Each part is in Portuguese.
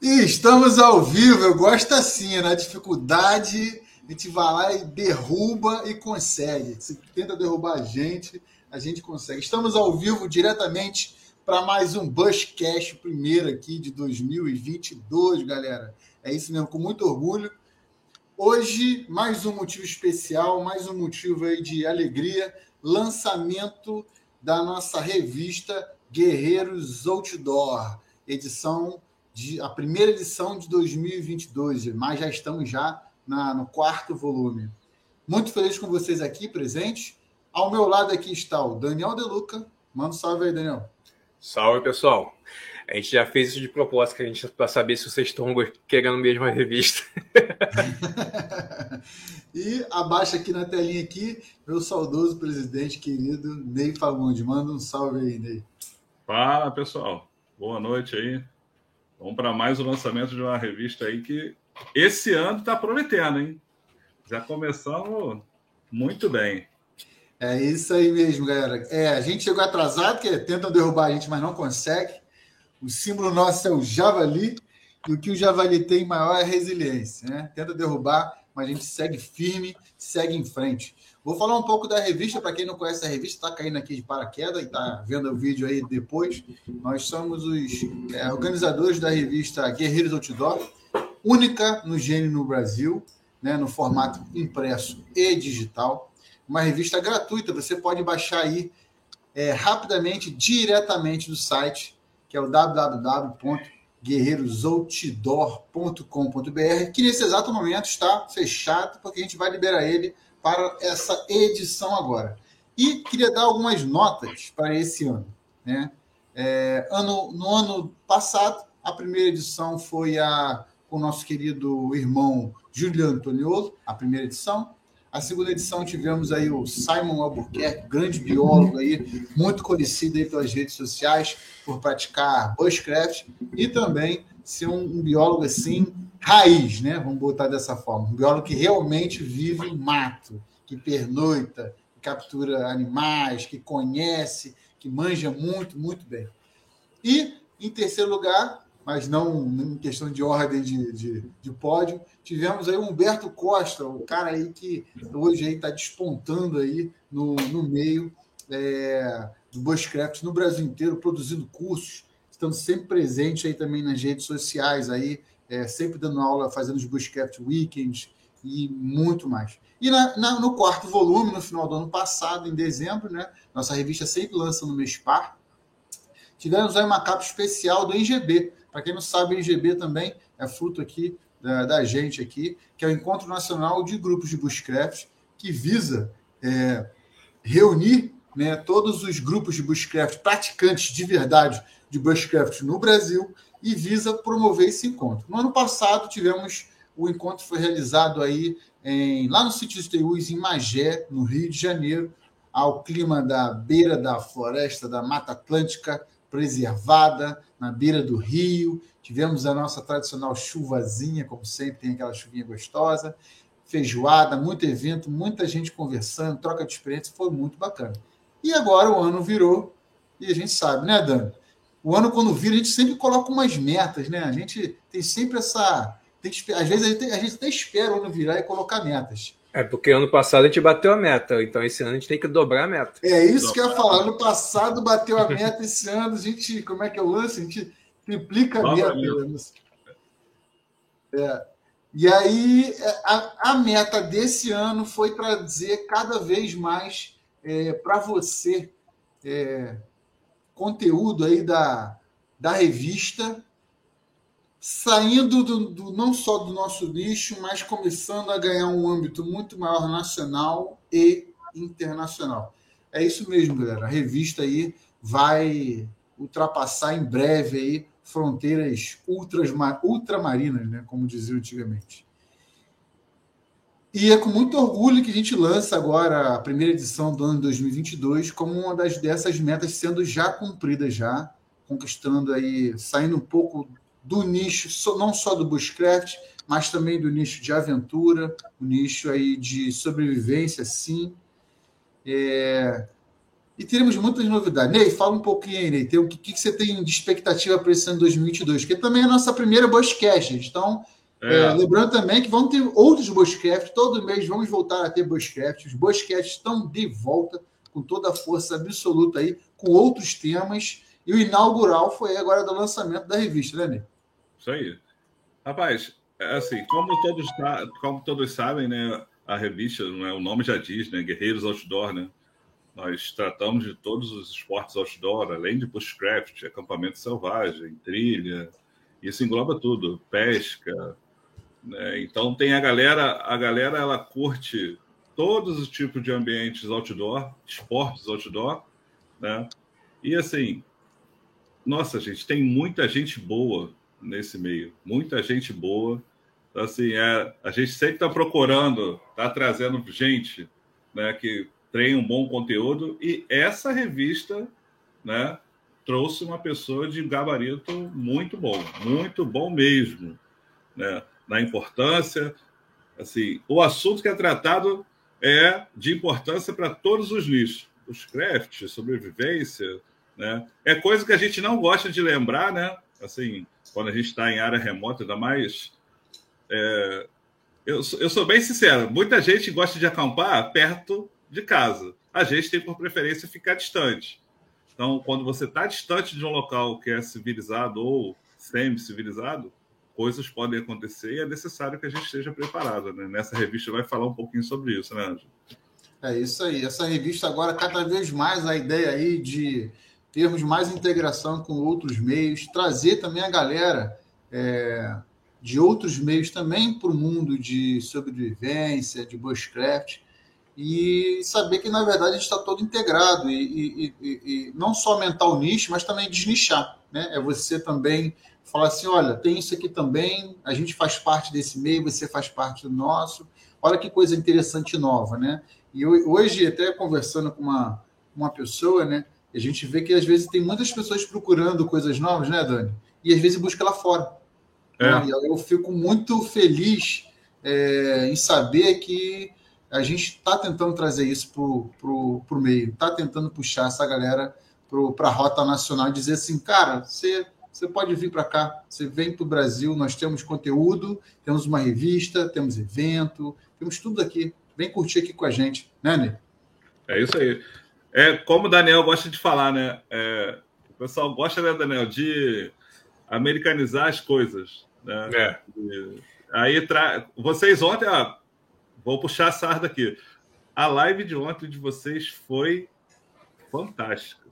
E estamos ao vivo, eu gosto assim, na dificuldade, a gente vai lá e derruba e consegue. Se tenta derrubar a gente, a gente consegue. Estamos ao vivo diretamente para mais um Bushcast, primeiro aqui de 2022, galera. É isso mesmo, com muito orgulho. Hoje, mais um motivo especial, mais um motivo aí de alegria, lançamento da nossa revista Guerreiros Outdoor, edição de a primeira edição de 2022, mas já estamos já na, no quarto volume. Muito feliz com vocês aqui presentes. Ao meu lado aqui está o Daniel Deluca. Manda um salve aí, Daniel. Salve, pessoal. A gente já fez isso de propósito para saber se vocês estão querendo mesmo a revista. e abaixo aqui na telinha aqui, meu saudoso presidente querido Ney Fagundes. Manda um salve aí, Ney. Fala, pessoal. Boa noite aí. Vamos para mais o um lançamento de uma revista aí que esse ano está prometendo, hein? Já começamos muito bem. É isso aí mesmo, galera. É, a gente chegou atrasado, que tentam derrubar a gente, mas não consegue. O símbolo nosso é o javali, e o que o javali tem maior é resiliência, né? Tenta derrubar, mas a gente segue firme, segue em frente. Vou falar um pouco da revista, para quem não conhece a revista, está caindo aqui de paraquedas e está vendo o vídeo aí depois. Nós somos os é, organizadores da revista Guerreiros Outdoor, única no gênero no Brasil, né, no formato impresso e digital. Uma revista gratuita, você pode baixar aí é, rapidamente, diretamente do site, que é o www.guerreirosoutdoor.com.br, que nesse exato momento está fechado, porque a gente vai liberar ele para essa edição agora. E queria dar algumas notas para esse ano. Né? É, ano no ano passado, a primeira edição foi a, com o nosso querido irmão Juliano Antoniolo, a primeira edição. A segunda edição tivemos aí o Simon Albuquerque, grande biólogo aí, muito conhecido aí pelas redes sociais por praticar bushcraft e também ser um, um biólogo assim raiz, né? Vamos botar dessa forma. Um biólogo que realmente vive em mato, que pernoita, que captura animais, que conhece, que manja muito, muito bem. E, em terceiro lugar, mas não em questão de ordem de, de, de pódio, tivemos aí o Humberto Costa, o cara aí que hoje está despontando aí no, no meio é, do Bushcraft no Brasil inteiro, produzindo cursos, estando sempre presente aí também nas redes sociais aí, é, sempre dando aula, fazendo os Bushcraft Weekends e muito mais. E na, na, no quarto volume, no final do ano passado, em dezembro, né, nossa revista sempre lança no mês par, tivemos aí uma capa especial do IGB. Para quem não sabe, o IGB também é fruto aqui da, da, gente aqui, que é o Encontro Nacional de Grupos de Bushcraft, que visa é, reunir né, todos os grupos de bushcraft praticantes de verdade de bushcraft no Brasil e visa promover esse encontro. No ano passado tivemos o encontro foi realizado aí em, lá no sítio de Teús, em Magé, no Rio de Janeiro, ao clima da beira da floresta da Mata Atlântica preservada, na beira do rio. Tivemos a nossa tradicional chuvazinha, como sempre, tem aquela chuvinha gostosa, feijoada, muito evento, muita gente conversando, troca de experiência, foi muito bacana. E agora o ano virou, e a gente sabe, né, Dani? O ano, quando vira, a gente sempre coloca umas metas, né? A gente tem sempre essa. Tem que, às vezes a gente, a gente até espera o ano virar e colocar metas. É porque ano passado a gente bateu a meta, então esse ano a gente tem que dobrar a meta. É isso que eu ia falar. Ano passado bateu a meta, esse ano a gente. Como é que é o lance? A gente triplica a meta. Né? É. E aí, é, a, a, meta desse ano foi trazer cada vez mais é, para você é, conteúdo aí da, da revista, saindo do, do, não só do nosso nicho, mas começando a ganhar um âmbito muito maior nacional e internacional. É isso mesmo, galera. A revista aí vai ultrapassar em breve aí fronteiras ultramarinas, né, como dizia antigamente. E é com muito orgulho que a gente lança agora a primeira edição do ano 2022 como uma das dessas metas sendo já cumprida já, conquistando aí, saindo um pouco do nicho, não só do bushcraft, mas também do nicho de aventura, o nicho aí de sobrevivência, sim. É... E teremos muitas novidades. Ney, fala um pouquinho aí, Ney. Tem, o que, que você tem de expectativa para esse ano 2022? Que também é a nossa primeira Bushcast. Então, é. É, lembrando também que vão ter outros Bushcraft. Todo mês vamos voltar a ter Bushcraft. Os Bushcasts estão de volta com toda a força absoluta aí, com outros temas. E o inaugural foi agora do lançamento da revista, né, Ney? Isso aí. Rapaz, é assim, como todos, como todos sabem, né, a revista, né, o nome já diz, né, Guerreiros Outdoor, né? Nós tratamos de todos os esportes outdoor, além de bushcraft, acampamento selvagem, trilha, isso engloba tudo, pesca. Né? Então tem a galera, a galera ela curte todos os tipos de ambientes outdoor, esportes outdoor, né? E assim, nossa gente, tem muita gente boa nesse meio, muita gente boa. Então, assim, é, a gente sempre está procurando, está trazendo gente, né, que tem um bom conteúdo e essa revista, né, trouxe uma pessoa de gabarito muito bom, muito bom mesmo, né, na importância, assim, o assunto que é tratado é de importância para todos os nichos, os craft, sobrevivência, né, é coisa que a gente não gosta de lembrar, né, assim, quando a gente está em área remota, ainda mais é, eu, eu sou bem sincero, muita gente gosta de acampar perto de casa. A gente tem por preferência ficar distante. Então, quando você está distante de um local que é civilizado ou semi-civilizado, coisas podem acontecer e é necessário que a gente esteja preparado. Né? Nessa revista vai falar um pouquinho sobre isso, né, Ângelo? É isso aí. Essa revista agora, cada vez mais a ideia aí de termos mais integração com outros meios, trazer também a galera é, de outros meios também para o mundo de sobrevivência, de bushcraft, e saber que, na verdade, a gente está todo integrado, e, e, e, e, não só aumentar o nicho, mas também desnichar. Né? É você também falar assim, olha, tem isso aqui também, a gente faz parte desse meio, você faz parte do nosso. Olha que coisa interessante e nova, né? E hoje, até conversando com uma, uma pessoa, né? A gente vê que às vezes tem muitas pessoas procurando coisas novas, né, Dani? E às vezes busca lá fora. É. Né? Eu fico muito feliz é, em saber que a gente está tentando trazer isso para o meio, está tentando puxar essa galera para a rota nacional e dizer assim, cara, você, você pode vir para cá, você vem para o Brasil, nós temos conteúdo, temos uma revista, temos evento, temos tudo aqui. Vem curtir aqui com a gente, né, Ney? É isso aí. É como o Daniel gosta de falar, né? É, o pessoal gosta, né, Daniel, de americanizar as coisas. Né? É. E, aí, tra... vocês ontem, ó, Vou puxar a sarda aqui. A live de ontem de vocês foi fantástica.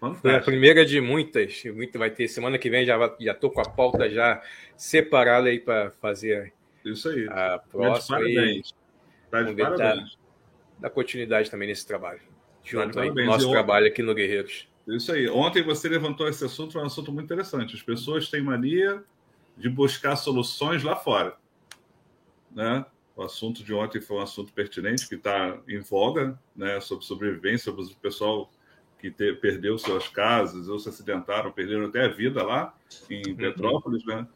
Fantástica. Foi a primeira de muitas. Muito vai ter semana que vem. Já já tô com a pauta já separada aí para fazer. Isso aí. A próxima. Parabéns. Tá de parabéns. Dar, continuidade também nesse trabalho. Junto tá aí nosso trabalho aqui no Guerreiros. Isso aí. Ontem você levantou esse assunto, foi um assunto muito interessante. As pessoas têm mania de buscar soluções lá fora. Né? O assunto de ontem foi um assunto pertinente que está em voga, né, sobre sobrevivência, sobre o pessoal que te, perdeu suas casas ou se acidentaram, perderam até a vida lá em uhum. Petrópolis, né?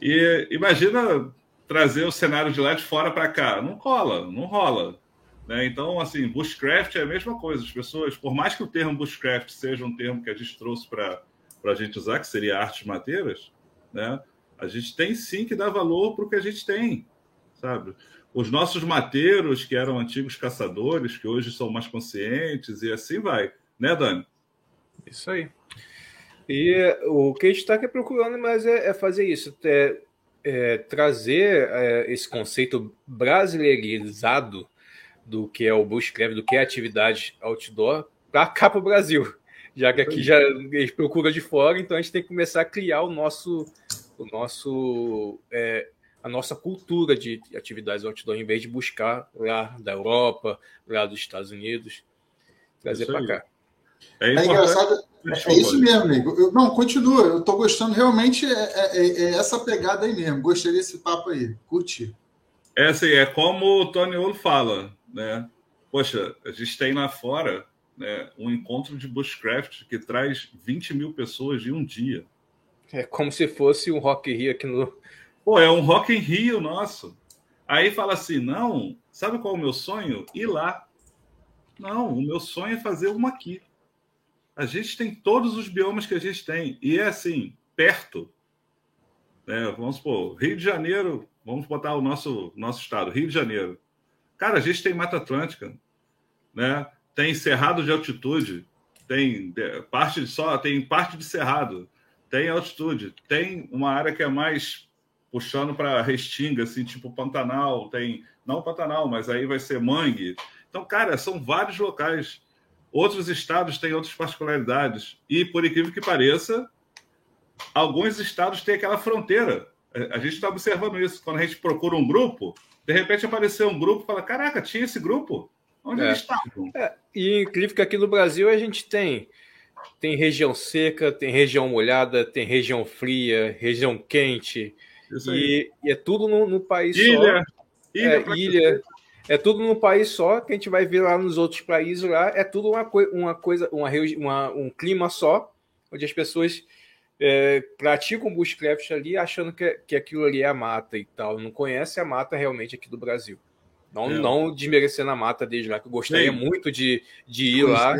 E imagina trazer o cenário de lá de fora para cá, não cola, não rola. Né? Então, assim, bushcraft é a mesma coisa. As pessoas, por mais que o termo bushcraft seja um termo que a gente trouxe para a gente usar, que seria artes mateiras, né? A gente tem sim que dar valor para o que a gente tem, sabe? os nossos mateiros, que eram antigos caçadores, que hoje são mais conscientes, e assim vai. Né, Dani? Isso aí. E o que a gente está aqui procurando mais é, é fazer isso, é, é trazer é, esse conceito brasileirizado do que é o bushcraft, do que é atividade outdoor, para cá para o Brasil. Já que aqui já a gente procura de fora, então a gente tem que começar a criar o nosso, o nosso é, a nossa cultura de atividades outdoor, em vez de buscar lá da Europa, lá dos Estados Unidos, trazer para cá. É, é engraçado, é, isso mesmo, amigo. Eu, não, continua, eu estou gostando, realmente é, é, é, é, essa pegada aí mesmo. Gostei desse papo aí, curti. É assim, é como o Tony Olo fala, né? Poxa, a gente tem lá fora né, um encontro de bushcraft que traz 20 mil pessoas em um dia. É como se fosse um Rock Rio aqui no, Pô, é um Rock in Rio nosso. Aí fala assim: não, sabe qual é o meu sonho? Ir lá. Não, o meu sonho é fazer uma aqui. A gente tem todos os biomas que a gente tem. E é assim, perto. Né? Vamos supor, Rio de Janeiro, vamos botar o nosso, nosso estado, Rio de Janeiro. Cara, a gente tem Mata Atlântica, né? tem cerrado de altitude, tem parte só, tem parte de cerrado, tem altitude, tem uma área que é mais puxando para Restinga, assim, tipo Pantanal, tem não Pantanal, mas aí vai ser Mangue. Então, cara, são vários locais. Outros estados têm outras particularidades. E, por incrível que pareça, alguns estados têm aquela fronteira. A gente está observando isso. Quando a gente procura um grupo, de repente apareceu um grupo e fala: Caraca, tinha esse grupo? Onde é. eles estavam? É, e incrível que aqui no Brasil a gente tem tem região seca, tem região molhada, tem região fria, região quente. E, e, é tudo no, no país ilha, só. Ilha, é, ilha. É tudo num país só, que a gente vai ver lá nos outros países lá, é tudo uma, coi uma coisa, uma, uma, um clima só, onde as pessoas é, praticam bushcraft ali achando que, que aquilo ali é a mata e tal. Não conhece a mata realmente aqui do Brasil. Não, é. não desmerecendo a mata desde lá, que eu gostaria Sim. muito de, de ir lá,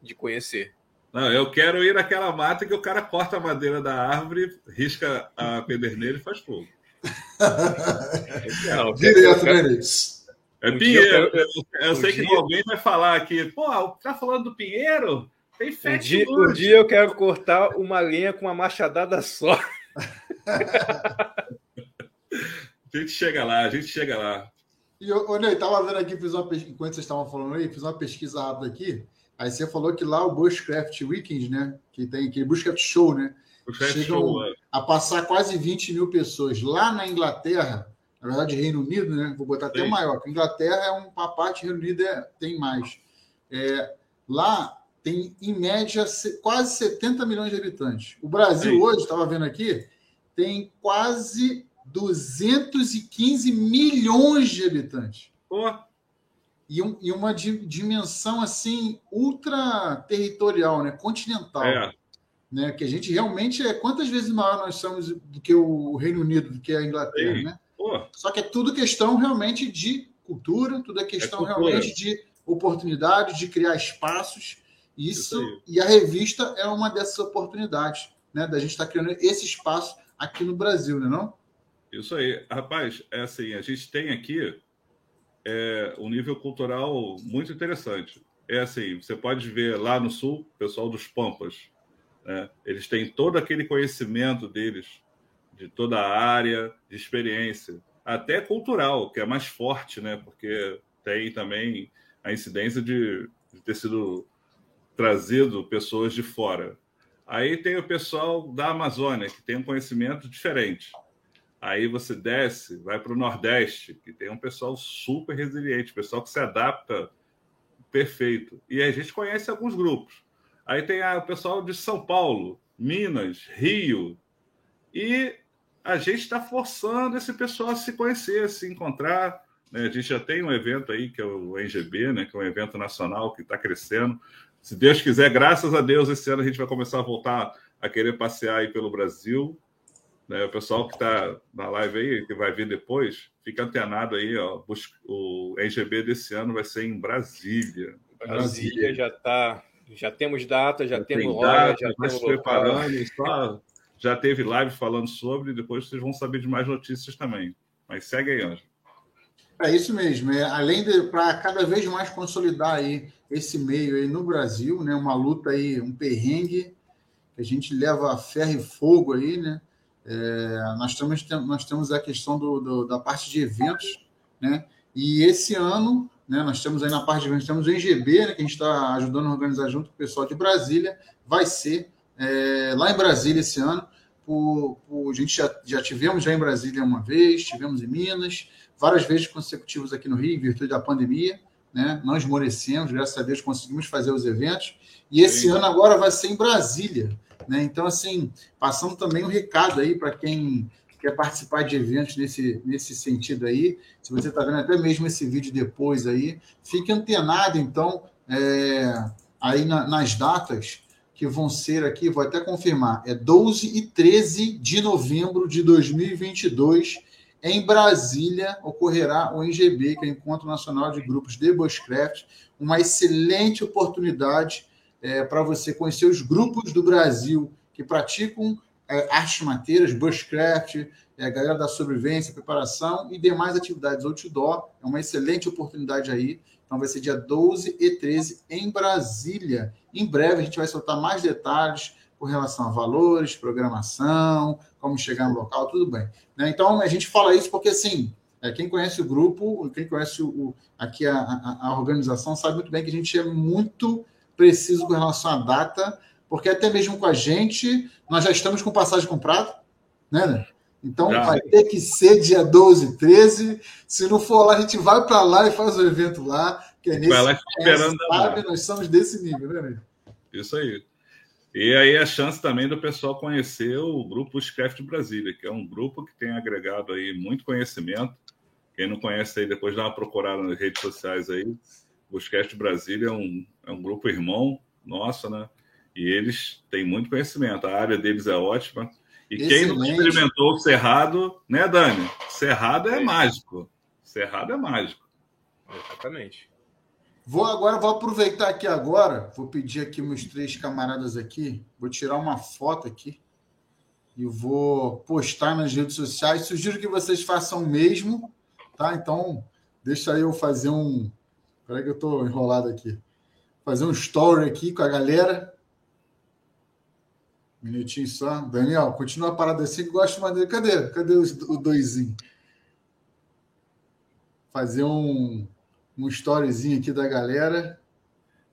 de conhecer. Não, eu quero ir naquela mata que o cara corta a madeira da árvore, risca a pederneira e faz fogo. Não, Direto, né, É um Pinheiro. Eu, eu, eu sei dia... que alguém vai falar aqui, pô, tá falando do Pinheiro? Tem fé um dia, um dia eu quero cortar uma lenha com uma machadada só. a gente chega lá, a gente chega lá. E, ô, Ney, tava vendo aqui, fiz uma pesquisa, enquanto vocês estavam falando aí, fiz uma pesquisa rápida aqui. Aí você falou que lá o Bushcraft Weekend, né? Que tem aquele Bushcraft Show, né? Bushcraft Chegam Show, é. a passar quase 20 mil pessoas. Lá na Inglaterra, na verdade, Reino Unido, né? Vou botar até Sim. maior, porque Inglaterra é um parte, Reino Unido é, tem mais. É, lá tem, em média, quase 70 milhões de habitantes. O Brasil Sim. hoje, estava vendo aqui, tem quase 215 milhões de habitantes. Pô e, um, e uma dimensão assim ultra territorial, né? continental. É. Né? Que a gente realmente é quantas vezes maior nós somos do que o Reino Unido, do que a Inglaterra, Sim. né? Pô. Só que é tudo questão realmente de cultura, tudo é questão é realmente de oportunidade, de criar espaços. Isso, Isso e a revista é uma dessas oportunidades, né? Da gente estar tá criando esse espaço aqui no Brasil, né? Não? Isso aí, rapaz. É assim, a gente tem aqui é um nível cultural muito interessante. É assim, você pode ver lá no sul, o pessoal dos Pampas, né? eles têm todo aquele conhecimento deles, de toda a área de experiência, até cultural, que é mais forte, né? porque tem também a incidência de, de ter sido trazido pessoas de fora. Aí tem o pessoal da Amazônia, que tem um conhecimento diferente. Aí você desce, vai para o Nordeste, que tem um pessoal super resiliente, pessoal que se adapta perfeito. E a gente conhece alguns grupos. Aí tem o pessoal de São Paulo, Minas, Rio. E a gente está forçando esse pessoal a se conhecer, a se encontrar. Né? A gente já tem um evento aí, que é o NGB, né? que é um evento nacional que está crescendo. Se Deus quiser, graças a Deus, esse ano a gente vai começar a voltar a querer passear aí pelo Brasil. Né? O pessoal que está na live aí, que vai vir depois, fica antenado aí. Ó, o NGB desse ano vai ser em Brasília. Brasília já está. Já temos data, já, já temos hora, já temos se preparando. Só, já teve live falando sobre, depois vocês vão saber de mais notícias também. Mas segue aí, Anjo. É isso mesmo. É, além de para cada vez mais consolidar aí esse meio aí no Brasil, né? Uma luta aí, um perrengue que a gente leva ferro e fogo aí, né? É, nós, temos, nós temos a questão do, do, da parte de eventos, né? E esse ano, né, nós temos aí na parte de eventos, temos o NGB, né, que a gente está ajudando a organizar junto com o pessoal de Brasília, vai ser é, lá em Brasília esse ano. Por, por, a gente já, já tivemos já em Brasília uma vez, tivemos em Minas, várias vezes consecutivas aqui no Rio, em virtude da pandemia. Né? Não esmorecemos, graças a Deus conseguimos fazer os eventos. E esse Sim. ano agora vai ser em Brasília. Né? Então, assim, passando também um recado aí para quem quer participar de eventos nesse, nesse sentido aí. Se você está vendo até mesmo esse vídeo depois aí, fique antenado, então, é, aí na, nas datas que vão ser aqui, vou até confirmar, é 12 e 13 de novembro de 2022, em Brasília, ocorrerá o NGB, que é o Encontro Nacional de Grupos de Bushcraft, uma excelente oportunidade é, para você conhecer os grupos do Brasil que praticam é, artes mateiras, bushcraft, é, galera da sobrevivência, preparação e demais atividades outdoor. É uma excelente oportunidade aí. Então vai ser dia 12 e 13 em Brasília. Em breve a gente vai soltar mais detalhes com relação a valores, programação, como chegar no local, tudo bem. Né? Então a gente fala isso porque assim, é, quem conhece o grupo, quem conhece o, aqui a, a, a, organização, sabe muito bem que a gente é muito preciso com relação à data, porque até mesmo com a gente, nós já estamos com passagem comprada, né? Então já. vai ter que ser dia 12, 13. Se não for lá, a gente vai para lá e faz o evento lá, que é nesse vai lá esperando sabe, nós somos desse nível, né? né? Isso aí. E aí a chance também do pessoal conhecer o grupo Scraft Brasília, que é um grupo que tem agregado aí muito conhecimento. Quem não conhece aí, depois dá uma procurada nas redes sociais aí. O Scraft Brasília é um, é um grupo irmão nosso, né? E eles têm muito conhecimento. A área deles é ótima. E Excelente. quem não experimentou o Cerrado, né, Dani? Cerrado é, é mágico. Cerrado é mágico. Exatamente. Vou agora, vou aproveitar aqui agora, vou pedir aqui meus três camaradas aqui, vou tirar uma foto aqui e vou postar nas redes sociais. Sugiro que vocês façam o mesmo, tá? Então, deixa eu fazer um. Espera que eu estou enrolado aqui. Fazer um story aqui com a galera. Minutinho só. Daniel, continua a parada assim que gosto mais dele. Cadê? Cadê o doisinho? Fazer um um storyzinho aqui da galera.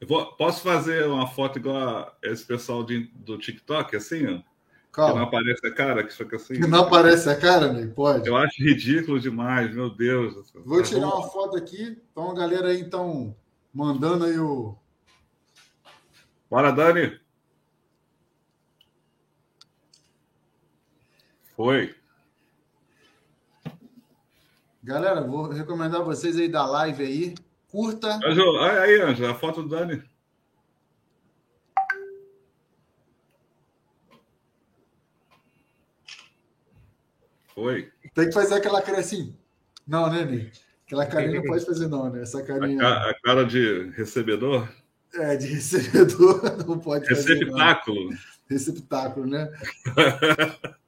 Vou, posso fazer uma foto igual esse pessoal de, do TikTok, assim, ó? Calma. Que não aparece a cara, que fica assim. Que não aparece a cara, amigo? Pode. Eu acho ridículo demais, meu Deus. Vou tirar uma foto aqui. Então, a galera aí, então, mandando aí o. Bora, Dani. Foi. Galera, vou recomendar vocês aí da live aí. Curta. Anjo, aí, Anjo, a foto do Dani. Foi. Tem que fazer aquela cara assim. Não, né, Ney? Aquela carinha não pode fazer, não, né? Essa carinha. A, cara de recebedor? É, de recebedor não pode fazer. Receptáculo. Receptáculo, né?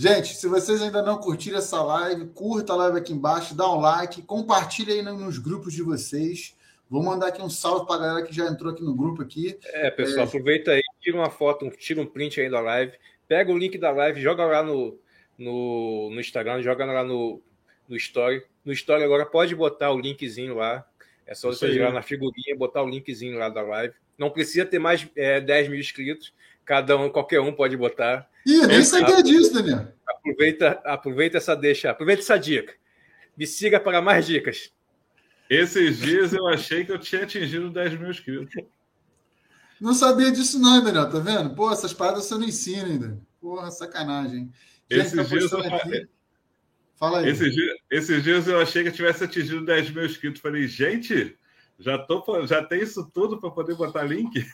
Gente, se vocês ainda não curtiram essa live, curta a live aqui embaixo, dá um like, compartilha aí nos grupos de vocês. Vou mandar aqui um salve para a galera que já entrou aqui no grupo aqui. É, pessoal, é... aproveita aí, tira uma foto, tira um print aí da live, pega o link da live, joga lá no, no, no Instagram, joga lá no, no Story. No Story agora pode botar o linkzinho lá. É só você ir lá na figurinha, botar o linkzinho lá da live. Não precisa ter mais é, 10 mil inscritos. Cada um, qualquer um pode botar. Ih, nem sabia disso, Daniel. Aproveita, aproveita essa deixa, aproveita essa dica. Me siga para mais dicas. Esses dias eu achei que eu tinha atingido 10 mil inscritos. Não sabia disso, não, Daniel, tá vendo? Pô, essas paradas você não ensina ainda. Porra, sacanagem. Gente, esses tá dias eu... Aqui... Fala aí. Esses dias, esses dias eu achei que eu tivesse atingido 10 mil inscritos. Falei, gente, já, tô, já tem isso tudo para poder botar link?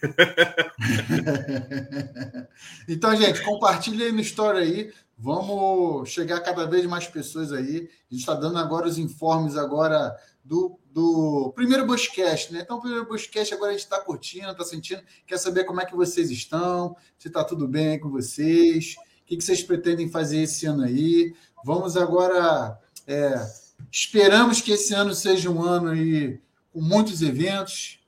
então, gente, compartilha aí no story aí. Vamos chegar a cada vez mais pessoas aí. A gente está dando agora os informes agora do, do primeiro Buscast, né? Então, o primeiro Buscast agora a gente está curtindo, está sentindo, quer saber como é que vocês estão, se está tudo bem aí com vocês, o que, que vocês pretendem fazer esse ano aí. Vamos agora. É, esperamos que esse ano seja um ano aí com muitos eventos,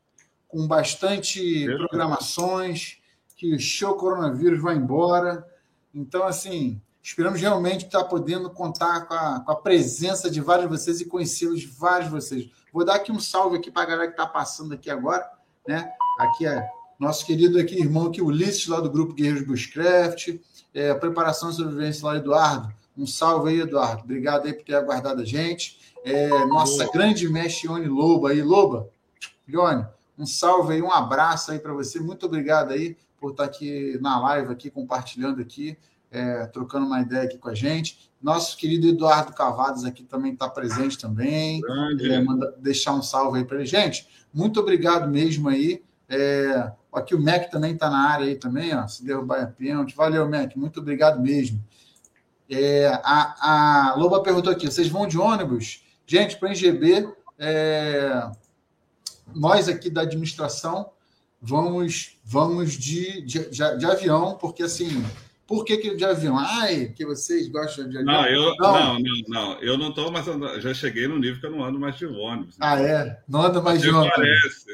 com bastante programações, que o show coronavírus vai embora. Então, assim, esperamos realmente estar podendo contar com a, com a presença de vários de vocês e conhecê-los vários de vocês. Vou dar aqui um salve aqui para a galera que está passando aqui agora, né? Aqui é nosso querido aqui, irmão aqui, Ulisses, lá do grupo Guerreiros Bushcraft, é, preparação e sobrevivência lá, Eduardo. Um salve aí, Eduardo. Obrigado aí por ter aguardado a gente. É, nossa Boa. grande mestre Ione Loba aí. Loba, Ione, um salve aí, um abraço aí para você. Muito obrigado aí por estar aqui na live, aqui compartilhando aqui, é, trocando uma ideia aqui com a gente. Nosso querido Eduardo Cavados aqui também está presente também. É, manda, deixar um salve aí para ele. Gente, muito obrigado mesmo aí. É, aqui o Mac também está na área aí também, ó, se derrubar a pênalti. Valeu, Mac, muito obrigado mesmo. É, a, a Loba perguntou aqui: vocês vão de ônibus? Gente, para o NGB, é, nós aqui da administração vamos, vamos de, de, de, de avião, porque assim por que, que de avião? Ai, que vocês gostam de avião? Não, eu não, não, não, não. Eu não estou mais andando. Já cheguei no nível que eu não ando mais de ônibus. Ah, é? Não anda mais de ônibus. Parece.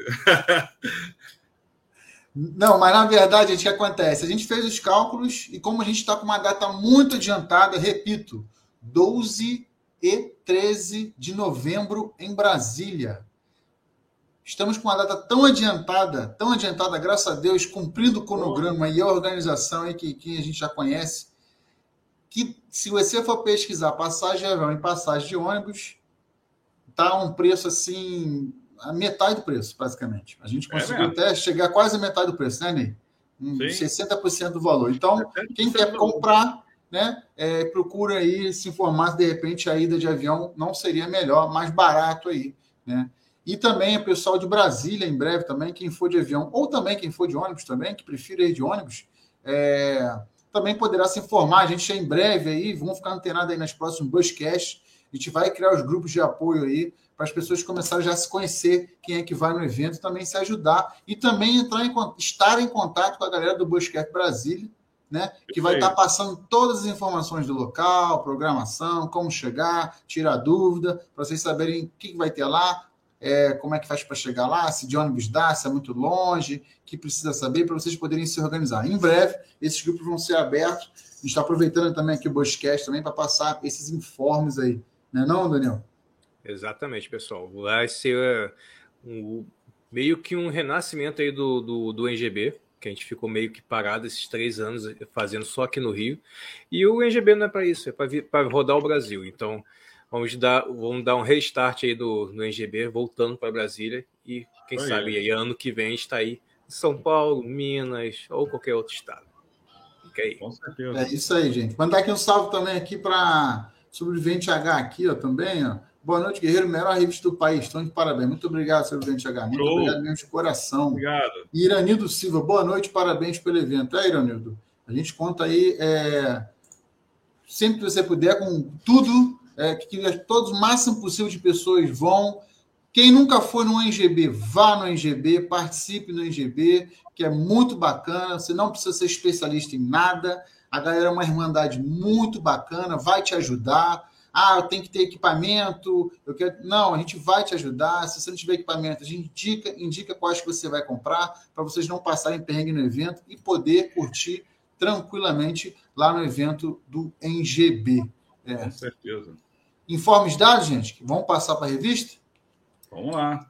não, mas na verdade, o que acontece? A gente fez os cálculos e como a gente está com uma data muito adiantada, repito, 12 e 13 de novembro em Brasília. Estamos com uma data tão adiantada, tão adiantada, graças a Deus, cumprindo o cronograma e a organização aí que, que a gente já conhece, que se você for pesquisar passagem de avião e passagem de ônibus, tá um preço assim, a metade do preço, basicamente. A gente é conseguiu é até chegar quase a metade do preço, né, Ney? Um, 60% do valor. Então, quem quer comprar, né, é, procura aí se informar de repente a ida de avião não seria melhor, mais barato aí, né? E também o pessoal de Brasília, em breve também, quem for de avião, ou também quem for de ônibus também, que prefira ir de ônibus, é, também poderá se informar. A gente em breve aí, vamos ficar antenados aí nas próximas Buscast. A gente vai criar os grupos de apoio aí para as pessoas começarem já a se conhecer quem é que vai no evento, também se ajudar e também entrar em, estar em contato com a galera do Buscast Brasília, né? Que vai estar passando todas as informações do local, programação, como chegar, tirar dúvida, para vocês saberem o que vai ter lá, é, como é que faz para chegar lá, se de ônibus dá, se é muito longe, que precisa saber para vocês poderem se organizar. Em breve, esses grupos vão ser abertos. A gente está aproveitando também aqui o Boscast também para passar esses informes aí. Não é não, Daniel? Exatamente, pessoal. Vai ser é, um, meio que um renascimento aí do, do, do NGB, que a gente ficou meio que parado esses três anos fazendo só aqui no Rio. E o NGB não é para isso, é para rodar o Brasil. Então, Vamos dar, vamos dar um restart aí do, no NGB, voltando para Brasília. E quem Foi sabe aí, ano que vem está aí em São Paulo, Minas ou qualquer outro estado. Fica aí. Com certeza. É isso aí, gente. Mandar aqui um salve também aqui para Sobrevivente H aqui, ó, também, ó. Boa noite, Guerreiro, melhor revista do país. Estão de parabéns. Muito obrigado, H. Muito Show. obrigado mesmo de coração. Obrigado. Iranildo Silva, boa noite, parabéns pelo evento. É, Iranildo, a gente conta aí, é... sempre que você puder, com tudo é, que todos o máximo possível de pessoas vão. Quem nunca foi no NGB, vá no NGB, participe no NGB, que é muito bacana. Você não precisa ser especialista em nada. A galera é uma irmandade muito bacana, vai te ajudar. Ah, eu tenho que ter equipamento. Eu quero... Não, a gente vai te ajudar. Se você não tiver equipamento, a gente indica, indica quais que você vai comprar para vocês não passarem perrengue no evento e poder curtir tranquilamente lá no evento do NGB. É. Com certeza. Informes dados, gente, vamos passar para a revista? Vamos lá.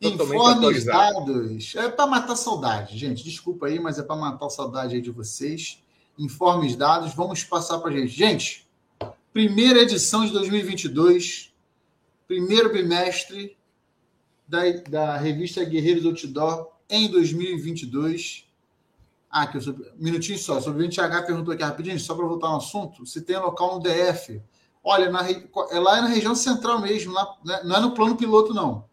Informes dados. É para matar saudade, gente. Desculpa aí, mas é para matar a saudade aí de vocês. Informes dados, vamos passar para a gente. Gente, primeira edição de 2022, primeiro bimestre da, da revista Guerreiros Outdoor em 2022. Ah, aqui, um minutinho só. Sobre o H perguntou aqui rapidinho, só para voltar no assunto. Se tem local no DF. Olha, na, é lá na região central mesmo, lá, né? não é no plano piloto, não.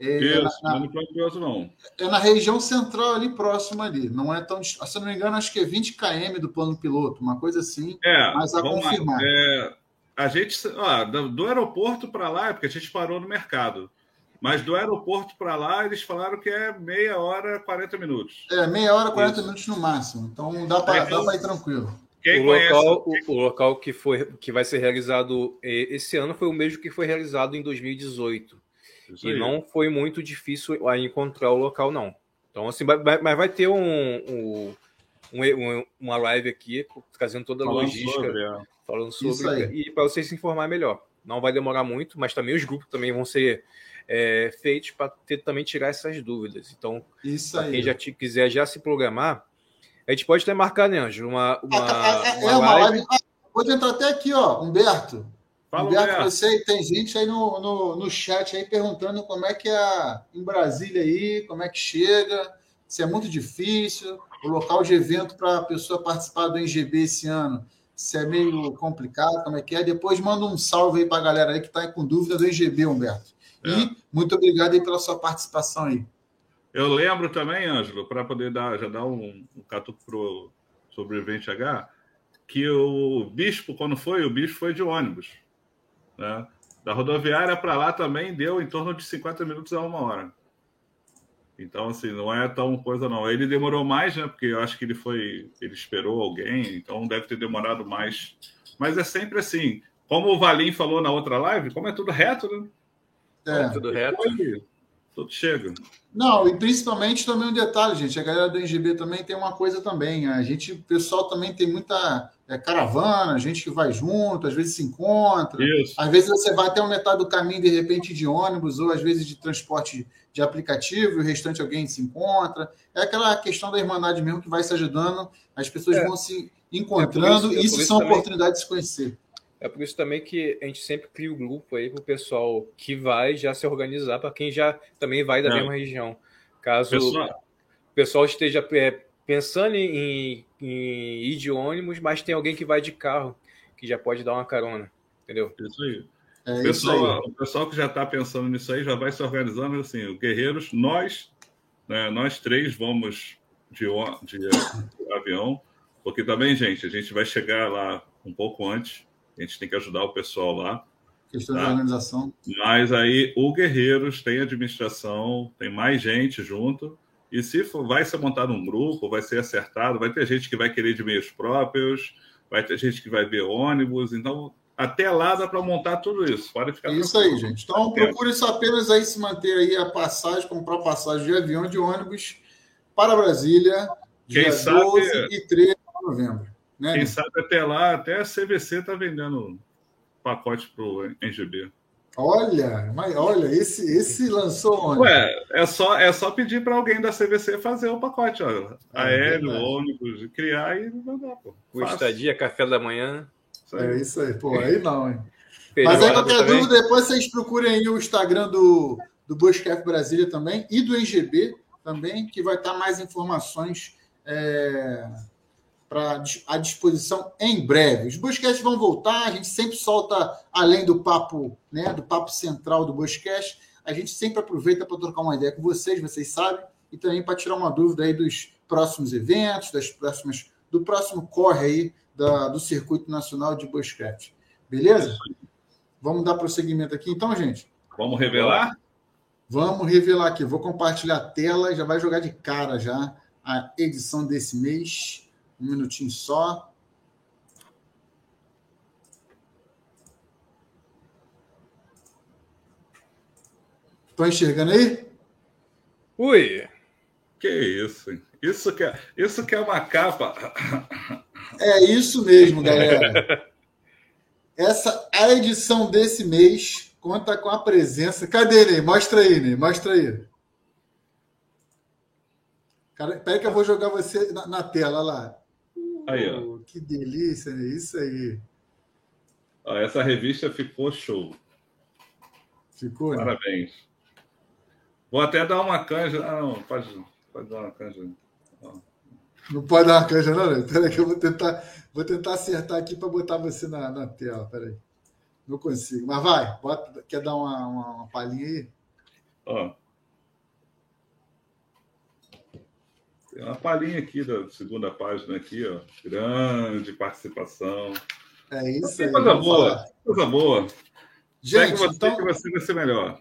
É, Isso, na, não é no plano piloto, não. É na região central ali, próxima ali. Não é tão. Se não me engano, acho que é 20 km do plano piloto, uma coisa assim. É, mas a confirmar. É, a gente, ó, do aeroporto para lá, é porque a gente parou no mercado. Mas do aeroporto para lá, eles falaram que é meia hora, 40 minutos. É, meia hora, 40 Isso. minutos no máximo. Então dá para é, ir tranquilo. Quem o, local, o, o, local que, foi, que vai ser realizado esse ano foi o mesmo que foi realizado em 2018. Isso e aí. não foi muito difícil a encontrar o local, não. Então, assim, mas vai, vai ter um, um, um, uma live aqui trazendo toda a falando logística, sobre, é. falando sobre, e para vocês se informar melhor. Não vai demorar muito, mas também os grupos também vão ser é, feitos para também tirar essas dúvidas. Então, quem já te, quiser já se programar, a gente pode até marcar, né, Anjo? Uma, uma, é, é, uma, uma live. live. Vou entrar até aqui, ó, Humberto. Fala, Humberto, Humberto. você tem gente aí no, no, no chat aí perguntando como é que é em Brasília aí, como é que chega, se é muito difícil, o local de evento para a pessoa participar do NGB esse ano, se é meio complicado, como é que é. Depois manda um salve aí para a galera aí que está com dúvida do NGB, Humberto. É. E muito obrigado aí pela sua participação aí. Eu lembro também, Ângelo, para poder dar, já dar um, um catuco pro sobrevivente H, que o bispo, quando foi, o bispo foi de ônibus. Né? Da rodoviária para lá também deu em torno de 50 minutos a uma hora. Então, assim, não é tão coisa, não. Ele demorou mais, né? Porque eu acho que ele foi. Ele esperou alguém, então deve ter demorado mais. Mas é sempre assim. Como o Valim falou na outra live, como é tudo reto, né? É, é tudo reto. Tudo chega. Não, e principalmente também um detalhe, gente. A galera do NGB também tem uma coisa também. A gente, o pessoal também tem muita é, caravana, gente que vai junto, às vezes se encontra. Isso. Às vezes você vai até metade do caminho, de repente, de ônibus, ou às vezes de transporte de aplicativo, e o restante alguém se encontra. É aquela questão da irmandade mesmo que vai se ajudando, as pessoas é. vão se encontrando, é isso, é isso são também... oportunidades de se conhecer. É por isso também que a gente sempre cria o um grupo aí para o pessoal que vai já se organizar, para quem já também vai da Não. mesma região. Caso pessoal. o pessoal esteja é, pensando em, em, ir de ônibus, mas tem alguém que vai de carro, que já pode dar uma carona. Entendeu? Isso aí. É o, pessoal, o pessoal que já está pensando nisso aí já vai se organizando assim. O Guerreiros, nós, né, nós três vamos de, de, de avião, porque também, gente, a gente vai chegar lá um pouco antes a gente tem que ajudar o pessoal lá. Questão tá? de organização. Mas aí o Guerreiros tem administração, tem mais gente junto. E se for, vai ser montado um grupo, vai ser acertado, vai ter gente que vai querer de meios próprios, vai ter gente que vai ver ônibus. Então, até lá dá para montar tudo isso. Pode ficar Isso aí, gente. Então, procure só apenas aí se manter aí a passagem, comprar passagem de avião de ônibus para Brasília, Quem dia sabe... 12 e 13 de novembro. Né? Quem sabe até lá, até a CVC está vendendo pacote para o NGB. Olha, mas olha, esse, esse lançou onde? Ué, é só, é só pedir para alguém da CVC fazer o pacote, ó. É, Aéreo, é ônibus, criar e mandar, pô. O estadia, café da manhã. Isso é isso aí, pô, aí não, hein? Mas aí, qualquer também. dúvida, depois vocês procurem aí o Instagram do, do Buscap Brasília também e do NGB também, que vai estar mais informações é, para à disposição em breve. Os Buscast vão voltar, a gente sempre solta, além do papo, né, do papo central do Buscast, a gente sempre aproveita para trocar uma ideia com vocês, vocês sabem, e também para tirar uma dúvida aí dos próximos eventos, das próximas, do próximo corre aí da, do Circuito Nacional de Buscast. Beleza? Vamos dar prosseguimento aqui então, gente? Vamos revelar? Vamos revelar aqui. Vou compartilhar a tela, já vai jogar de cara já a edição desse mês. Um minutinho só. Estão enxergando aí? Ui! Que isso? Isso que é, isso que é uma capa. É isso mesmo, galera. Essa a edição desse mês conta com a presença. Cadê, Ney? Mostra aí, Ney. Mostra aí. Cara, peraí que eu vou jogar você na, na tela lá. Aí, ó. Que delícia, é isso aí. Ó, essa revista ficou show. Ficou? Né? Parabéns. Né? Vou até dar uma canja. Ah, não, pode, pode dar uma canja. Ó. Não pode dar uma canja, não, né? Peraí que eu vou tentar, vou tentar acertar aqui para botar você na, na tela. Peraí. Não consigo. Mas vai, bota, quer dar uma, uma, uma palhinha aí? Ó. Tem uma palhinha aqui da segunda página aqui, ó. Grande participação. É isso aí. Coisa boa, falar. coisa boa. Gente, você então... que você vai ser melhor.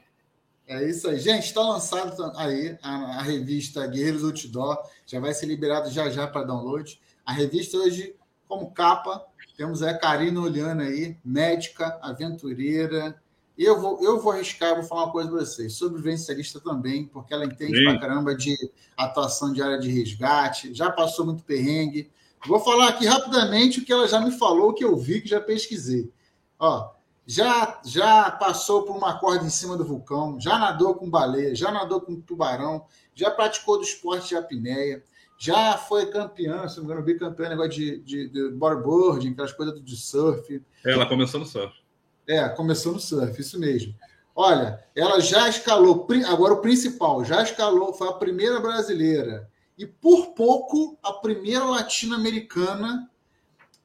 É isso aí. Gente, está lançado aí a, a, revista Guerreiros Outdoor. Já vai ser liberado já já para download. A revista hoje, como capa, temos a Karina olhando aí, médica, aventureira, eu vou, eu vou arriscar, vou falar uma coisa para vocês. Sobrevivencialista também, porque ela entende Sim. pra caramba de atuação de área de resgate, já passou muito perrengue. Vou falar aqui rapidamente o que ela já me falou, o que eu vi, que já pesquisei. Ó, já, já passou por uma corda em cima do vulcão, já nadou com baleia, já nadou com tubarão, já praticou do esporte de apneia, já foi campeã, se não me engano, bicampeã, negócio de, de, de bodyboarding, aquelas coisas de surf. Ela começou no surf. É, começou no surf, isso mesmo. Olha, ela já escalou, agora o principal, já escalou, foi a primeira brasileira e por pouco a primeira latino-americana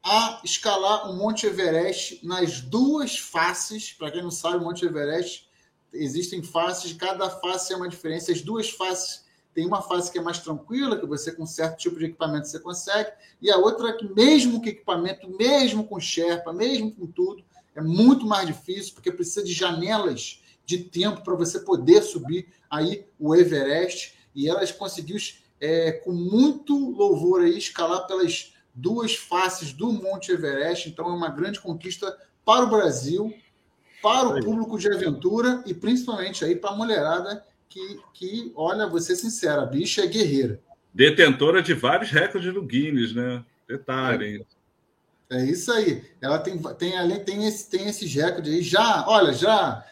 a escalar o Monte Everest nas duas faces. Para quem não sabe, o Monte Everest existem faces, cada face é uma diferença. As duas faces tem uma face que é mais tranquila, que você com certo tipo de equipamento você consegue, e a outra que mesmo com equipamento, mesmo com Sherpa, mesmo com tudo, é muito mais difícil, porque precisa de janelas de tempo para você poder subir aí o Everest. e elas conseguiu, é, com muito louvor, aí, escalar pelas duas faces do Monte Everest. Então, é uma grande conquista para o Brasil, para o público de aventura e principalmente aí para a mulherada que, que, olha, vou ser sincera, a bicha é guerreira. Detentora de vários recordes do Guinness, né? Detalhe. É, é isso aí. Ela tem, tem, além, tem, esse, tem esses recordes aí. Já, olha, já,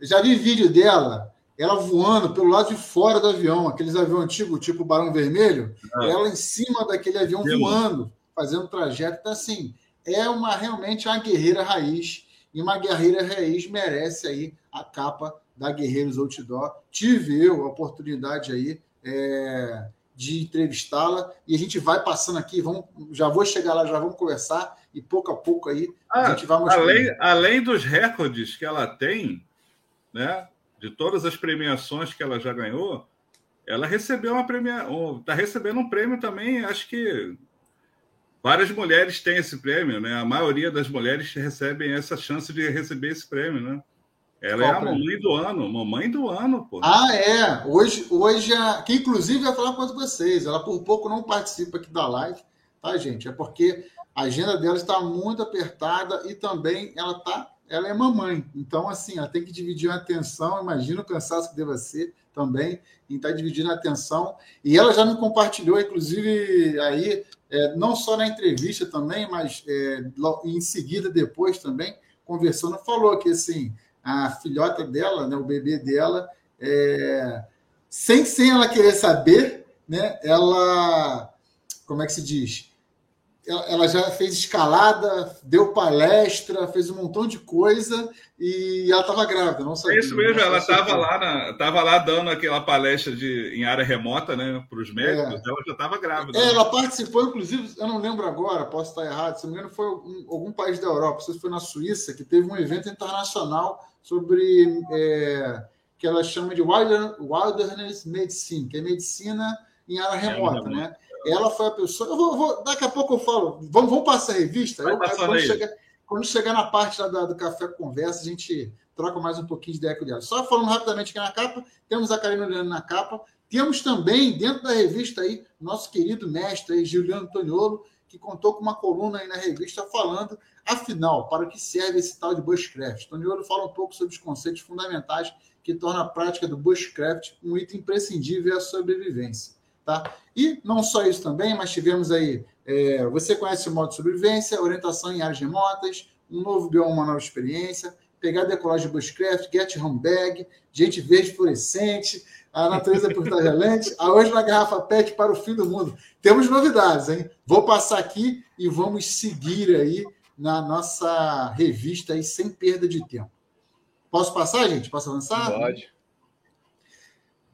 já vi vídeo dela, ela voando pelo lado de fora do avião, aqueles aviões antigos, tipo Barão Vermelho, ah. ela em cima daquele avião voando, fazendo trajeto. Então, assim, é uma realmente uma guerreira raiz. E uma guerreira raiz merece aí a capa da Guerreiros Outdoor. Tive eu a oportunidade aí é, de entrevistá-la e a gente vai passando aqui, vamos, já vou chegar lá, já vamos conversar e pouco a pouco aí ah, a gente vai mostrar. Além, além dos recordes que ela tem, né, de todas as premiações que ela já ganhou, ela recebeu uma premiação, está recebendo um prêmio também, acho que várias mulheres têm esse prêmio, né? A maioria das mulheres recebem essa chance de receber esse prêmio, né? Ela Qual é a prêmio? mamãe do ano, mamãe do ano, pô. Ah, é. Hoje, hoje a... que inclusive vai falar com vocês. Ela por pouco não participa aqui da live, tá, gente? É porque a agenda dela está muito apertada e também ela tá, ela é mamãe. Então, assim, ela tem que dividir a atenção. Imagina o cansaço que deva ser também em estar tá dividindo a atenção. E ela já me compartilhou, inclusive, aí, é, não só na entrevista também, mas é, em seguida, depois também, conversando, falou que assim a filhota dela, né, o bebê dela, é, sem, sem ela querer saber, né, ela, como é que se diz? Ela, já fez escalada, deu palestra, fez um montão de coisa e ela estava grávida, não sabia. É isso mesmo, ela estava lá, na, tava lá dando aquela palestra de, em área remota né, para os médicos, é. ela já estava grávida. É, né? Ela participou, inclusive, eu não lembro agora, posso estar errado, se não me engano, foi algum, algum país da Europa, não sei se foi na Suíça, que teve um evento internacional sobre é, que ela chama de Wilderness Medicine, que é medicina em área remota, é, né? Ela foi a pessoa. Eu vou, vou, daqui a pouco eu falo. Vamos, vamos passar a revista. Eu, quando, chegar, quando, chegar, na parte da, do café conversa, a gente troca mais um pouquinho de ideia com ela. Só falando rapidamente aqui na capa, temos a Karina olhando na capa. Temos também, dentro da revista aí, nosso querido mestre aí, Juliano Antoniolo, que contou com uma coluna aí na revista falando, afinal, para o que serve esse tal de bushcraft. Toniolo fala um pouco sobre os conceitos fundamentais que tornam a prática do bushcraft um item imprescindível à sobrevivência. Tá? E não só isso também, mas tivemos aí, é, você conhece o modo de sobrevivência, orientação em áreas remotas, um novo bioma, uma nova experiência, pegar decolagem bushcraft, get home bag, gente verde fluorescente, a natureza por relente, a hoje na garrafa PET para o fim do mundo. Temos novidades, hein? Vou passar aqui e vamos seguir aí na nossa revista aí sem perda de tempo. Posso passar, gente? Posso avançar? Pode.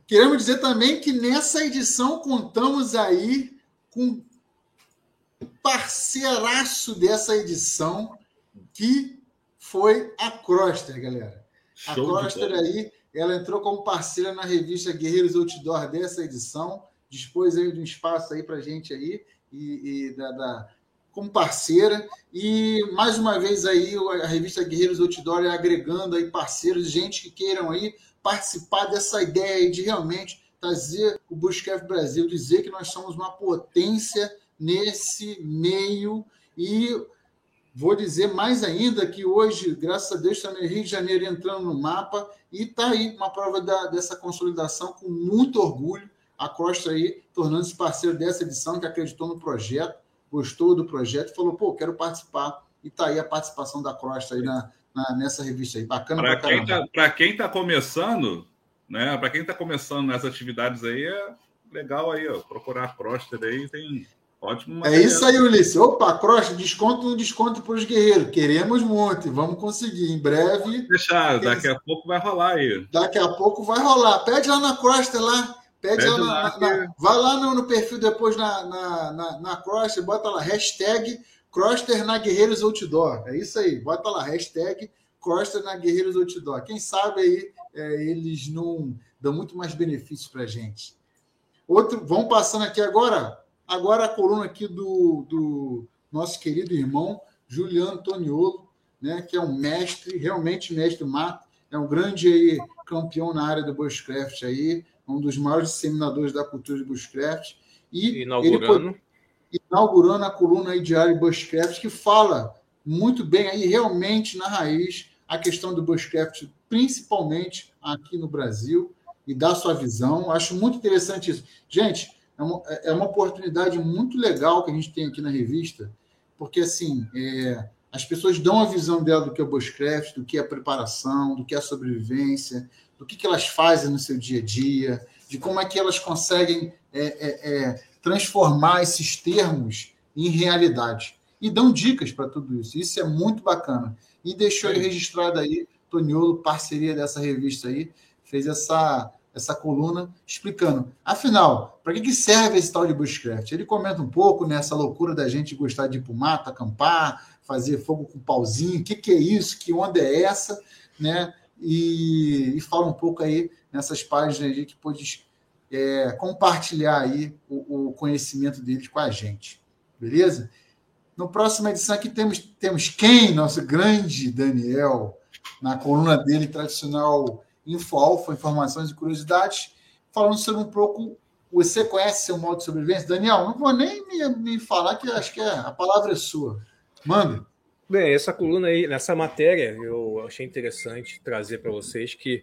Queremos dizer também que nessa edição contamos aí com parceiraço dessa edição, que foi a Croster, galera. Show a Croster aí ela entrou como parceira na revista Guerreiros Outdoor dessa edição, dispôs aí de um espaço aí para gente aí e, e da, da, como parceira. E mais uma vez aí a revista Guerreiros Outdoor é agregando aí parceiros, gente que queiram aí participar dessa ideia de realmente trazer o Bushcraft Brasil, dizer que nós somos uma potência nesse meio. E Vou dizer mais ainda que hoje, graças a Deus, está no Rio de Janeiro entrando no mapa e está aí uma prova da, dessa consolidação com muito orgulho. A Costa aí tornando-se parceiro dessa edição, que acreditou no projeto, gostou do projeto e falou: pô, quero participar. E está aí a participação da Costa aí na, na nessa revista aí. Bacana para quem está quem tá começando, né? Para quem está começando nessas atividades aí, é legal aí, ó, procurar a Croster aí, tem Ótimo. É isso aí, Ulisses. Opa, Cross, desconto no desconto para os guerreiros. Queremos muito, vamos conseguir. Em breve. Fechado, daqui a pouco vai rolar aí. Daqui a pouco vai rolar. Pede lá na Crosta lá. Pede, Pede lá, na, lá na, Vai lá no, no, perfil depois na, na, na, na Crosta, bota lá, hashtag Croster na Guerreiros Outdoor. É isso aí, bota lá, hashtag Croster na Guerreiros Outdoor. Quem sabe aí é, eles não dão muito mais benefícios para gente. Outro, vamos passando aqui agora Agora a coluna aqui do, do nosso querido irmão Juliano Toniolo, né, que é um mestre, realmente mestre mato, é um grande aí, campeão na área do bushcraft aí, um dos maiores disseminadores da cultura de Bushcraft. E inaugurando. Ele, inaugurando a coluna diário Bushcraft, que fala muito bem aí, realmente, na raiz, a questão do Bushcraft, principalmente aqui no Brasil, e dá sua visão. Acho muito interessante isso. Gente, é uma, é uma oportunidade muito legal que a gente tem aqui na revista, porque, assim, é, as pessoas dão a visão dela do que é o Bushcraft, do que é a preparação, do que é a sobrevivência, do que, que elas fazem no seu dia a dia, de como é que elas conseguem é, é, é, transformar esses termos em realidade. E dão dicas para tudo isso. Isso é muito bacana. E deixou ele registrado aí, Toniolo, parceria dessa revista aí, fez essa, essa coluna explicando. Afinal, para que, que serve esse tal de bushcraft? Ele comenta um pouco nessa loucura da gente gostar de ir para mato, acampar, fazer fogo com pauzinho, o que, que é isso, que onda é essa, né? E, e fala um pouco aí nessas páginas aí que pôde é, compartilhar aí o, o, conhecimento deles com a gente. Beleza? No próxima edição aqui temos, temos quem? Nosso grande Daniel, na coluna dele tradicional Info Alfa, Informações e Curiosidades, falando sobre um pouco. Você conhece seu modo de sobrevivência? Daniel, não vou nem me, me falar, que acho que é, a palavra é sua. Manda. Bem, essa coluna aí, nessa matéria, eu achei interessante trazer para vocês que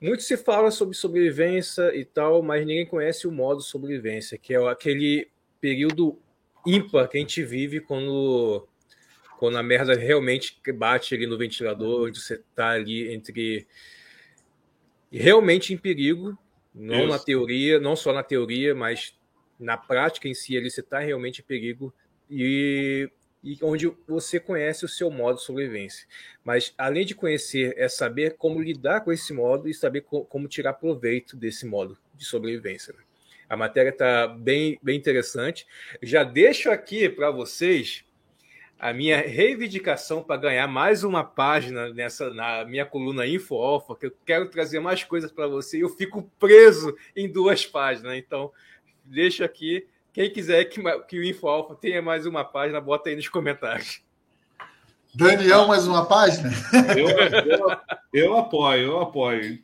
muito se fala sobre sobrevivência e tal, mas ninguém conhece o modo sobrevivência, que é aquele período ímpar que a gente vive quando, quando a merda realmente bate ali no ventilador, onde você está ali entre realmente em perigo, não Isso. na teoria, não só na teoria, mas na prática em si ali você está realmente em perigo e e onde você conhece o seu modo de sobrevivência. Mas além de conhecer, é saber como lidar com esse modo e saber co como tirar proveito desse modo de sobrevivência. Né? A matéria está bem, bem interessante. Já deixo aqui para vocês a minha reivindicação para ganhar mais uma página nessa na minha coluna Info Alpha, que eu quero trazer mais coisas para você e eu fico preso em duas páginas. Então, deixo aqui quem quiser que, que o Info Alpha tenha mais uma página, bota aí nos comentários. Daniel, mais uma página? Eu, eu, eu apoio, eu apoio.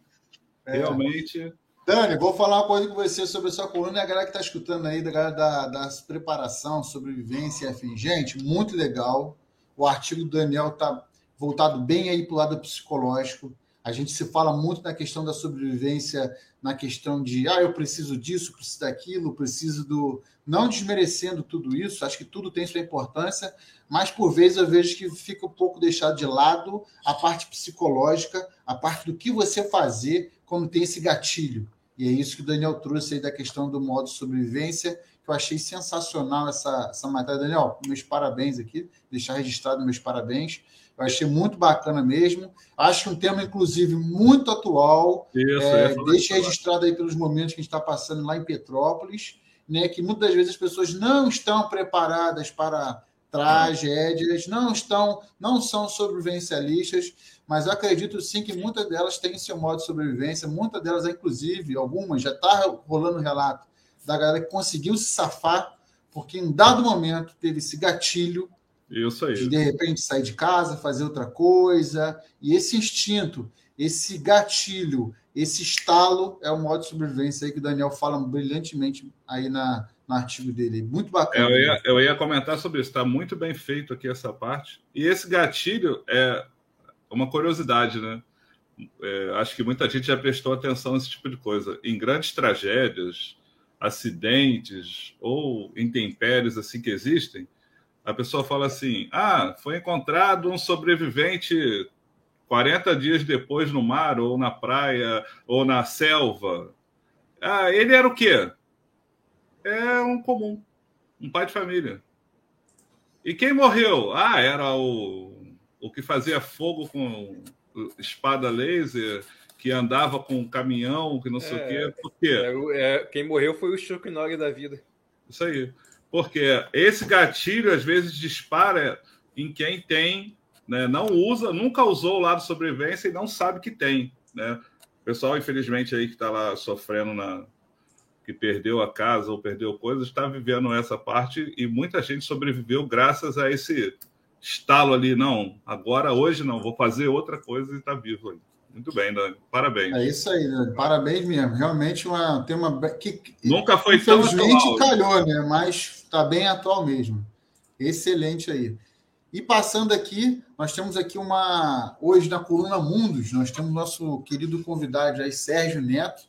É. Realmente. Dani, vou falar uma coisa com você sobre a sua coluna e a galera que está escutando aí, da galera da, da preparação, sobrevivência, enfim. Gente, muito legal. O artigo do Daniel está voltado bem aí para o lado psicológico. A gente se fala muito na questão da sobrevivência, na questão de, ah, eu preciso disso, preciso daquilo, preciso do, não desmerecendo tudo isso, acho que tudo tem sua importância, mas por vezes eu vejo que fica um pouco deixado de lado a parte psicológica, a parte do que você fazer quando tem esse gatilho. E é isso que o Daniel trouxe aí da questão do modo sobrevivência, que eu achei sensacional essa, essa matéria. Daniel, meus parabéns aqui, deixar registrado meus parabéns. Eu achei muito bacana mesmo. Acho que um tema, inclusive, muito atual. Isso, é, deixa registrado aí pelos momentos que a gente está passando lá em Petrópolis né, que muitas vezes as pessoas não estão preparadas para tragédias, não estão, não são sobrevivencialistas, mas acredito sim que muitas delas têm seu modo de sobrevivência, muitas delas, inclusive, algumas já está rolando relato da galera que conseguiu se safar, porque em dado momento teve esse gatilho Isso aí. de de repente sair de casa, fazer outra coisa, e esse instinto, esse gatilho esse estalo é o modo de sobrevivência aí que o Daniel fala brilhantemente aí na, no artigo dele. Muito bacana. Eu ia, eu ia comentar sobre isso. Está muito bem feito aqui essa parte. E esse gatilho é uma curiosidade, né? É, acho que muita gente já prestou atenção nesse tipo de coisa. Em grandes tragédias, acidentes ou intempéries assim que existem, a pessoa fala assim: ah, foi encontrado um sobrevivente 40 dias depois no mar, ou na praia, ou na selva. Ah, ele era o quê? É um comum, um pai de família. E quem morreu? Ah, era o, o que fazia fogo com espada laser, que andava com um caminhão, que não sei é, o quê. Por quê? É, é, quem morreu foi o Chuck Norris da vida. Isso aí. Porque esse gatilho, às vezes, dispara em quem tem né, não usa, nunca usou o lado sobrevivência e não sabe que tem. Né? O pessoal, infelizmente, aí que está lá sofrendo na. que perdeu a casa ou perdeu coisas, está vivendo essa parte e muita gente sobreviveu graças a esse estalo ali. Não, agora, hoje não, vou fazer outra coisa e está vivo aí. Muito bem, Dani. Parabéns. É isso aí, Dani. Parabéns mesmo. Realmente uma tema que nunca foi tão atual. calhou, né? Mas está bem atual mesmo. Excelente aí. E passando aqui, nós temos aqui uma. Hoje na coluna Mundos, nós temos nosso querido convidado aí, Sérgio Neto,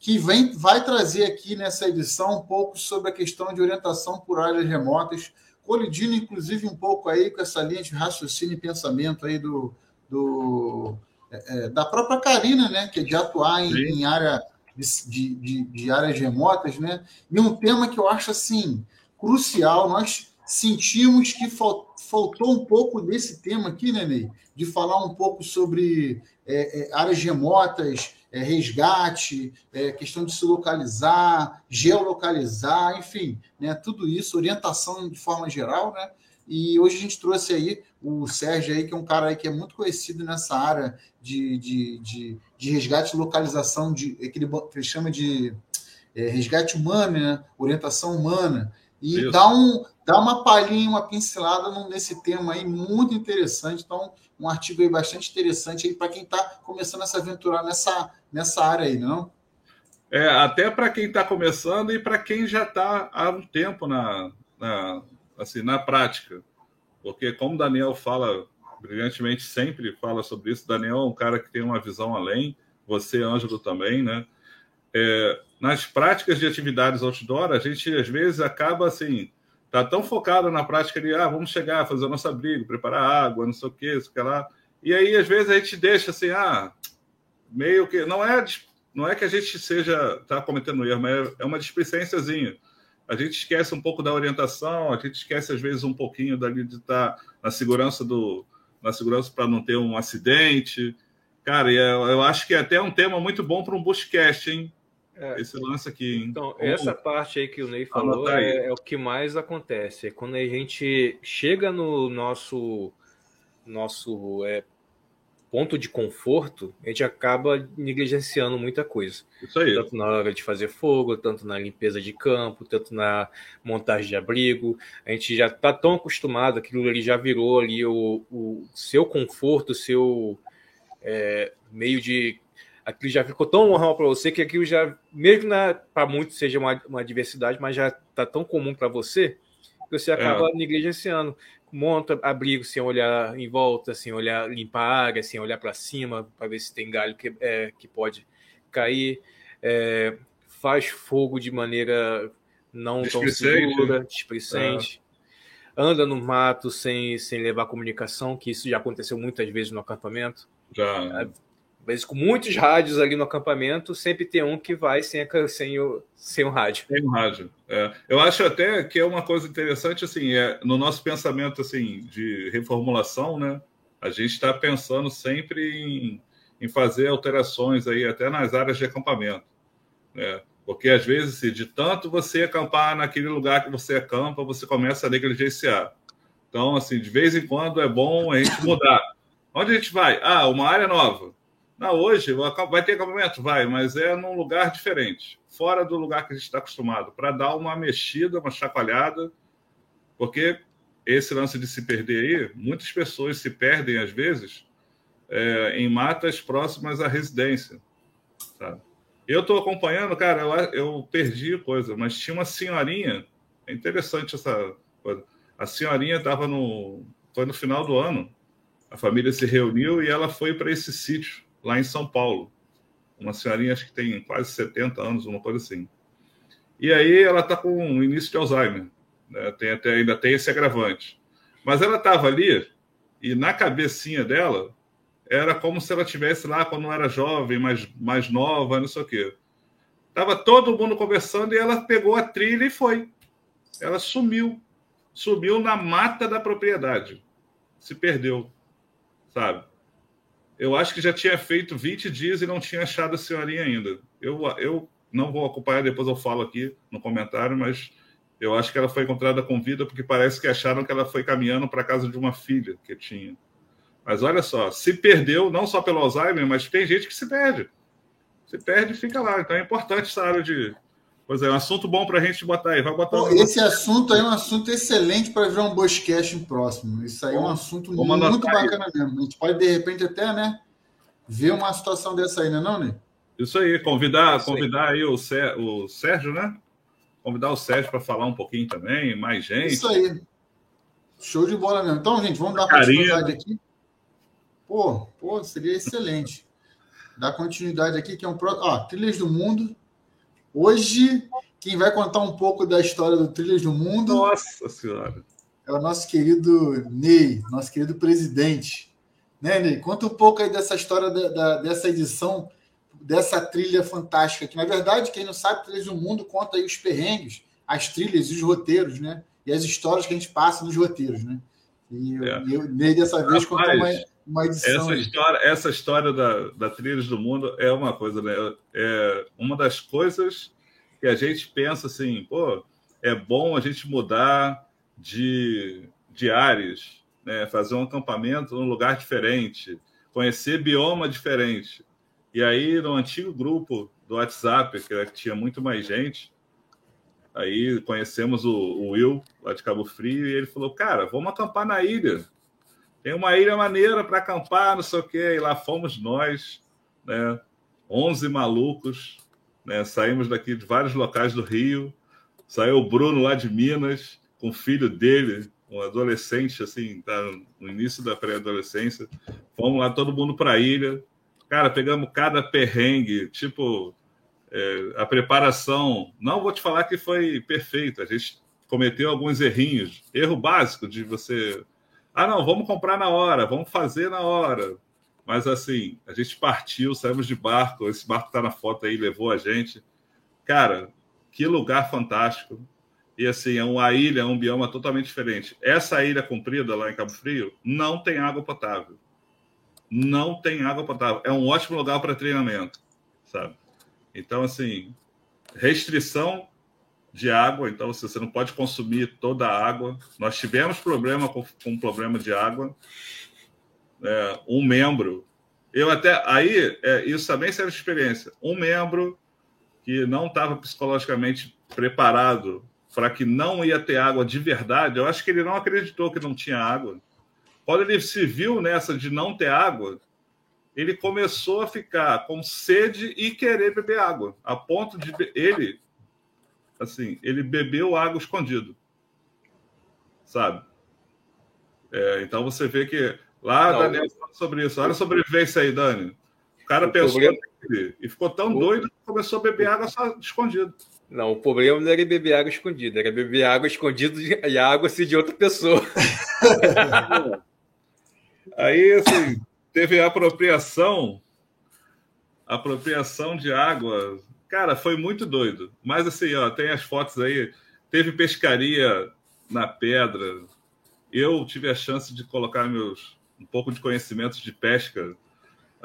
que vem, vai trazer aqui nessa edição um pouco sobre a questão de orientação por áreas remotas, colidindo inclusive um pouco aí com essa linha de raciocínio e pensamento aí do, do é, é da própria Karina, né? Que é de atuar em, em área de, de, de áreas remotas, né? E um tema que eu acho assim crucial. Nós sentimos que faltou um pouco desse tema aqui, né, Ney? De falar um pouco sobre é, é, áreas remotas, é, resgate, é, questão de se localizar, geolocalizar, enfim, né, tudo isso, orientação de forma geral, né? E hoje a gente trouxe aí o Sérgio aí, que é um cara aí que é muito conhecido nessa área de, de, de, de resgate e localização, de, que, ele, que ele chama de é, resgate humano, né? orientação humana. E Isso. dá, um, dá uma palhinha, uma pincelada nesse tema aí muito interessante. Então, um artigo aí bastante interessante aí para quem está começando a se aventurar nessa, nessa área aí, não? É, até para quem está começando e para quem já está há um tempo na, na, assim, na prática. Porque, como Daniel fala brilhantemente, sempre fala sobre isso, Daniel é um cara que tem uma visão além, você, Ângelo, também, né? É, nas práticas de atividades outdoor, a gente às vezes acaba assim, tá tão focado na prática de, ah, vamos chegar, fazer o nosso abrigo, preparar água, não sei o que, isso que lá. E aí, às vezes, a gente deixa assim, ah, meio que. Não é, não é que a gente seja, tá cometendo erro, mas é uma displicênciazinha. A gente esquece um pouco da orientação, a gente esquece, às vezes, um pouquinho dali de estar tá na segurança do. Na segurança para não ter um acidente. Cara, eu, eu acho que é até um tema muito bom para um Bushcast, hein? É, esse lance aqui. Então, essa parte aí que o Ney falou é, é, o que mais acontece. É quando a gente chega no nosso, nosso é, ponto de conforto, a gente acaba negligenciando muita coisa. Isso aí. Tanto na hora de fazer fogo, tanto na limpeza de campo, tanto na montagem de abrigo. A gente já está tão acostumado, aquilo ali já virou ali o, o seu conforto, o seu é, meio de aquilo já ficou tão normal para você que aquilo já, mesmo para muitos seja uma, uma diversidade, mas já está tão comum para você que você acaba é. negligenciando. Monta abrigo sem olhar em volta, sem olhar, limpar a área, sem olhar para cima para ver se tem galho que, é, que pode cair. É, faz fogo de maneira não tão segura, displicente. É. Anda no mato sem, sem levar comunicação, que isso já aconteceu muitas vezes no acampamento. Já. Vezes com muitos rádios ali no acampamento, sempre tem um que vai sem, a, sem, o, sem o rádio. Sem o rádio. É. Eu acho até que é uma coisa interessante, assim, é, no nosso pensamento assim, de reformulação, né? A gente está pensando sempre em, em, fazer alterações aí, até nas áreas de acampamento. Né? Porque às vezes, assim, de tanto você acampar naquele lugar que você acampa, você começa a negligenciar. Então, assim, de vez em quando é bom a gente mudar. Onde a gente vai? Ah, uma área nova não, hoje vai ter acampamento? Vai, mas é num lugar diferente, fora do lugar que a gente está acostumado, para dar uma mexida, uma chacoalhada, porque esse lance de se perder aí, muitas pessoas se perdem, às vezes, é, em matas próximas à residência. Sabe? Eu estou acompanhando, cara, eu, eu perdi coisa, mas tinha uma senhorinha, é interessante essa coisa. A senhorinha estava no. Foi no final do ano, a família se reuniu e ela foi para esse sítio lá em São Paulo. Uma senhorinha, acho que tem quase 70 anos, uma coisa assim. E aí ela está com início de Alzheimer. Né? Tem até, ainda tem esse agravante. Mas ela estava ali e na cabecinha dela era como se ela tivesse lá quando era jovem, mais, mais nova, não sei o quê. Tava todo mundo conversando e ela pegou a trilha e foi. Ela sumiu. Sumiu na mata da propriedade. Se perdeu, sabe? Eu acho que já tinha feito 20 dias e não tinha achado a senhorinha ainda. Eu, eu não vou acompanhar, depois eu falo aqui no comentário, mas eu acho que ela foi encontrada com vida porque parece que acharam que ela foi caminhando para a casa de uma filha que tinha. Mas olha só, se perdeu não só pelo Alzheimer, mas tem gente que se perde. Se perde e fica lá. Então é importante essa área de. Pois é, um assunto bom para a gente botar aí. Vai botar Pô, esse assunto aí é um assunto excelente para ver um Boscast próximo. Isso aí é um assunto muito bacana aí. mesmo. A gente pode, de repente, até, né? ver uma situação dessa aí, não é não, né? Isso aí, convidar, Isso convidar aí, aí o, Sérgio, né? Convidar o Sérgio para falar um pouquinho também, mais gente. Isso aí. Show de bola mesmo. Então, gente, vamos dar continuidade aqui. Pô, pô, seria excelente. Dar continuidade aqui, que é um. Ó, Trilhas do Mundo. Hoje, quem vai contar um pouco da história do Trilhas do Mundo. Nossa Senhora! É o nosso querido Ney, nosso querido presidente. Né, Ney? Conta um pouco aí dessa história da, da, dessa edição, dessa trilha fantástica. Que, na verdade, quem não sabe, Trilhas do Mundo conta aí os perrengues, as trilhas e os roteiros, né? E as histórias que a gente passa nos roteiros, né? E, é. e o Ney, dessa vez, Rapaz, contou uma, uma edição. Essa história, essa história da, da Trilhas do Mundo é uma coisa, né? É uma das coisas que a gente pensa assim, pô, é bom a gente mudar de, de áreas, né? fazer um acampamento num lugar diferente, conhecer bioma diferente. E aí, no antigo grupo do WhatsApp, que tinha muito mais gente, aí conhecemos o, o Will, lá de Cabo Frio, e ele falou: Cara, vamos acampar na ilha. Tem uma ilha maneira para acampar, não sei o quê. E lá fomos nós, né? 11 malucos, né? Saímos daqui de vários locais do Rio. Saiu o Bruno lá de Minas, com o filho dele, um adolescente, assim, tá no início da pré-adolescência. Fomos lá, todo mundo para a ilha. Cara, pegamos cada perrengue, tipo, é, a preparação. Não vou te falar que foi perfeita, a gente cometeu alguns errinhos. Erro básico de você. Ah, não, vamos comprar na hora, vamos fazer na hora. Mas assim, a gente partiu, saímos de barco, esse barco está na foto aí, levou a gente. Cara, que lugar fantástico. E assim, é uma ilha, é um bioma totalmente diferente. Essa ilha comprida lá em Cabo Frio não tem água potável. Não tem água potável. É um ótimo lugar para treinamento, sabe? Então, assim, restrição de água, então você não pode consumir toda a água. Nós tivemos problema com, com problema de água. É, um membro, eu até aí é, isso também serve de experiência. Um membro que não estava psicologicamente preparado para que não ia ter água de verdade, eu acho que ele não acreditou que não tinha água. Quando ele se viu nessa de não ter água, ele começou a ficar com sede e querer beber água, a ponto de ele, assim, ele bebeu água escondido, sabe? É, então você vê que lá, não, Daniel, fala sobre isso. Olha a sobrevivência aí, Dani. O cara o pensou problema... e ficou tão o... doido que começou a beber água só escondido. Não, o problema não era beber água escondida, era beber água escondida e a água ser de outra pessoa. Aí, assim, teve a apropriação, apropriação de água. Cara, foi muito doido. Mas, assim, ó, tem as fotos aí. Teve pescaria na pedra. Eu tive a chance de colocar meus um pouco de conhecimentos de pesca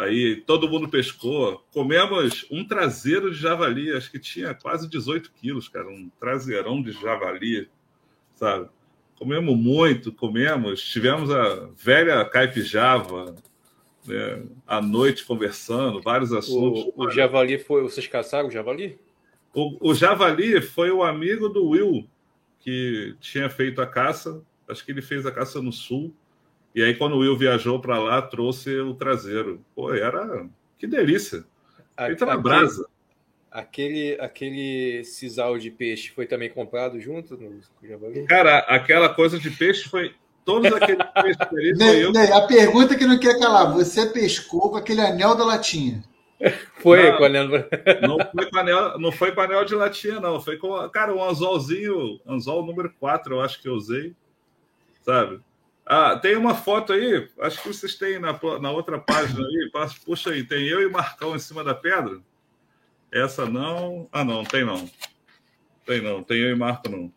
Aí todo mundo pescou. Comemos um traseiro de javali, acho que tinha quase 18 quilos, cara, um traseirão de javali, sabe? Comemos muito, comemos. Tivemos a velha caipijava, né, à noite conversando, vários assuntos. O, o javali foi. Vocês caçaram o javali? O, o javali foi o amigo do Will, que tinha feito a caça. Acho que ele fez a caça no sul e aí, quando o Will viajou para lá, trouxe o traseiro. Pô, era. Que delícia. Feita na brasa. Aquele, aquele sisal de peixe foi também comprado junto no Javali? Cara, aquela coisa de peixe foi. Todos aqueles peixes ali. Ney, eu... Ney, a pergunta que não quer calar: você pescou com aquele anel da latinha? Foi não, com anel. Não foi com anel, não foi com anel de latinha, não. Foi com, cara, um anzolzinho, anzol número 4, eu acho que eu usei. Sabe? Ah, tem uma foto aí, acho que vocês têm na, na outra página aí. Puxa aí, tem eu e Marcão em cima da pedra? Essa não. Ah, não, tem não. Tem não, tem eu e Marco não.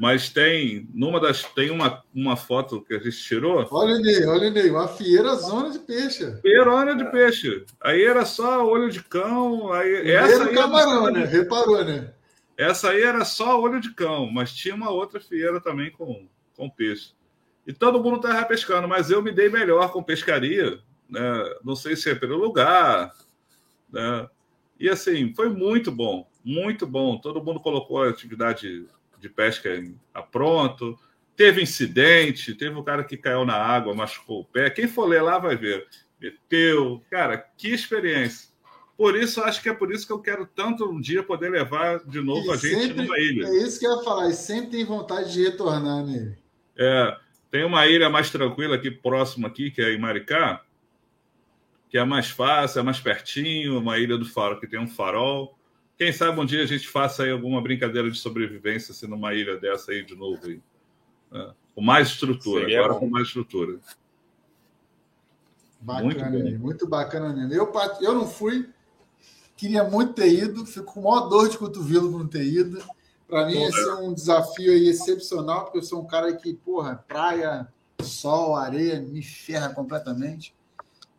Mas tem, numa das. Tem uma, uma foto que a gente tirou. Olha ali, olha ali, uma fieira zona de peixe. Feirona de peixe. Aí era só olho de cão. Aí, essa aí camarão, era... né? Reparou, né? Essa aí era só olho de cão, mas tinha uma outra fieira também com, com peixe. E todo mundo estava pescando, mas eu me dei melhor com pescaria. Né? Não sei se é pelo lugar. Né? E assim, foi muito bom, muito bom. Todo mundo colocou a atividade de pesca a pronto. Teve incidente, teve um cara que caiu na água, machucou o pé. Quem for ler lá vai ver. meteu. Cara, que experiência. Por isso, acho que é por isso que eu quero tanto um dia poder levar de novo e a gente sempre, numa ilha. É isso que eu ia falar, e sempre tem vontade de retornar nele. É, tem uma ilha mais tranquila aqui próxima aqui, que é em Maricá, que é mais fácil, é mais pertinho, uma ilha do farol que tem um farol. Quem sabe um dia a gente faça aí alguma brincadeira de sobrevivência assim, numa ilha dessa aí de novo. Aí. É, com mais estrutura, Seria agora bom. com mais estrutura. Bacana, muito, muito bacana mesmo. Eu, eu não fui, queria muito ter ido, fico com maior dor de cotovelo por não ter ido. Para mim, esse é um desafio aí excepcional, porque eu sou um cara que, porra, praia, sol, areia, me ferra completamente.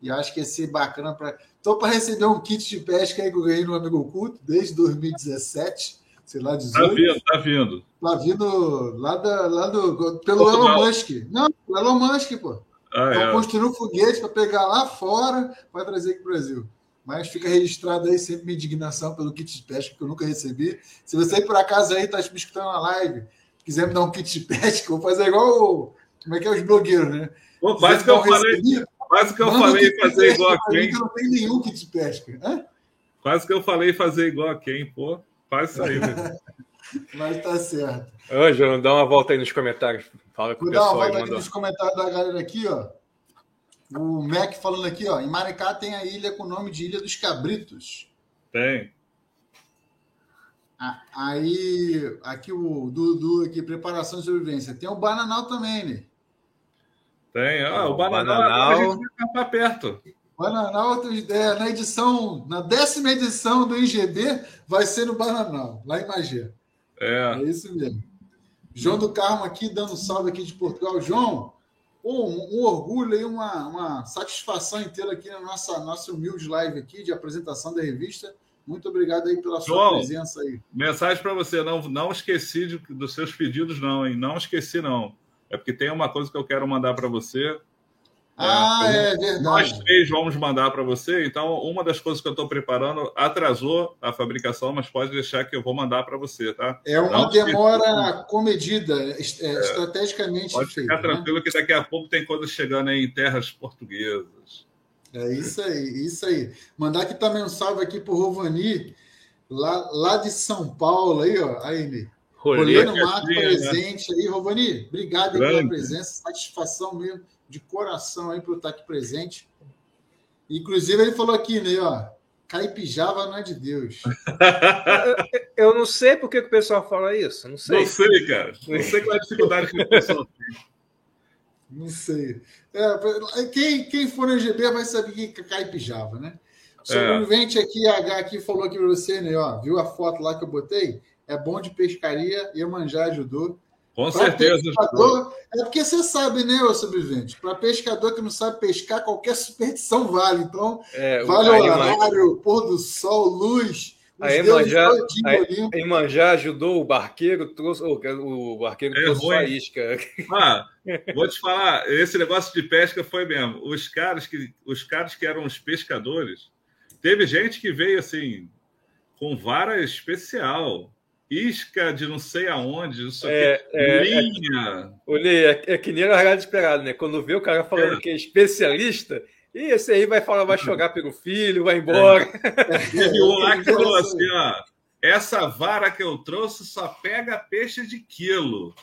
E acho que ia ser bacana para. Estou para receber um kit de pesca aí que eu ganhei no Amigo Oculto desde 2017, sei lá, 18. Tá vindo, tá vindo. Tá vindo lá, da, lá do. pelo Portugal. Elon Musk. Não, pelo Elon Musk, pô. Ah, é. construindo um foguete para pegar lá fora para trazer aqui para o Brasil. Mas fica registrado aí sempre minha indignação pelo kit de pesca que eu nunca recebi. Se você por acaso aí está me escutando na live, quiser me dar um kit de pesca, eu vou fazer igual o, como é que é os blogueiros, né? Pô, quase que eu falei, quase que eu falei fazer igual a quem. Não tem nenhum kit de pesca. Hã? Quase que eu falei fazer igual a quem, pô. Faz isso aí, velho. Mas tá certo. Ô, João, dá uma volta aí nos comentários. Fala com Vou o pessoal. Dá uma volta aqui nos comentários da galera aqui, ó. O Mac falando aqui, ó. Em Maricá tem a ilha com o nome de Ilha dos Cabritos. Tem. Ah, aí, aqui o Dudu, aqui, preparação de sobrevivência. Tem o Bananal também, né? Tem. Ah, o, o Bananal, Bananal... a gente vai perto. Bananal, é, na edição, na décima edição do IGB, vai ser no Bananal, lá em Magé. É. É isso mesmo. João do Carmo aqui, dando um salve aqui de Portugal. João, um, um orgulho e uma, uma satisfação inteira aqui na nossa, nossa humilde live aqui de apresentação da revista. Muito obrigado aí pela sua João, presença aí. Mensagem para você, não, não esqueci de, dos seus pedidos, não, hein? Não esqueci, não. É porque tem uma coisa que eu quero mandar para você. Ah, é, é verdade. Nós três vamos mandar para você. Então, uma das coisas que eu estou preparando atrasou a fabricação, mas pode deixar que eu vou mandar para você, tá? É uma Não demora comedida, é, é, estrategicamente. Pode ficar né? tranquilo né? que daqui a pouco tem coisas chegando aí em terras portuguesas. É isso aí, isso aí. Mandar aqui também um salve aqui para o Rovani, lá, lá de São Paulo, aí, ó. Aí, Rolando Mato né? presente aí, Rovani. Obrigado pela presença, satisfação mesmo de coração aí por estar aqui presente. Inclusive, ele falou aqui, né, ó, caipijava não é de Deus. eu não sei por que o pessoal fala isso. Não sei. Não sei, cara. Não sei qual é a dificuldade que o pessoal tem. Não sei. É, quem, quem for no GB vai saber que é caipijava, né? O sobrevivente é. aqui, H, aqui falou aqui para você, né? Ó, viu a foto lá que eu botei? É bom de pescaria e a manjar ajudou. Com pra certeza. Pescador, é porque você sabe, né, ô sobrevivente? Para pescador que não sabe pescar, qualquer superstição vale. Então, é, vale o horário, pôr do sol, luz. A Emanjá, a Emanjá ajudou o barqueiro, trouxe, o, barqueiro é trouxe ruim. a isca. Ah, vou te falar, esse negócio de pesca foi mesmo. Os caras que, os caras que eram os pescadores, teve gente que veio assim, com vara especial, isca de não sei aonde, isso aqui, é, é, linha. É, olhei, é, é, que nem largado esperado, né? Quando vê o cara falando é. que é especialista, e esse aí vai falar, vai jogar pelo filho, vai embora. E um lá que falou assim, ó, essa vara que eu trouxe só pega peixe de quilo.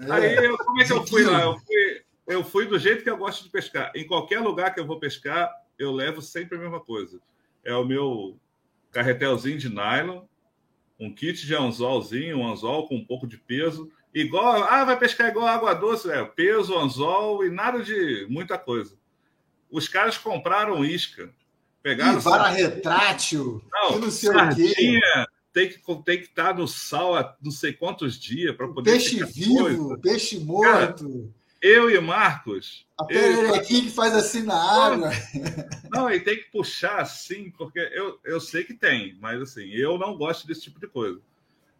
É. Aí, eu, como é que eu fui lá? Eu fui, eu fui do jeito que eu gosto de pescar. Em qualquer lugar que eu vou pescar, eu levo sempre a mesma coisa. É o meu carretelzinho de nylon, um kit de anzolzinho, um anzol com um pouco de peso. Igual, ah, vai pescar igual água doce, é peso, anzol e nada de muita coisa. Os caras compraram isca. Pegaram. Vara retrátil. Não, não sei sardinha, tem que tem que estar no sal há não sei quantos dias para poder. Peixe vivo, coisa. peixe morto. Cara, eu e Marcos. A pererequinha que faz assim na água. Não, e tem que puxar assim, porque eu, eu sei que tem, mas assim, eu não gosto desse tipo de coisa.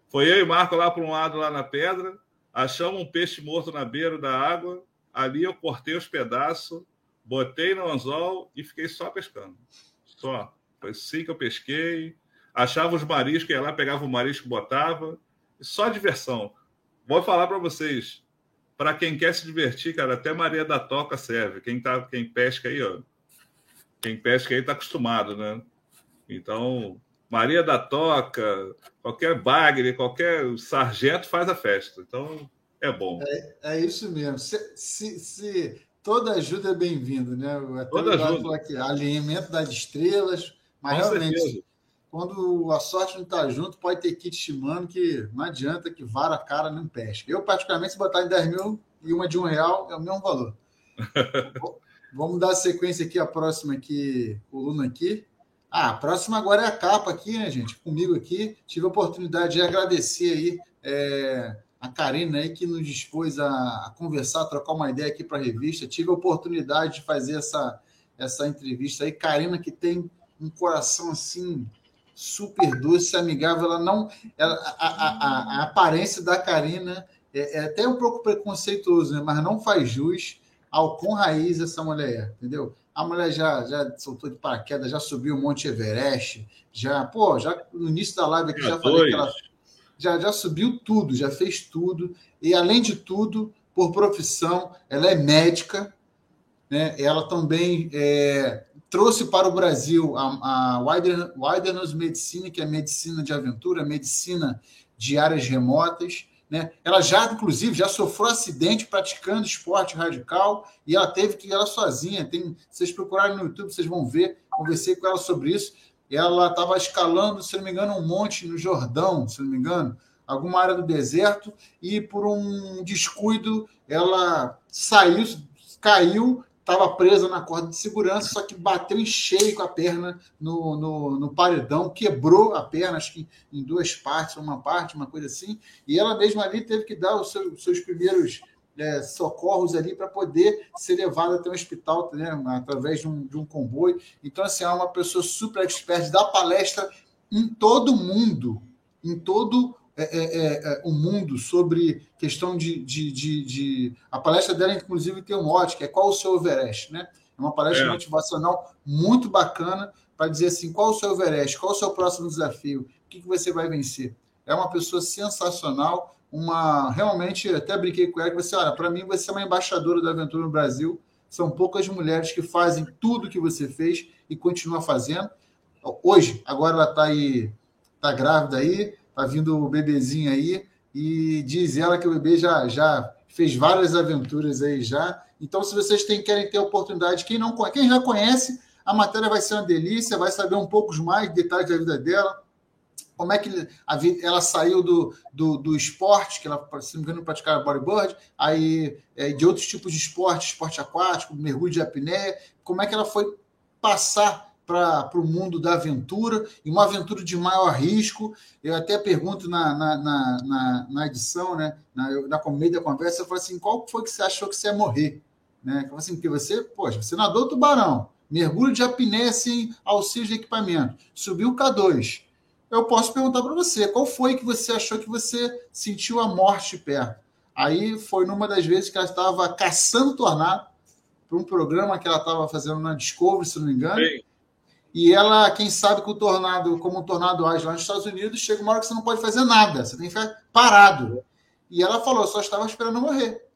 Foi eu e Marco lá para um lado, lá na pedra, achamos um peixe morto na beira da água. Ali eu cortei os pedaços, botei no anzol e fiquei só pescando. Só. Foi assim que eu pesquei. Achava os mariscos, ia lá, pegava o marisco, botava. Só diversão. Vou falar para vocês para quem quer se divertir, cara, até Maria da Toca serve. Quem tá, quem pesca aí, ó, quem pesca aí está acostumado, né? Então, Maria da Toca, qualquer bagre, qualquer sargento faz a festa. Então, é bom. É, é isso mesmo. Se, se, se toda ajuda é bem-vinda, né? Até toda ajuda. Alimento das estrelas, mas Com realmente, certeza. Quando a sorte não está junto, pode ter kit estimando que não adianta que vara a cara não pesca. Eu, particularmente, se botar em 10 mil e uma de um real, é o mesmo valor. Vamos dar sequência aqui, a próxima aqui, coluna aqui. Ah, a próxima agora é a capa aqui, né, gente? Comigo aqui. Tive a oportunidade de agradecer aí é, a Karina aí que nos dispôs a, a conversar, a trocar uma ideia aqui para a revista. Tive a oportunidade de fazer essa, essa entrevista aí. Karina que tem um coração assim super doce, amigável. Ela não, ela, a, a, a, aparência da Karina é, é, até um pouco preconceituoso, né? mas não faz jus ao com raiz essa mulher é, entendeu? A mulher já, já soltou de paraquedas, já subiu o Monte Everest, já, pô, já no início da live aqui já, já falei que ela já, já subiu tudo, já fez tudo, e além de tudo, por profissão, ela é médica, né? ela também é, trouxe para o Brasil a, a Wilderness Medicine, que é medicina de aventura, medicina de áreas remotas, né? Ela já, inclusive, já sofreu acidente praticando esporte radical e ela teve que ir ela sozinha. Tem, vocês procurarem no YouTube, vocês vão ver. Conversei com ela sobre isso. Ela estava escalando, se não me engano, um monte no Jordão, se não me engano, alguma área do deserto, e por um descuido ela saiu, caiu estava presa na corda de segurança, só que bateu em cheio com a perna no, no, no, paredão, quebrou a perna, acho que em duas partes, uma parte, uma coisa assim, e ela mesma ali teve que dar os seus, seus primeiros é, socorros ali para poder ser levada até o hospital, né, através de um, de um comboio. Então, assim, é uma pessoa super expert, dá palestra em todo mundo, em todo é, é, é, é, o mundo sobre questão de, de, de, de, A palestra dela, inclusive, tem um mote, que é qual o seu Everest, né? É uma palestra é. motivacional muito bacana para dizer assim, qual o seu Everest, qual o seu próximo desafio, o que, que você vai vencer. É uma pessoa sensacional, uma realmente, até brinquei com ela, que você, olha, para mim você é uma embaixadora da aventura no Brasil, são poucas mulheres que fazem tudo que você fez e continua fazendo. Hoje, agora ela está aí, está grávida aí, Tá vindo o bebezinho aí e diz ela que o bebê já, já fez várias aventuras aí já. Então, se vocês têm, querem ter oportunidade, quem não quem já conhece, a matéria vai ser uma delícia, vai saber um pouco mais detalhes da vida dela, como é que ela saiu do, do, do, esporte, que ela, se não me engano, praticava bodyboard, aí é, de outros tipos de esporte, esporte aquático, mergulho de apneia, como é que ela foi passar para o mundo da aventura, e uma aventura de maior risco. Eu até pergunto na, na, na, na edição, né, na, na meio da conversa, eu falo assim, qual foi que você achou que você ia morrer? Né? Eu falo assim, porque você, poxa, você nadou tubarão, mergulho de apneia sem auxílio de equipamento, subiu o K2. Eu posso perguntar para você, qual foi que você achou que você sentiu a morte perto? Aí foi numa das vezes que ela estava caçando tornado, para um programa que ela estava fazendo na Discovery, se não me engano. Sim. E ela, quem sabe que o tornado, como o tornado age lá nos Estados Unidos, chega uma hora que você não pode fazer nada, você tem que ficar parado. E ela falou, só estava esperando morrer.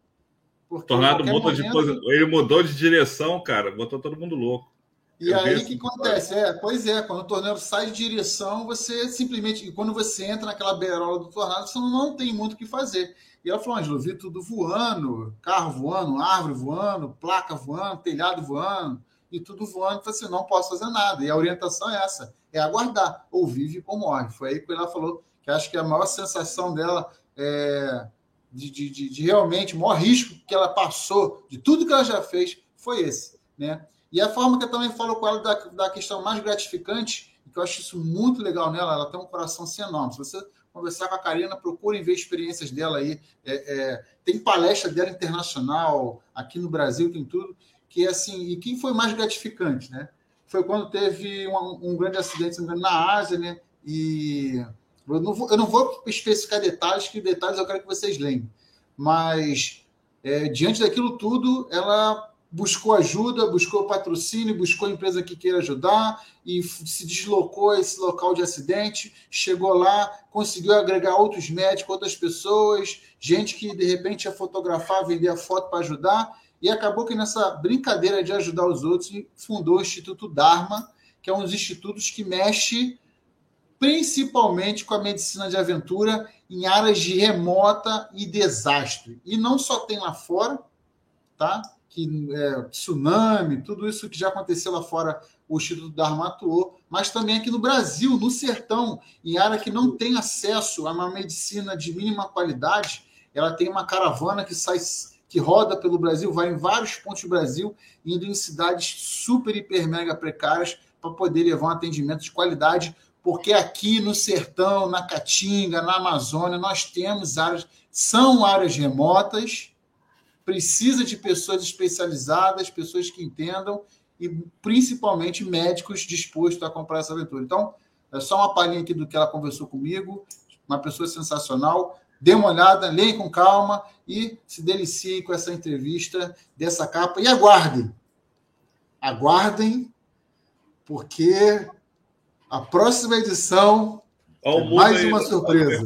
O tornado muda momento... de ele mudou de direção, cara, botou todo mundo louco. E Eu aí o que acontece? É, pois é, quando o tornado sai de direção, você simplesmente, quando você entra naquela beirola do tornado, você não tem muito o que fazer. E ela falou, Angelo, vi tudo voando, carro voando, árvore voando, placa voando, telhado voando, e tudo voando, você não posso fazer nada. E a orientação é essa, é aguardar, ou vive ou morre. Foi aí que ela falou que acho que a maior sensação dela é de, de, de, de realmente, o maior risco que ela passou, de tudo que ela já fez, foi esse. Né? E a forma que eu também falo com ela da, da questão mais gratificante, que eu acho isso muito legal nela, ela tem um coração assim enorme. Se você conversar com a Karina, procurem ver experiências dela aí. É, é, tem palestra dela internacional, aqui no Brasil, tem tudo que assim, e quem foi mais gratificante, né? Foi quando teve um, um grande acidente na Ásia, né? E eu não, vou, eu não vou especificar detalhes, que detalhes eu quero que vocês lembrem. Mas é, diante daquilo tudo, ela buscou ajuda, buscou patrocínio, buscou empresa que queira ajudar e se deslocou a esse local de acidente, chegou lá, conseguiu agregar outros médicos, outras pessoas, gente que de repente ia fotografar, vender a foto para ajudar e acabou que nessa brincadeira de ajudar os outros, fundou o Instituto Dharma, que é um dos institutos que mexe principalmente com a medicina de aventura em áreas de remota e desastre. E não só tem lá fora, tá? Que é, tsunami, tudo isso que já aconteceu lá fora, o Instituto Dharma atuou, mas também aqui no Brasil, no sertão, em área que não tem acesso a uma medicina de mínima qualidade, ela tem uma caravana que sai que roda pelo Brasil, vai em vários pontos do Brasil, indo em cidades super, hiper, mega precárias para poder levar um atendimento de qualidade, porque aqui no sertão, na Caatinga, na Amazônia, nós temos áreas, são áreas remotas, precisa de pessoas especializadas, pessoas que entendam e principalmente médicos dispostos a comprar essa aventura. Então, é só uma palhinha aqui do que ela conversou comigo, uma pessoa sensacional. Dê uma olhada, leia com calma e se deliciem com essa entrevista dessa capa. E aguardem. Aguardem, porque a próxima edição é mais uma surpresa.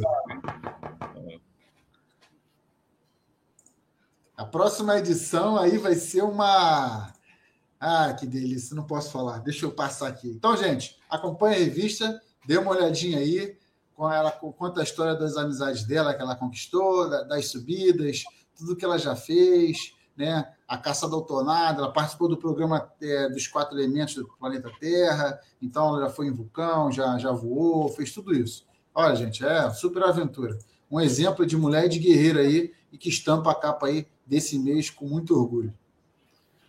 A próxima edição aí vai ser uma. Ah, que delícia, não posso falar. Deixa eu passar aqui. Então, gente, acompanhe a revista, dê uma olhadinha aí com ela conta a história das amizades dela que ela conquistou, das subidas, tudo que ela já fez, né? A caçada ao tornado, ela participou do programa é, dos quatro elementos do planeta Terra, então ela já foi em vulcão, já, já voou, fez tudo isso. Olha, gente, é super aventura. Um exemplo de mulher de guerreira aí e que estampa a capa aí desse mês com muito orgulho.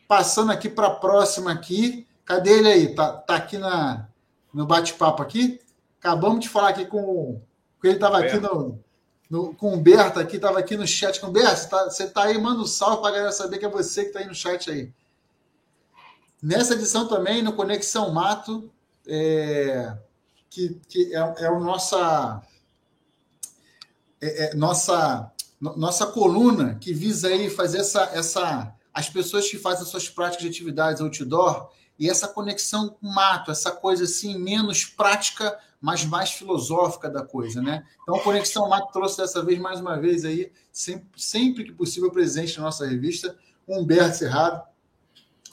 Passando aqui para a próxima aqui, cadê ele aí? Tá, tá aqui na, no bate-papo aqui? Acabamos de falar aqui com. ele estava aqui no, no, com o Humberto aqui, estava aqui no chat. Com o Humberto, você está tá aí, manda um salve para a galera saber que é você que está aí no chat aí. Nessa edição também, no Conexão Mato, é, que, que é, é o nossa, é, é, nossa, no, nossa coluna que visa aí fazer essa, essa. As pessoas que fazem suas práticas de atividades outdoor e essa conexão com o mato, essa coisa assim, menos prática mas mais filosófica da coisa, né? Então, a Conexão Mato trouxe dessa vez, mais uma vez, aí, sempre, sempre que possível, presente na nossa revista, Humberto Cerrado,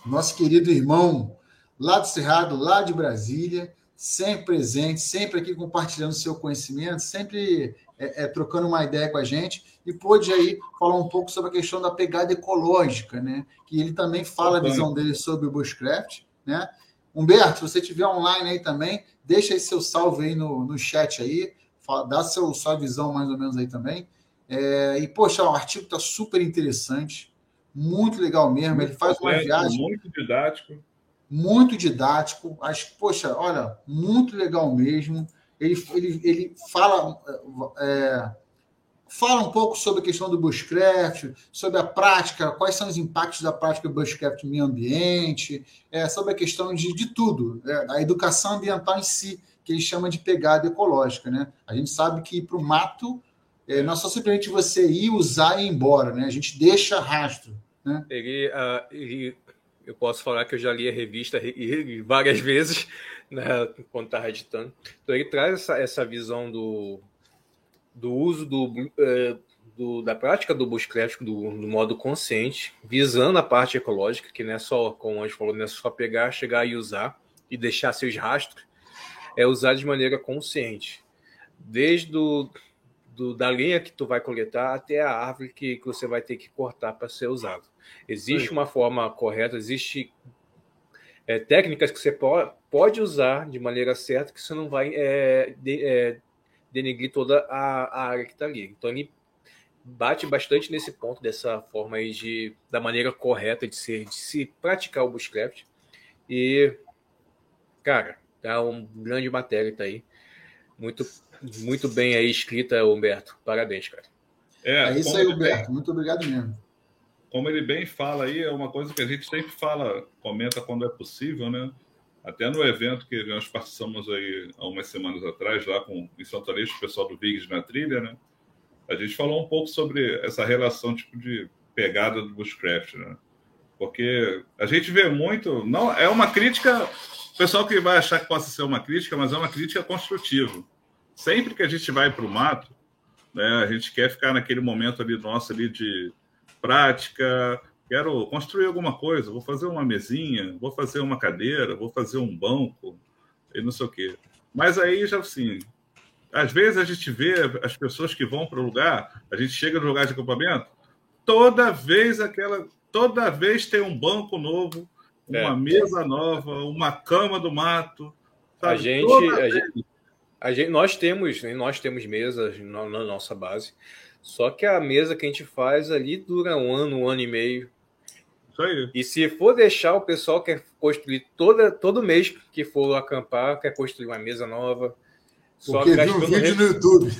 nosso querido irmão lá do Cerrado, lá de Brasília, sempre presente, sempre aqui compartilhando seu conhecimento, sempre é, é, trocando uma ideia com a gente, e pôde aí falar um pouco sobre a questão da pegada ecológica, né? Que ele também fala a visão dele sobre o bushcraft, né? Humberto, se você estiver online aí também, deixa aí seu salve aí no, no chat aí, dá seu, sua visão mais ou menos aí também. É, e, poxa, o artigo está super interessante, muito legal mesmo. Ele faz uma viagem. Muito didático. Muito didático. Acho poxa, olha, muito legal mesmo. Ele, ele, ele fala. É, Fala um pouco sobre a questão do bushcraft, sobre a prática, quais são os impactos da prática do bushcraft no meio ambiente, é, sobre a questão de, de tudo, é, a educação ambiental em si, que ele chama de pegada ecológica. Né? A gente sabe que para o mato é, não é só simplesmente você ir, usar e ir embora, né? a gente deixa rastro. Né? Ele, uh, ele, eu posso falar que eu já li a revista várias vezes né, quando estava editando. Então ele traz essa, essa visão do do uso do, é, do, da prática do bushcraft do, do, modo consciente, visando a parte ecológica, que não é só, como a gente falou, não é só pegar, chegar e usar e deixar seus rastros, é usar de maneira consciente. Desde do, do, da linha que tu vai coletar até a árvore que, que você vai ter que cortar para ser usado. Existe Sim. uma forma correta, existe é, técnicas que você pode, pode usar de maneira certa que você não vai é, de, é, denegrir toda a, a área que está ali. Então ele bate bastante nesse ponto dessa forma aí de da maneira correta de ser de se praticar o bushcraft. E cara tá um grande matéria tá aí. Muito muito bem aí escrita Humberto. Parabéns cara. É, é isso aí Humberto. bem, muito obrigado mesmo. como ele bem fala aí é uma coisa que a gente sempre fala comenta quando é possível né até no evento que nós participamos aí há umas semanas atrás, lá com, em Santa Leste, o pessoal do Viggs na trilha, né? A gente falou um pouco sobre essa relação tipo de pegada do bushcraft, né? Porque a gente vê muito, não é uma crítica, o pessoal que vai achar que possa ser uma crítica, mas é uma crítica construtiva. Sempre que a gente vai para o mato, né, a gente quer ficar naquele momento ali nosso ali de prática, quero construir alguma coisa, vou fazer uma mesinha, vou fazer uma cadeira, vou fazer um banco, e não sei o quê. Mas aí já assim, às vezes a gente vê as pessoas que vão para o lugar, a gente chega no lugar de acampamento, toda vez aquela, toda vez tem um banco novo, uma é. mesa nova, uma cama do mato. Sabe? A gente, a gente, a gente, nós temos, nós temos mesas na, na, nossa base. Só que a mesa que a gente faz ali dura um ano, um ano e meio. Isso aí. E se for deixar o pessoal quer construir toda, todo mês que for acampar, quer construir uma mesa nova, só Porque gastando um vídeo no YouTube.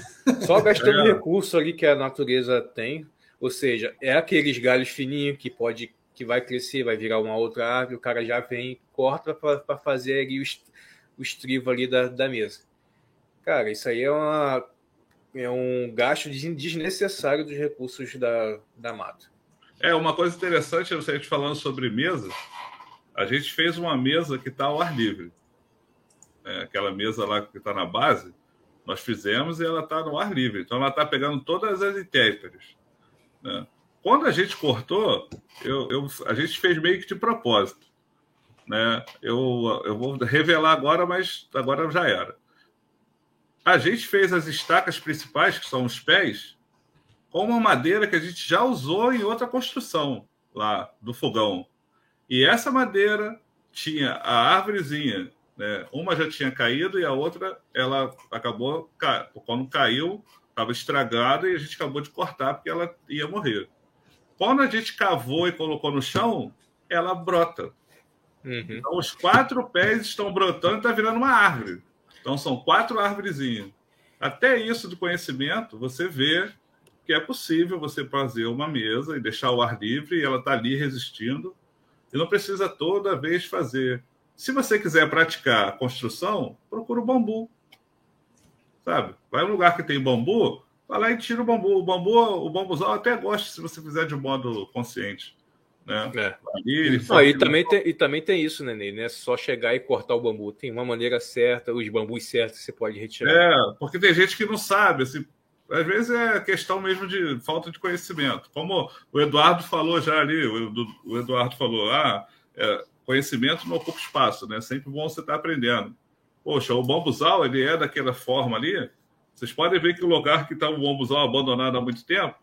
Só gastando é. recurso ali que a natureza tem. Ou seja, é aqueles galhos fininhos que pode que vai crescer, vai virar uma outra árvore, o cara já vem, corta para fazer ali o, o estrivo ali da, da mesa. Cara, isso aí é, uma, é um gasto desnecessário dos recursos da, da mata. É, uma coisa interessante, a gente falando sobre mesa, a gente fez uma mesa que está ao ar livre é, aquela mesa lá que está na base, nós fizemos e ela está no ar livre. Então ela está pegando todas as intérpretes. Né? Quando a gente cortou, eu, eu, a gente fez meio que de propósito. Né? Eu, eu vou revelar agora, mas agora já era. A gente fez as estacas principais, que são os pés, com uma madeira que a gente já usou em outra construção lá do fogão. E essa madeira tinha a árvorezinha né? Uma já tinha caído e a outra ela acabou quando caiu estava estragada e a gente acabou de cortar porque ela ia morrer. Quando a gente cavou e colocou no chão, ela brota. Uhum. Então os quatro pés estão brotando e está virando uma árvore. Então são quatro árvorezinhas. Até isso do conhecimento, você vê que é possível você fazer uma mesa e deixar o ar livre e ela está ali resistindo. E não precisa toda vez fazer se você quiser praticar construção, procura o bambu. Sabe? Vai um lugar que tem bambu, vai lá e tira o bambu. O bambu, o bambuzal até gosta se você fizer de modo consciente. Né? É. Ali, Não, e, também tem, e também tem isso, né, Ney? Não é só chegar e cortar o bambu. Tem uma maneira certa, os bambus certos que você pode retirar. É, porque tem gente que não sabe. Assim, às vezes é questão mesmo de falta de conhecimento. Como o Eduardo falou já ali, o Eduardo falou, ah, é, conhecimento não ocupa espaço, né? Sempre bom você estar tá aprendendo. Poxa, o bambuzal, ele é daquela forma ali. Vocês podem ver que o lugar que está o bambuzal abandonado há muito tempo,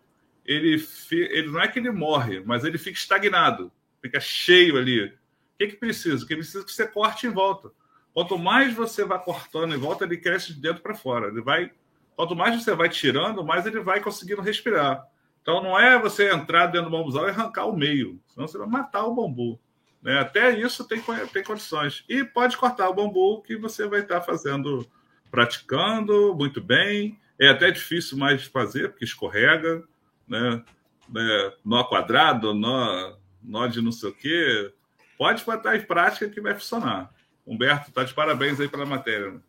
ele, ele não é que ele morre, mas ele fica estagnado, fica cheio ali. O que, que precisa? Que precisa que você corte em volta. Quanto mais você vai cortando em volta, ele cresce de dentro para fora. Ele vai, quanto mais você vai tirando, mais ele vai conseguindo respirar. Então não é você entrar dentro do bambuzal e arrancar o meio, senão você vai matar o bambu. Né? Até isso tem, tem condições. E pode cortar o bambu que você vai estar fazendo, praticando muito bem. É até difícil mais fazer, porque escorrega, né? É, nó quadrado, nó, nó de não sei o quê. Pode botar em prática que vai funcionar. Humberto, está de parabéns aí pela matéria.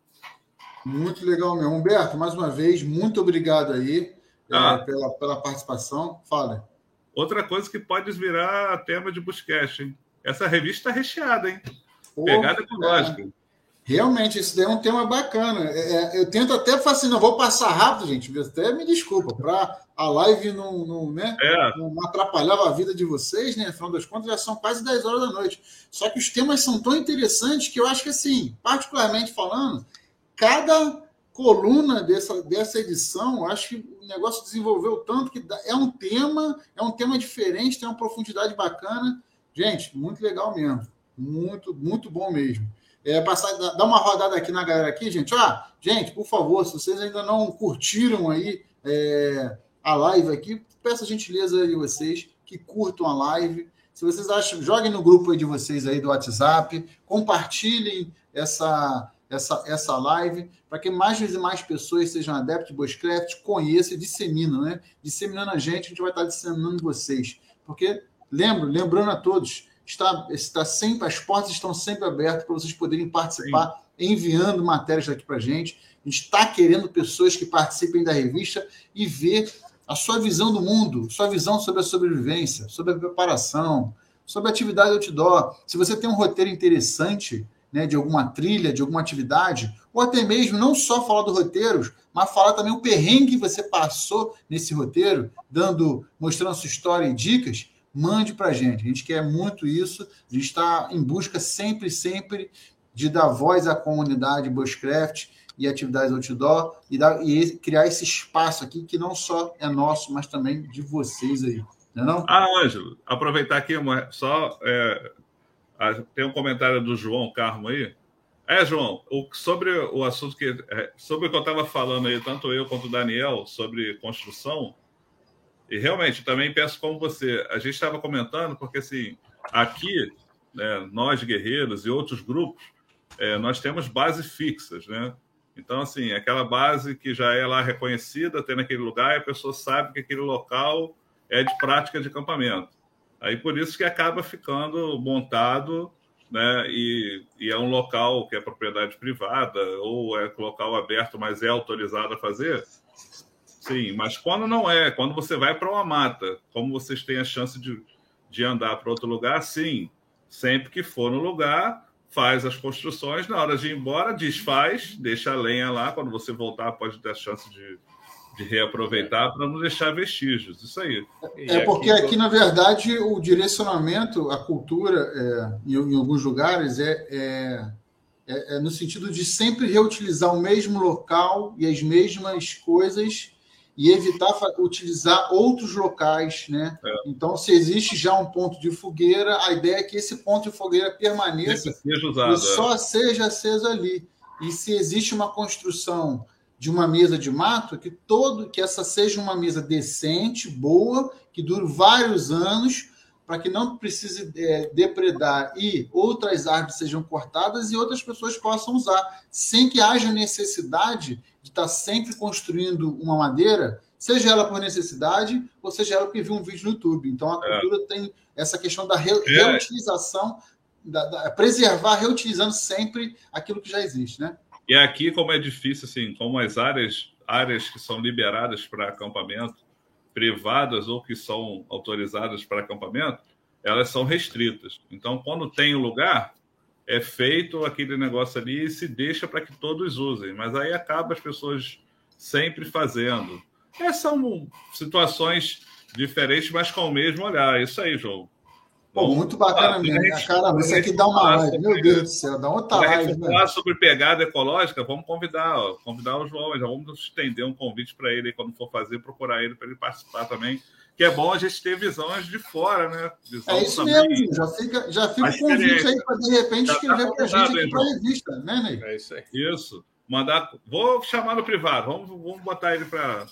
Muito legal mesmo. Humberto, mais uma vez, muito obrigado aí ah. é, pela, pela participação. Fala. Outra coisa que pode virar tema de Buscast, hein? Essa revista está recheada, hein? Pô, Pegada ecológica. É. Realmente, isso daí é um tema bacana. É, é eu tento até falar assim, não vou passar rápido, gente. Até me desculpa, para a live não, não, né, é. não atrapalhava a vida de vocês, né? Afinal das contas, já são quase 10 horas da noite. Só que os temas são tão interessantes que eu acho que, assim, particularmente falando, cada coluna dessa, dessa edição, acho que o negócio desenvolveu tanto que é um tema, é um tema diferente, tem uma profundidade bacana. Gente, muito legal mesmo. Muito, muito bom mesmo. É, passar, dar uma rodada aqui na galera aqui, gente. Ah, gente, por favor, se vocês ainda não curtiram aí é, a live aqui, peço a gentileza de vocês que curtam a live. Se vocês acham, joguem no grupo de vocês aí do WhatsApp, compartilhem essa, essa, essa live para que mais e mais pessoas sejam adeptos de Bushcraft, conheçam e disseminam, né? Disseminando a gente, a gente vai estar disseminando vocês. Porque Lembro, lembrando a todos, está, está sempre, as portas estão sempre abertas para vocês poderem participar, Sim. enviando matérias daqui para a gente. A gente está querendo pessoas que participem da revista e ver a sua visão do mundo, sua visão sobre a sobrevivência, sobre a preparação, sobre a atividade outdoor. Se você tem um roteiro interessante, né, de alguma trilha, de alguma atividade, ou até mesmo não só falar do roteiro, mas falar também o perrengue que você passou nesse roteiro, dando, mostrando a sua história e dicas, mande para a gente. A gente quer muito isso. A gente está em busca sempre, sempre de dar voz à comunidade Bushcraft e atividades outdoor e, dar, e criar esse espaço aqui que não só é nosso, mas também de vocês aí. Não é não? Ah, Ângelo, aproveitar aqui uma, só é, tem um comentário do João Carmo aí. É, João, o, sobre o assunto que é, sobre o que eu estava falando aí, tanto eu quanto o Daniel, sobre construção, e realmente também peço como você, a gente estava comentando, porque assim, aqui, né, nós guerreiros e outros grupos, é, nós temos bases fixas, né? Então, assim, aquela base que já é lá reconhecida, tem naquele lugar, e a pessoa sabe que aquele local é de prática de acampamento. Aí por isso que acaba ficando montado, né? E, e é um local que é propriedade privada, ou é local aberto, mas é autorizado a fazer. Sim, mas quando não é, quando você vai para uma mata, como vocês têm a chance de, de andar para outro lugar, sim. Sempre que for no lugar, faz as construções, na hora de ir embora, desfaz, deixa a lenha lá, quando você voltar pode ter a chance de, de reaproveitar para não deixar vestígios, isso aí. É porque aqui, na verdade, o direcionamento, a cultura, é, em, em, alguns lugares, é, é, é, é no sentido de sempre reutilizar o mesmo local e as mesmas coisas e evitar utilizar outros locais, né? É. Então, se existe já um ponto de fogueira, a ideia é que esse ponto de fogueira permaneça usado, e só é. seja aceso ali. E se existe uma construção de uma mesa de mato, que todo que essa seja uma mesa decente, boa, que dure vários anos, para que não precise é, depredar e outras árvores sejam cortadas e outras pessoas possam usar, sem que haja necessidade de estar sempre construindo uma madeira, seja ela por necessidade, ou seja ela porque viu um vídeo no YouTube. Então a é. cultura é. tem essa questão da re é. reutilização, da, da, preservar reutilizando sempre aquilo que já existe, né? E aqui, como é difícil, assim, como as áreas, áreas que são liberadas para acampamento, privadas ou que são autorizadas para acampamento, elas são restritas. Então, quando tem o lugar, é feito aquele negócio ali e se deixa para que todos usem. Mas aí acaba as pessoas sempre fazendo. É, são situações diferentes, mas com o mesmo olhar. É isso aí, João. Pô, muito bacana ah, mesmo. Cara, isso aqui dá uma live. Meu Deus do céu, dá outra live. Né? falar sobre pegada ecológica, vamos convidar, ó, convidar o João. Já vamos estender um convite para ele quando for fazer, procurar ele para ele participar também que é bom a gente ter visões de fora, né? Visão é isso também, mesmo, já fica, já fica o convite aí para de repente já tá escrever tá para a gente aqui para a revista, né, Ney? É isso aí. Isso. Mandar, vou chamar no privado, vamos, vamos botar ele para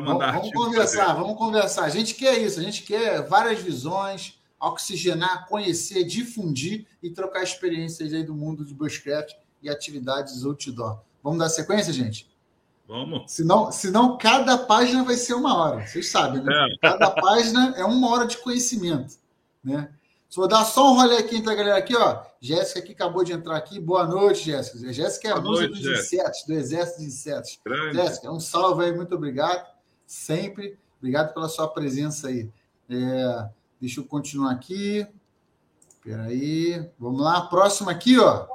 mandar. Vamos, vamos conversar, vamos conversar. A gente quer isso, a gente quer várias visões, oxigenar, conhecer, difundir e trocar experiências aí do mundo de bushcraft e atividades outdoor. Vamos dar sequência, gente? Vamos. Senão, senão cada página vai ser uma hora. Vocês sabem, né? É. Cada página é uma hora de conhecimento. Né? Vou dar só um rolê aqui entre a galera aqui, ó. Jéssica que acabou de entrar aqui. Boa noite, Jéssica. Jéssica é a musa dos Jéssica. insetos, do exército de insetos. Grande. Jéssica, um salve aí, muito obrigado. Sempre. Obrigado pela sua presença aí. É, deixa eu continuar aqui. Espera aí. Vamos lá. Próximo aqui, ó.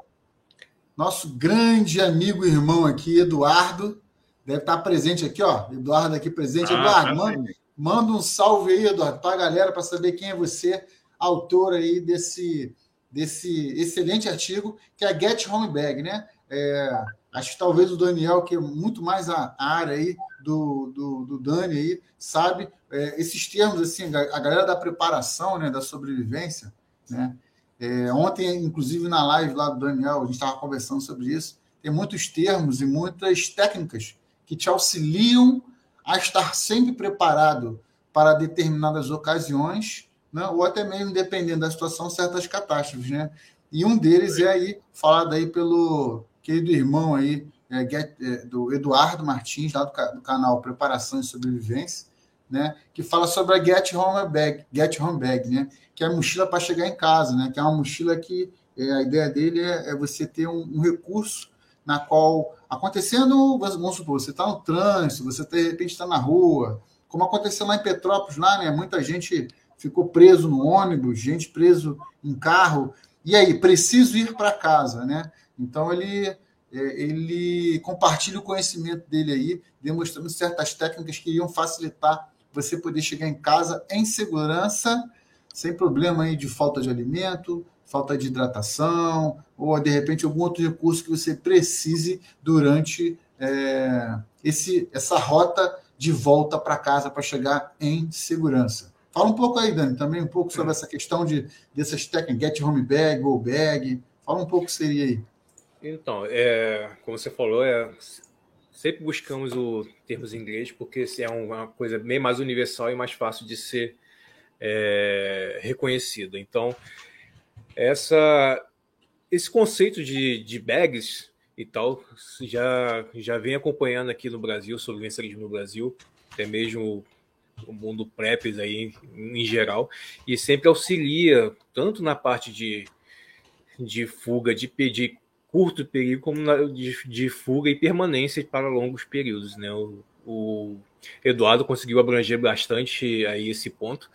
Nosso grande amigo e irmão aqui, Eduardo. Deve estar presente aqui, ó. Eduardo aqui presente. Ah, Eduardo, tá manda, manda, um salve aí, Eduardo, para a galera, para saber quem é você, autor aí desse, desse excelente artigo, que é a Get Home Bag, né? É, acho que talvez o Daniel, que é muito mais a área aí do, do, do Dani aí, sabe é, esses termos, assim, a galera da preparação, né, da sobrevivência, né? É, ontem, inclusive, na live lá do Daniel, a gente estava conversando sobre isso. Tem muitos termos e muitas técnicas que te auxiliam a estar sempre preparado para determinadas ocasiões, né? ou até mesmo, dependendo da situação, certas catástrofes. Né? E um deles é aí, falado aí pelo querido irmão aí, é, é, do Eduardo Martins, lá do, do, canal Preparação e Sobrevivência, né? que fala sobre a Get Home Bag, Get Home Bag né? que é a mochila para chegar em casa, né? que é uma mochila que é, a ideia dele é, é você ter um, um recurso na qual acontecendo, vamos supor, você está no trânsito, você de repente está na rua, como aconteceu lá em Petrópolis, lá, né? Muita gente ficou preso no ônibus, gente preso em carro. E aí, preciso ir para casa, né? Então ele é, ele compartilha o conhecimento dele aí, demonstrando certas técnicas que iriam facilitar você poder chegar em casa em segurança, sem problema aí de falta de alimento, falta de hidratação, ou de repente algum outro recurso que você precise durante é, esse, essa rota de volta para casa para chegar em segurança. Fala um pouco aí, Dani, também um pouco sobre essa questão de dessas técnicas, get home bag, go bag. Fala um pouco que seria aí. Então, é, como você falou, é, sempre buscamos o termos em inglês porque é uma coisa bem mais universal e mais fácil de ser é, reconhecido. Então, essa, esse conceito de, de bags e tal já, já vem acompanhando aqui no Brasil, sobre o no Brasil, até mesmo o mundo preps aí em geral, e sempre auxilia tanto na parte de, de fuga, de pedir curto período, como de, de, fuga e permanência para longos períodos. Né? O, o Eduardo conseguiu abranger bastante aí esse ponto,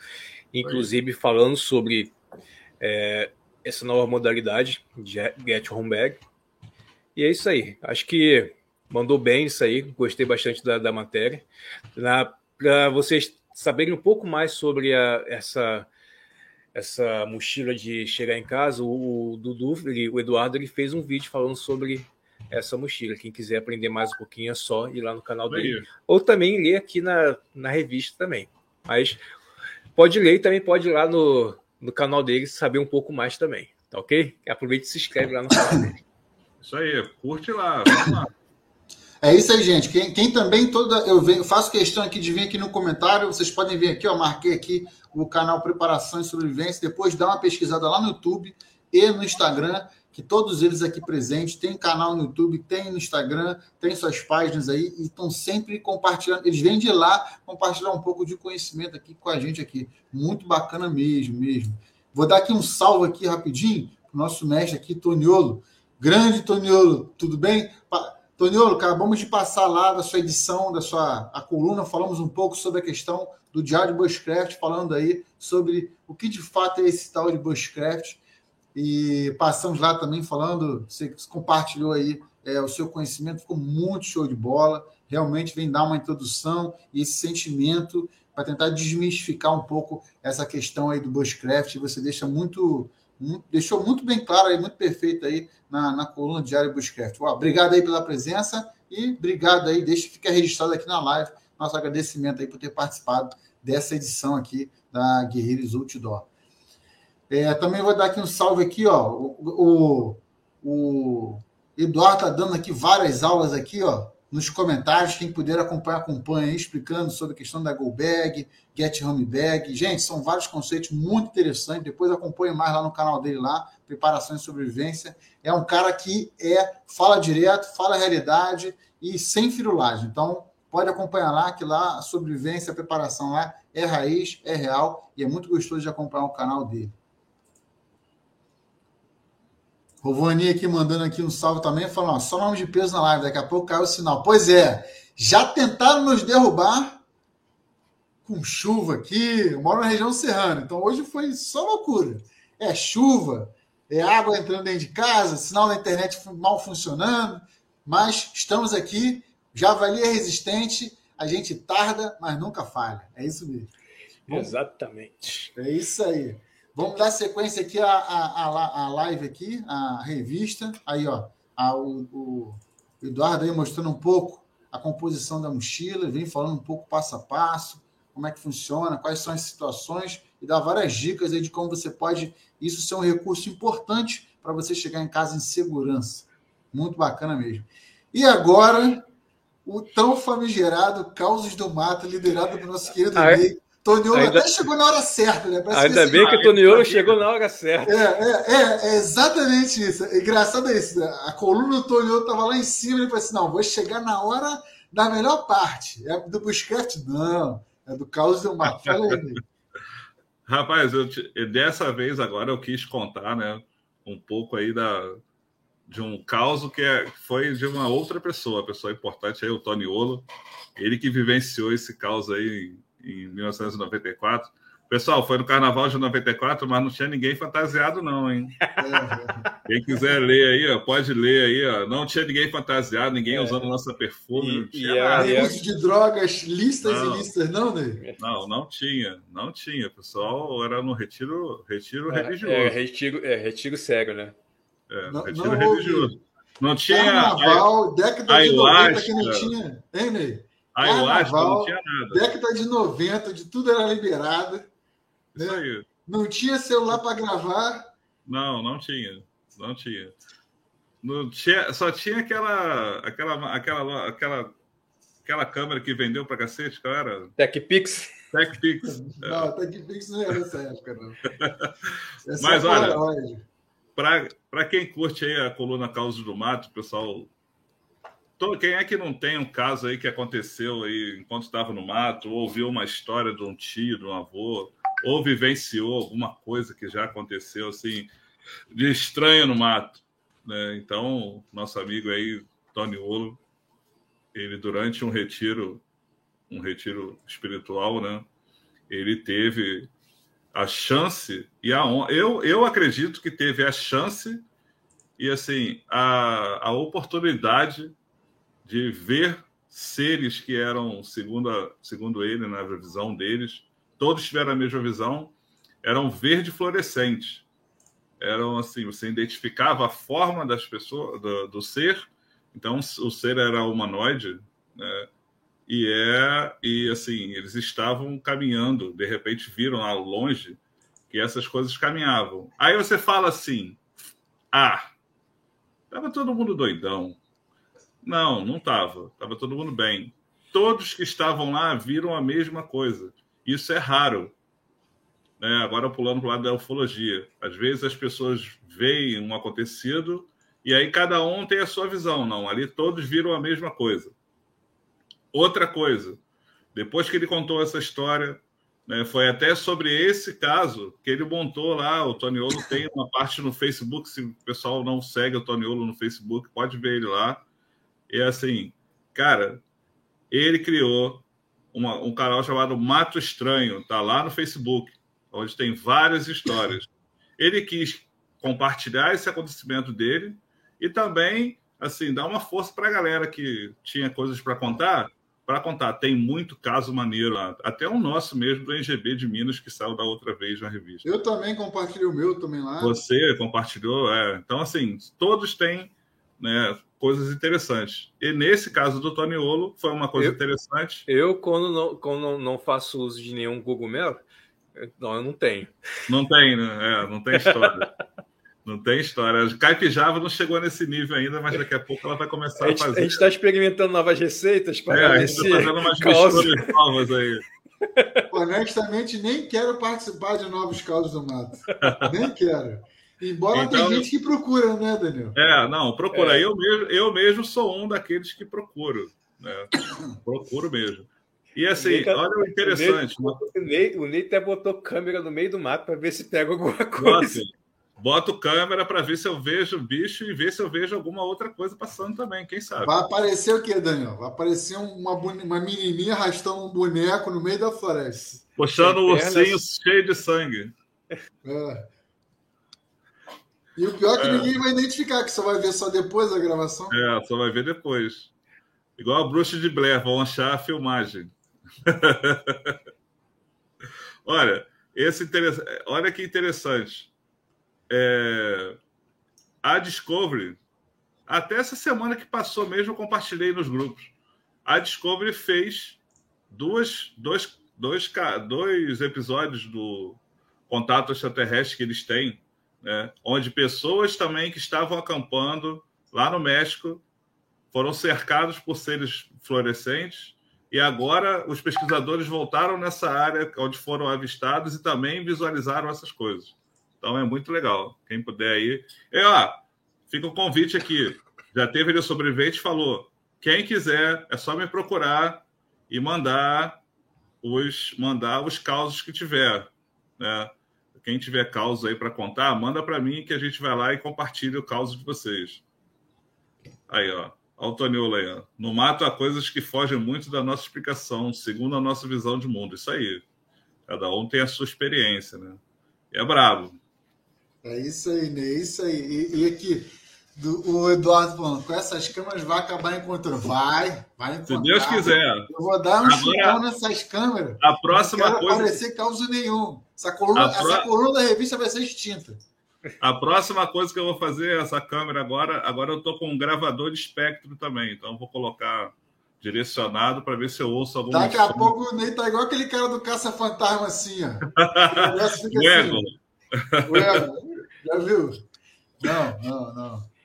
inclusive falando sobre é, essa nova modalidade de Get Home Bag. E é isso aí. Acho que mandou bem isso aí. Gostei bastante da, da matéria. Para vocês saberem um pouco mais sobre a, essa essa mochila de chegar em casa, o, o Dudu, ele, o Eduardo, ele fez um vídeo falando sobre essa mochila. Quem quiser aprender mais um pouquinho é só ir lá no canal dele. Ou também ler aqui na, na revista também. Mas pode ler e também pode ir lá no, no canal dele saber um pouco mais também. Tá ok? Aproveite e se inscreve lá no canal dele. Isso aí, curte lá, vamos lá. É isso aí, gente. Quem, quem também toda. Eu venho, faço questão aqui de vir aqui no comentário. Vocês podem ver aqui, ó. Marquei aqui o canal Preparação e Sobrevivência. Depois dá uma pesquisada lá no YouTube e no Instagram, que todos eles aqui presentes. Tem canal no YouTube, tem no Instagram, tem suas páginas aí e estão sempre compartilhando. Eles vêm de lá compartilhar um pouco de conhecimento aqui com a gente aqui. Muito bacana mesmo, mesmo. Vou dar aqui um salve aqui rapidinho pro nosso mestre aqui, Toniolo. Grande Toniolo, tudo bem? Toniolo, acabamos de passar lá da sua edição, da sua a coluna, falamos um pouco sobre a questão do Diário de Bushcraft, falando aí sobre o que de fato é esse tal de Bushcraft. E passamos lá também falando, você compartilhou aí é, o seu conhecimento, ficou muito show de bola. Realmente vem dar uma introdução e esse sentimento para tentar desmistificar um pouco essa questão aí do Bushcraft. Você deixa muito deixou muito bem claro aí, muito perfeito aí na, na coluna diária Bushcraft. Uau, obrigado aí pela presença e obrigado aí, deixa ficar registrado aqui na live nosso agradecimento aí por ter participado dessa edição aqui da Guerreiros Outdoor. É, também vou dar aqui um salve aqui, ó, o, o, o Eduardo tá dando aqui várias aulas aqui, ó, nos comentários. Quem puder acompanhar, acompanha explicando sobre a questão da Go Bag, Get Home Bag. Gente, são vários conceitos muito interessantes. Depois acompanhe mais lá no canal dele lá, Preparação e Sobrevivência. É um cara que é fala direto, fala a realidade e sem firulagem. Então, pode acompanhar lá, que lá a sobrevivência, a preparação lá é raiz, é real e é muito gostoso de acompanhar o canal dele. Rovani aqui mandando aqui um salve também, falando, ó, só nome de peso na live, daqui a pouco caiu o sinal. Pois é, já tentaram nos derrubar com chuva aqui, eu moro na região serrana, então hoje foi só loucura. É chuva, é água entrando dentro de casa, sinal na internet mal funcionando, mas estamos aqui, Javali é resistente, a gente tarda, mas nunca falha. É isso mesmo. Bom, Exatamente. É isso aí. Vamos dar sequência aqui à, à, à live aqui, a revista. Aí, ó, a, o, o, Eduardo aí mostrando um pouco a composição da mochila, vem falando um pouco passo a passo, como é que funciona, quais são as situações, e dá várias dicas aí de como você pode isso ser um recurso importante para você chegar em casa em segurança. Muito bacana mesmo. E agora, o tão famigerado Causos do Mato, liderado pelo nosso querido é? Toniolo ainda... até chegou na hora certa, né? Parece ainda que bem que o Toniolo chegou na hora certa. É, é, é, é exatamente isso. É engraçado é isso. Né? A coluna do Toniolo estava lá em cima e ele falou assim: não, vou chegar na hora da melhor parte. É do Busquets? Não, é do Carlos do. Fala aí. Rapaz, eu te... dessa vez agora eu quis contar, né? Um pouco aí da, de um caos que é, foi de uma outra pessoa, pessoa importante aí, o Toniolo. Ele que vivenciou esse caos aí em 1994. Pessoal, foi no carnaval de 94, mas não tinha ninguém fantasiado, não, hein? É. Quem quiser ler aí, ó, pode ler aí, ó. Não tinha ninguém fantasiado, ninguém é. usando nossa perfume. E, não tinha e uso de drogas, listas não, e listas, não, né? Não, não tinha, não tinha. pessoal era no retiro, retiro é, religioso. É, retiro, é, retiro sério, né? É, no retiro não religioso. Houve. Não tinha. Carnaval, década de 90 que não tinha. Hein, Ney? Carnaval, não tinha nada. Década de 90, de tudo era liberado. Isso né? aí. Não tinha celular para gravar. Não, não tinha. Não tinha. Não tinha só tinha aquela, aquela, aquela, aquela, aquela câmera que vendeu para cacete, qual era? TechPix. TechPix. não, é. TechPix não era nessa época, não. Essa Mas olha, para quem curte aí a coluna Causa do Mato, pessoal, todo, quem é que não tem um caso aí que aconteceu aí enquanto estava no mato, ou ouviu uma história de um tio, de um avô, ou vivenciou alguma coisa que já aconteceu assim de estranho no mato, né? Então, nosso amigo aí, Tony Olo, ele durante um retiro, um retiro espiritual, né? Ele teve a chance e a eu eu acredito que teve a chance e assim a, a oportunidade de ver seres que eram segundo a, segundo ele na visão deles todos tiveram a mesma visão, eram verde fluorescentes. Eram assim, você identificava a forma das pessoas, do, do ser, então o ser era humanoide, né? E é e assim, eles estavam caminhando, de repente viram lá longe que essas coisas caminhavam. Aí você fala assim: "Ah, tava todo mundo doidão". Não, não tava. Tava todo mundo bem. Todos que estavam lá viram a mesma coisa. Isso é raro. Né? Agora, pulando para o lado da ufologia. Às vezes as pessoas veem um acontecido e aí cada um tem a sua visão. Não, ali todos viram a mesma coisa. Outra coisa, depois que ele contou essa história, né, foi até sobre esse caso que ele montou lá. O Toniolo tem uma parte no Facebook. Se o pessoal não segue o Toniolo no Facebook, pode ver ele lá. E assim, cara, ele criou uma, um canal chamado Mato Estranho, tá lá no Facebook, onde tem várias histórias. Ele quis compartilhar esse acontecimento dele e também assim dar uma força para a galera que tinha coisas para contar, para contar. Tem muito caso maneiro lá, até o nosso mesmo do NGB de Minas que saiu da outra vez na revista. Eu também compartilhei o meu também lá. Você compartilhou, é. Então assim, todos têm né, coisas interessantes. E nesse caso do Toniolo, foi uma coisa eu, interessante. Eu, quando, não, quando não faço uso de nenhum cogumelo, não, eu não tenho. Não tem, né? É, não tem história. não tem história. A Caipijava não chegou nesse nível ainda, mas daqui a pouco ela vai começar a, a fazer. A gente está experimentando novas receitas para é, a gente está fazendo umas misturas novas aí. Honestamente, nem quero participar de novos causos do mato. Nem quero. Embora então, tem gente que procura, né, Daniel? É, não, procura. É. Eu, mesmo, eu mesmo sou um daqueles que procuro. Né? procuro mesmo. E assim, o olha o interessante. O Ney, o Ney até botou câmera no meio do mato para ver se pega alguma coisa. Assim, boto câmera para ver se eu vejo o bicho e ver se eu vejo alguma outra coisa passando também, quem sabe. Vai aparecer o que, Daniel? Vai aparecer uma, uma menininha arrastando um boneco no meio da floresta. Puxando um ursinho cheio de sangue. É. E o pior é que é. ninguém vai identificar, que só vai ver só depois da gravação. É, só vai ver depois. Igual a bruxa de Blair, vão achar a filmagem. olha, esse olha que interessante. É... A Discovery, até essa semana que passou mesmo, eu compartilhei nos grupos. A Discovery fez duas, dois, dois, dois episódios do Contato Extraterrestre que eles têm né, onde pessoas também que estavam acampando lá no México foram cercados por seres fluorescentes e agora os pesquisadores voltaram nessa área onde foram avistados e também visualizaram essas coisas. Então é muito legal. Quem puder aí. E, ó, fica o um convite aqui. Já teve ele sobrevivente falou: quem quiser, é só me procurar e mandar os mandar os causos que tiver. Né? Quem tiver causa aí para contar, manda para mim que a gente vai lá e compartilha o caos de vocês. Aí, ó. Olha o Toniola aí, ó. No mato há coisas que fogem muito da nossa explicação, segundo a nossa visão de mundo. Isso aí. Cada um tem a sua experiência, né? E é brabo. É isso aí, né? É isso aí. E, e aqui, do, o Eduardo falando, com essas câmeras vai acabar encontrando. Vai, vai encontrar. Se Deus quiser. Eu vou dar um chutão nessas câmeras. A próxima não coisa. Não aparecer causa nenhum. Essa coluna, pro... essa coluna da revista vai ser extinta. A próxima coisa que eu vou fazer essa câmera agora, agora eu tô com um gravador de espectro também, então vou colocar direcionado para ver se eu ouço alguma Daqui a pouco o Ney tá igual aquele cara do Caça Fantasma assim, ó. O fica assim. Já viu? Não, não, não.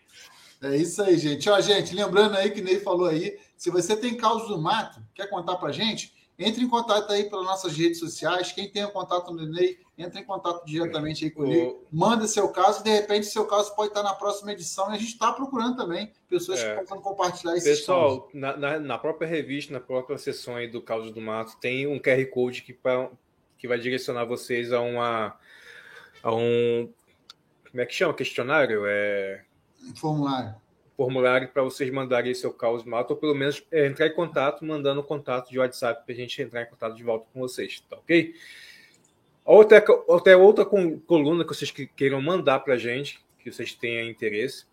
É isso aí, gente. Ó, gente, lembrando aí que Ney falou aí, se você tem causa do mato, quer contar pra gente, entre em contato aí pelas nossas redes sociais. Quem tem o contato do Ney, entra em contato diretamente aí com ele. Manda seu caso, de repente seu caso pode estar na próxima edição. E a gente está procurando também pessoas é. que possam compartilhar esse Pessoal, na, na, na, própria revista, na própria sessão aí do Caos do Mato, tem um QR Code que, pra, que vai direcionar vocês a uma a um como é que chama? Questionário? É formulário formulário para vocês mandarem seu caos mato, ou pelo menos é, entrar em contato, mandando contato de WhatsApp para a gente entrar em contato de volta com vocês, tá ok? Outra, outra, outra coluna que vocês queiram mandar para a gente, que vocês tenham interesse,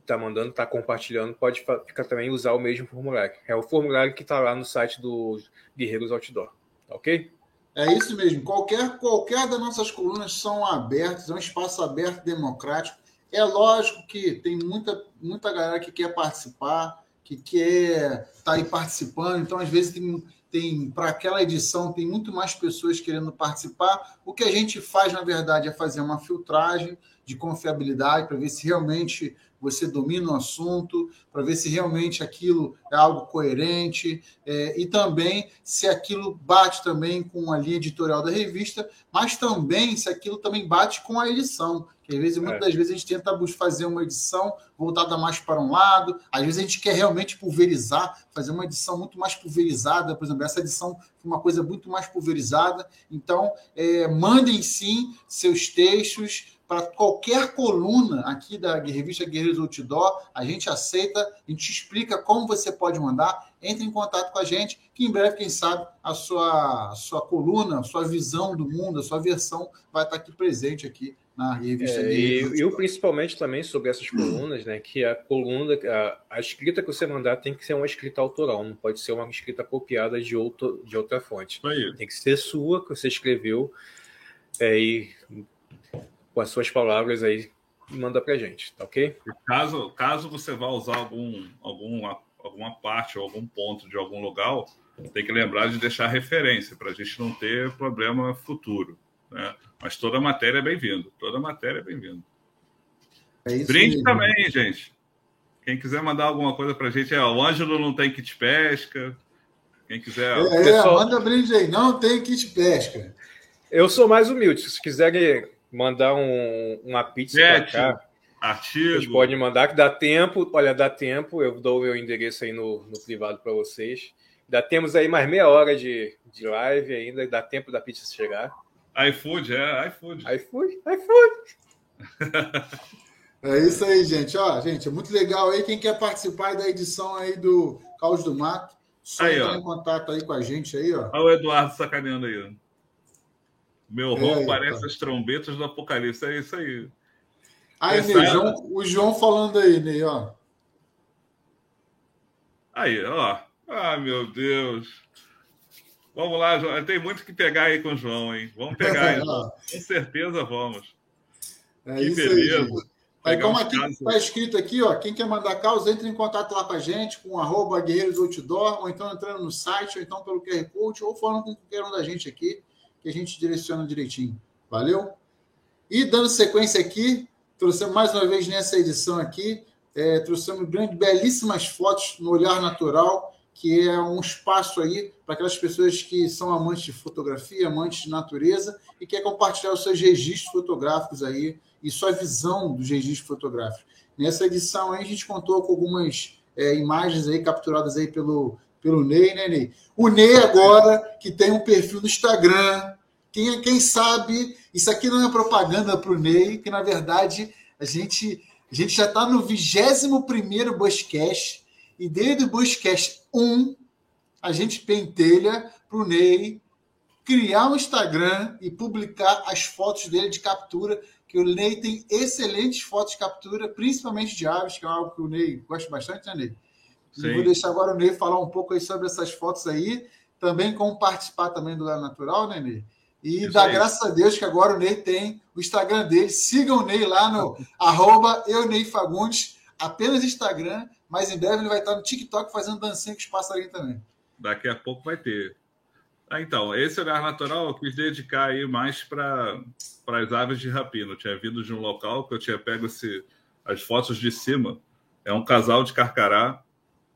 está mandando, está compartilhando, pode ficar também usar o mesmo formulário. É o formulário que está lá no site do Guerreiros Outdoor, tá ok? É isso mesmo. Qualquer, qualquer das nossas colunas são abertas, é um espaço aberto, democrático é lógico que tem muita, muita galera que quer participar, que quer estar tá aí participando, então às vezes tem, tem para aquela edição tem muito mais pessoas querendo participar. O que a gente faz, na verdade, é fazer uma filtragem de confiabilidade para ver se realmente você domina o assunto, para ver se realmente aquilo é algo coerente é, e também se aquilo bate também com a linha editorial da revista, mas também se aquilo também bate com a edição. Às vezes, muitas é. vezes, a gente tenta fazer uma edição voltada mais para um lado, às vezes a gente quer realmente pulverizar, fazer uma edição muito mais pulverizada. Por exemplo, essa edição foi uma coisa muito mais pulverizada. Então, é, mandem sim seus textos para qualquer coluna aqui da revista Guerreiros Outdoor, a gente aceita, a gente explica como você pode mandar, entre em contato com a gente, que em breve, quem sabe, a sua, a sua coluna, a sua visão do mundo, a sua versão vai estar aqui presente aqui na revista é, E eu, principalmente também sobre essas colunas, né? Que a coluna, a, a, escrita que você mandar tem que ser uma escrita autoral, não pode ser uma escrita copiada de, outro, de outra fonte. Tem que ser sua, que você escreveu. É, e com as suas palavras aí, manda pra gente, tá ok? Caso, caso você vá usar algum, alguma, alguma parte ou algum ponto de algum lugar, tem que lembrar de deixar referência para a gente não ter problema futuro. Né? Mas toda matéria é bem-vindo. Toda matéria é bem-vindo. É Brinde mesmo. também, gente. Quem quiser mandar alguma coisa para a gente, é, o Ângelo não tem kit pesca. Quem quiser. É, pessoal... manda brinde aí. Não tem kit pesca. Eu sou mais humilde. Se quiserem mandar um, uma pizza para cá. Artigo. Vocês podem mandar, que dá tempo. Olha, dá tempo. Eu dou o meu endereço aí no, no privado para vocês. Ainda temos aí mais meia hora de, de live ainda. Dá tempo da pizza chegar. iFood, é, iFood. iFood, iFood. é isso aí, gente. Ó, gente, é muito legal aí. Quem quer participar da edição aí do Caos do Mato, só aí, entrar ó. em contato aí com a gente aí, ó. Olha o Eduardo sacaneando aí, ó. Meu ronco é, parece tá. as trombetas do Apocalipse. É isso aí. Aí, Essa... Ney, João, o João falando aí, Ney, ó. Aí, ó. Ah, meu Deus. Vamos lá, João. Tem muito que pegar aí com o João, hein? Vamos pegar aí, João. Com certeza vamos. É que beleza. Aí, como aqui está escrito aqui, ó, quem quer mandar causa, entre em contato lá com a gente, com arroba Guerreiros Outdoor, ou então entrando no site, ou então pelo QR Code, ou falando com qualquer um da gente aqui que a gente direciona direitinho. Valeu? E dando sequência aqui, trouxemos mais uma vez nessa edição aqui, é, trouxemos grande, belíssimas fotos no Olhar Natural, que é um espaço aí para aquelas pessoas que são amantes de fotografia, amantes de natureza e quer compartilhar os seus registros fotográficos aí e sua visão dos registros fotográficos. Nessa edição aí a gente contou com algumas é, imagens aí capturadas aí pelo pelo Ney, né, Ney? O Ney agora, que tem um perfil no Instagram, quem, quem sabe, isso aqui não é propaganda para o Ney, que na verdade a gente, a gente já está no 21 Buscast, e desde o Buscast 1, a gente pentelha para o Ney criar um Instagram e publicar as fotos dele de captura, que o Ney tem excelentes fotos de captura, principalmente de aves, que é algo que o Ney gosta bastante, né, Ney? E vou deixar agora o Ney falar um pouco aí sobre essas fotos aí, também como participar também do Lar Natural, né, Ney? E Isso dá aí. graças a Deus que agora o Ney tem o Instagram dele. Sigam o Ney lá no arroba Fagundes, apenas Instagram, mas em breve ele vai estar no TikTok fazendo dancinha com os passarinhos também. Daqui a pouco vai ter. Ah, então, esse olhar natural eu quis dedicar aí mais para as aves de rapina. Eu tinha vindo de um local que eu tinha pego esse, as fotos de cima. É um casal de carcará.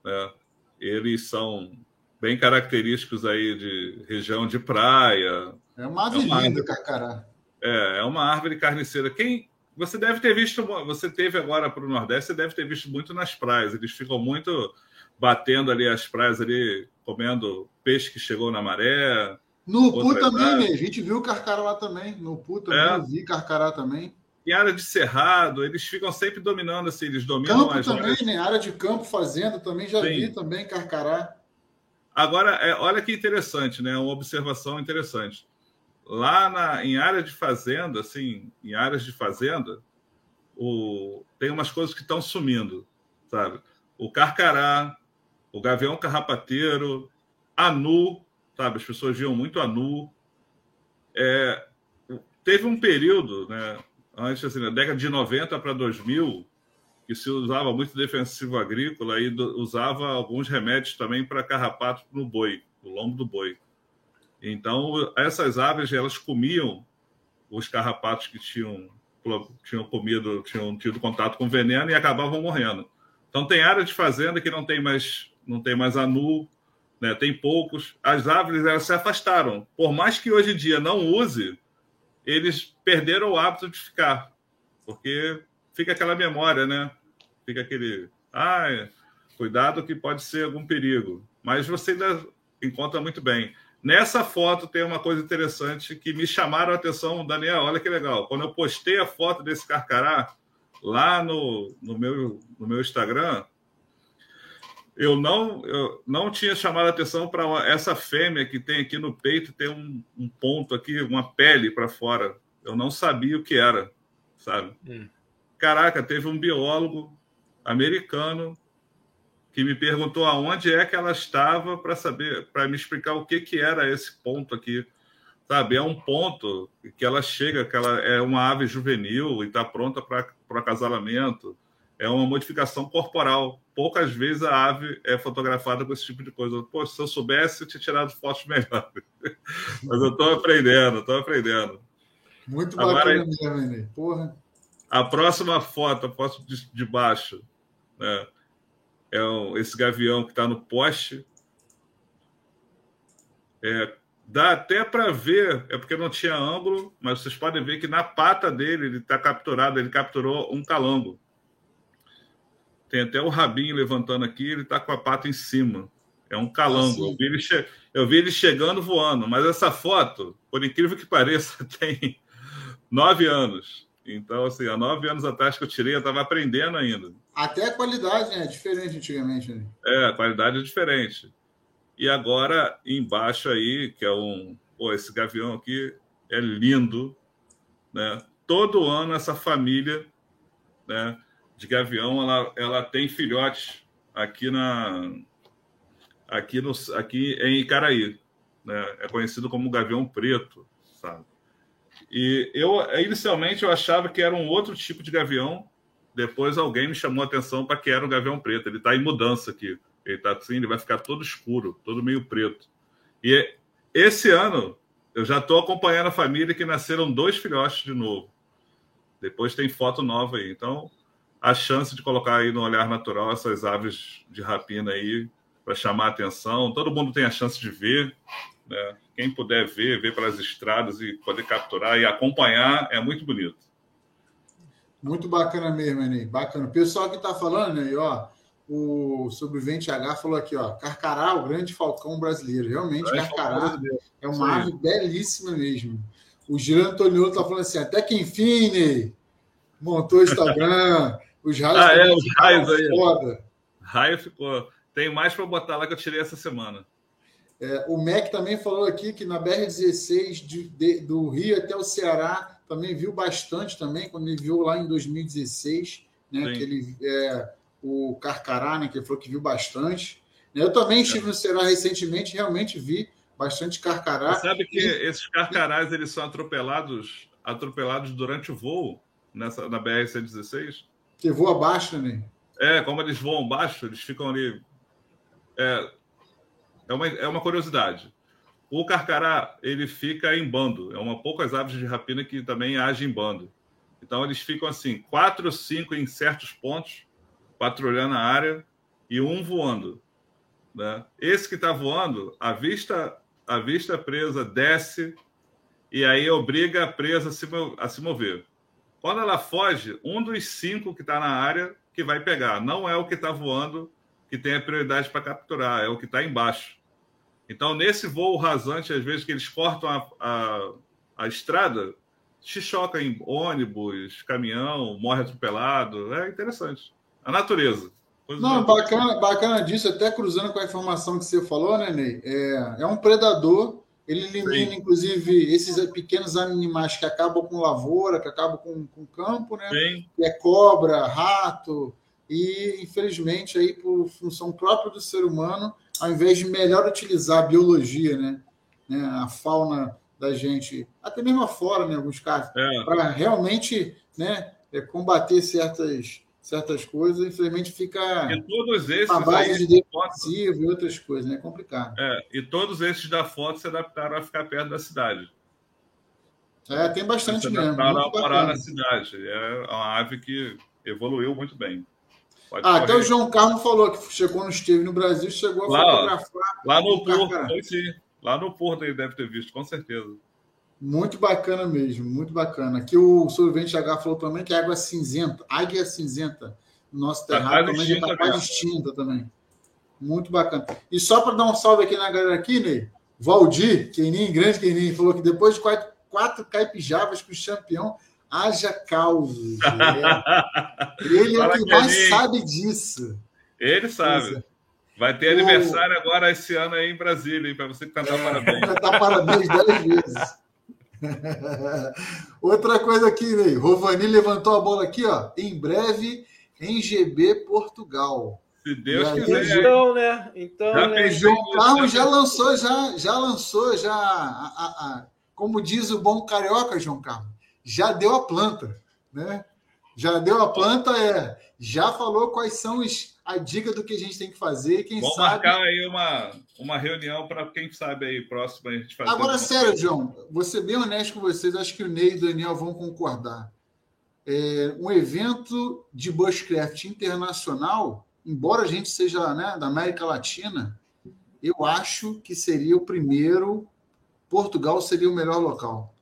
Né? Eles são bem característicos aí de região de praia. É uma ave é uma linda, carcará. É, é uma árvore carniceira. Quem você deve ter visto, você teve agora para o Nordeste, você deve ter visto muito nas praias. Eles ficam muito batendo ali as praias ali, comendo peixe que chegou na maré. No Pu também, né? A gente viu o carcará lá também. No Pu também, é. vi carcará também. Em área de cerrado, eles ficam sempre dominando, assim, eles dominam campo as também, áreas. né? Área de campo, fazenda também, já Sim. vi também carcará. Agora, é, olha que interessante, né? Uma observação interessante. Lá na, em área de fazenda, assim, em áreas de fazenda, o, tem umas coisas que estão sumindo, sabe? O carcará, o gavião carrapateiro, anu, sabe? As pessoas viam muito anu. É, teve um período, né, antes, assim, na década de 90 para 2000, que se usava muito defensivo agrícola e usava alguns remédios também para carrapato no boi, no lombo do boi. Então, essas aves, elas comiam os carrapatos que tinham, tinham comido, tinham tido contato com veneno e acabavam morrendo. Então, tem área de fazenda que não tem mais não tem mais anu, né? tem poucos. As árvores elas se afastaram. Por mais que hoje em dia não use, eles perderam o hábito de ficar, porque fica aquela memória, né? Fica aquele, ah, cuidado que pode ser algum perigo. Mas você ainda encontra muito bem. Nessa foto tem uma coisa interessante que me chamaram a atenção, Daniel. Olha que legal. Quando eu postei a foto desse carcará lá no, no, meu, no meu Instagram, eu não, eu não tinha chamado a atenção para essa fêmea que tem aqui no peito, tem um, um ponto aqui, uma pele para fora. Eu não sabia o que era, sabe? Hum. Caraca, teve um biólogo americano que me perguntou aonde é que ela estava para saber, para me explicar o que, que era esse ponto aqui. Sabe, é um ponto que ela chega, que ela é uma ave juvenil e está pronta para o acasalamento é uma modificação corporal. Poucas vezes a ave é fotografada com esse tipo de coisa. Pô, se eu soubesse, eu tinha tirado fotos melhores. Mas eu estou aprendendo, estou aprendendo. Muito bacana Agora, Porra. A próxima foto, a foto de, de baixo, né? É um, esse gavião que está no poste. É, dá até para ver, é porque não tinha ângulo, mas vocês podem ver que na pata dele ele está capturado, ele capturou um calango. Tem até o rabinho levantando aqui, ele está com a pata em cima. É um calango. Ah, eu, vi ele che... eu vi ele chegando voando, mas essa foto, por incrível que pareça, tem nove anos. Então, assim, há nove anos atrás que eu tirei, eu estava aprendendo ainda. Até a qualidade né? é diferente antigamente. Né? É, a qualidade é diferente. E agora, embaixo aí, que é um. Pô, esse gavião aqui é lindo. Né? Todo ano essa família né, de gavião, ela, ela tem filhotes aqui na aqui no aqui em Icaraí, né? É conhecido como gavião preto, sabe? E eu inicialmente eu achava que era um outro tipo de gavião. Depois alguém me chamou a atenção para que era o gavião preto. Ele está em mudança aqui. Ele está assim, ele vai ficar todo escuro, todo meio preto. E esse ano eu já estou acompanhando a família que nasceram dois filhotes de novo. Depois tem foto nova aí. Então a chance de colocar aí no olhar natural essas aves de rapina aí para chamar a atenção. Todo mundo tem a chance de ver, né? Quem puder ver, ver pelas estradas e poder capturar e acompanhar é muito bonito. Muito bacana mesmo, Enem. Bacana. O pessoal que está falando aí, ó, o sobrevivente H falou aqui, ó, Carcará, o grande falcão brasileiro. Realmente, é Carcará é uma ave belíssima mesmo. O Giro Antoniolo está falando assim, até que enfim, Ney, montou o Instagram, Os raios, ah, é, os raios aí. Foda. Raio ficou. Tem mais para botar lá que eu tirei essa semana. É, o MEC também falou aqui que na BR-16 de, de, do Rio até o Ceará também viu bastante também, quando ele viu lá em 2016, né? Que ele, é, o Carcará, né? Que ele falou que viu bastante. Eu também estive no Ceará recentemente, realmente vi bastante carcará. Você sabe que e... esses carcarás eles são atropelados, atropelados durante o voo nessa na BR 116? Que voa abaixo, né? É, como eles voam baixo, eles ficam ali. É, é, uma, é uma curiosidade. O carcará ele fica em bando. É uma poucas aves de rapina que também agem em bando. Então eles ficam assim, quatro ou cinco em certos pontos, patrulhando a área e um voando. Né? Esse que está voando, a vista a vista presa desce e aí obriga a presa a se, a se mover. Quando ela foge, um dos cinco que está na área que vai pegar. Não é o que está voando que tem a prioridade para capturar, é o que está embaixo. Então, nesse voo rasante, às vezes que eles cortam a, a, a estrada, se choca em ônibus, caminhão, morre atropelado. É interessante. A natureza. Não, bacana, bacana disso, até cruzando com a informação que você falou, né, Ney? É, é um predador, ele elimina, Sim. inclusive, esses pequenos animais que acabam com lavoura, que acabam com, com campo, né? Sim. Que é cobra, rato, e infelizmente, aí, por função própria do ser humano, ao invés de melhor utilizar a biologia, né? né a fauna da gente, até mesmo afora, né, em alguns casos, é. para realmente né, é, combater certas certas coisas, infelizmente fica e todos esses a base aí, de defensivo e outras coisas, né? É complicado. É, e todos esses da foto se adaptaram a ficar perto da cidade. É, tem bastante se mesmo. Adaptaram a morar na cidade. É uma ave que evoluiu muito bem. Pode ah, até o João Carlos falou que chegou no esteve no Brasil, chegou a lá, fotografar. Lá no Porto, sim. Lá no Porto ele deve ter visto, com certeza. Muito bacana mesmo, muito bacana. Aqui o Sobrevivente H falou também que a água cinzenta, águia cinzenta, no nosso tá terrário tá também está quase extinta também. Muito bacana. E só para dar um salve aqui na galera aqui, Ney, Valdir, Kenin, grande Kenin, falou que depois de quatro, quatro caipijabas para o campeão, haja causos. É. Ele é o que mais sabe disso. Ele sabe. Vai ter o... aniversário agora esse ano aí em Brasília, para você cantar é, parabéns. Cantar parabéns dez vezes. Outra coisa aqui, Ney. Rovani levantou a bola aqui, ó. Em breve, em GB Portugal. Se Deus quiser. Então, né? Então, já né? João Carlos já lançou, já, já lançou, já. A, a, a, como diz o bom carioca, João Carlos, já deu a planta, né? Já deu a planta, é. Já falou quais são os a dica do que a gente tem que fazer. Quem Vamos sabe... marcar aí uma, uma reunião para quem sabe aí próximo a gente fazer. Agora, sério, coisa. João, vou ser bem honesto com vocês, acho que o Ney e o Daniel vão concordar. É, um evento de bushcraft internacional, embora a gente seja né, da América Latina, eu acho que seria o primeiro. Portugal seria o melhor local.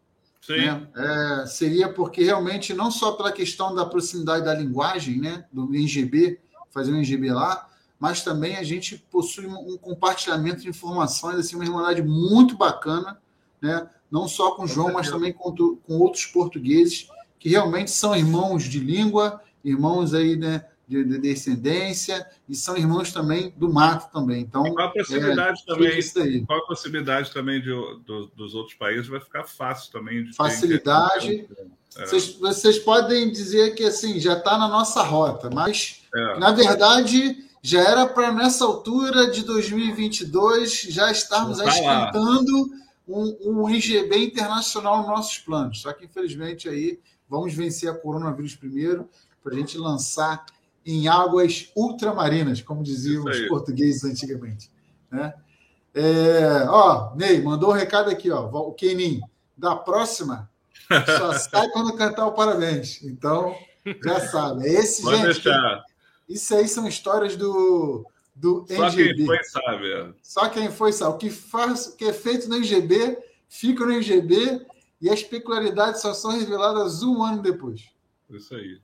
Sim. Né? É, seria porque realmente, não só pela questão da proximidade da linguagem, né, do NGB, fazer um NGB lá, mas também a gente possui um compartilhamento de informações, assim, uma irmandade muito bacana, né? não só com o João, mas também com, com outros portugueses, que realmente são irmãos de língua, irmãos aí, né, de, de, descendência e são irmãos também do mato também. Então, qual a possibilidade é, também? Qual a possibilidade também de, do, dos outros países vai ficar fácil também de facilidade. É. Vocês, vocês, podem dizer que assim já está na nossa rota, mas é. na verdade já era para nessa altura de 2022 já estarmos tá esquentando um, um IGB internacional nos nossos planos. Só que infelizmente aí vamos vencer a coronavírus primeiro para a gente lançar em águas ultramarinas, como diziam os portugueses antigamente. Né? É, ó, Ney, mandou um recado aqui, ó, o Kenin, da próxima, só sai quando cantar o parabéns. Então, já sabe. É esse, Pode gente. Deixar. Isso aí são histórias do, do Só NGB. quem foi sabe. É. Só quem foi sabe. O que, faz, o que é feito no NGB, fica no NGB e as peculiaridades só são reveladas um ano depois. Isso aí.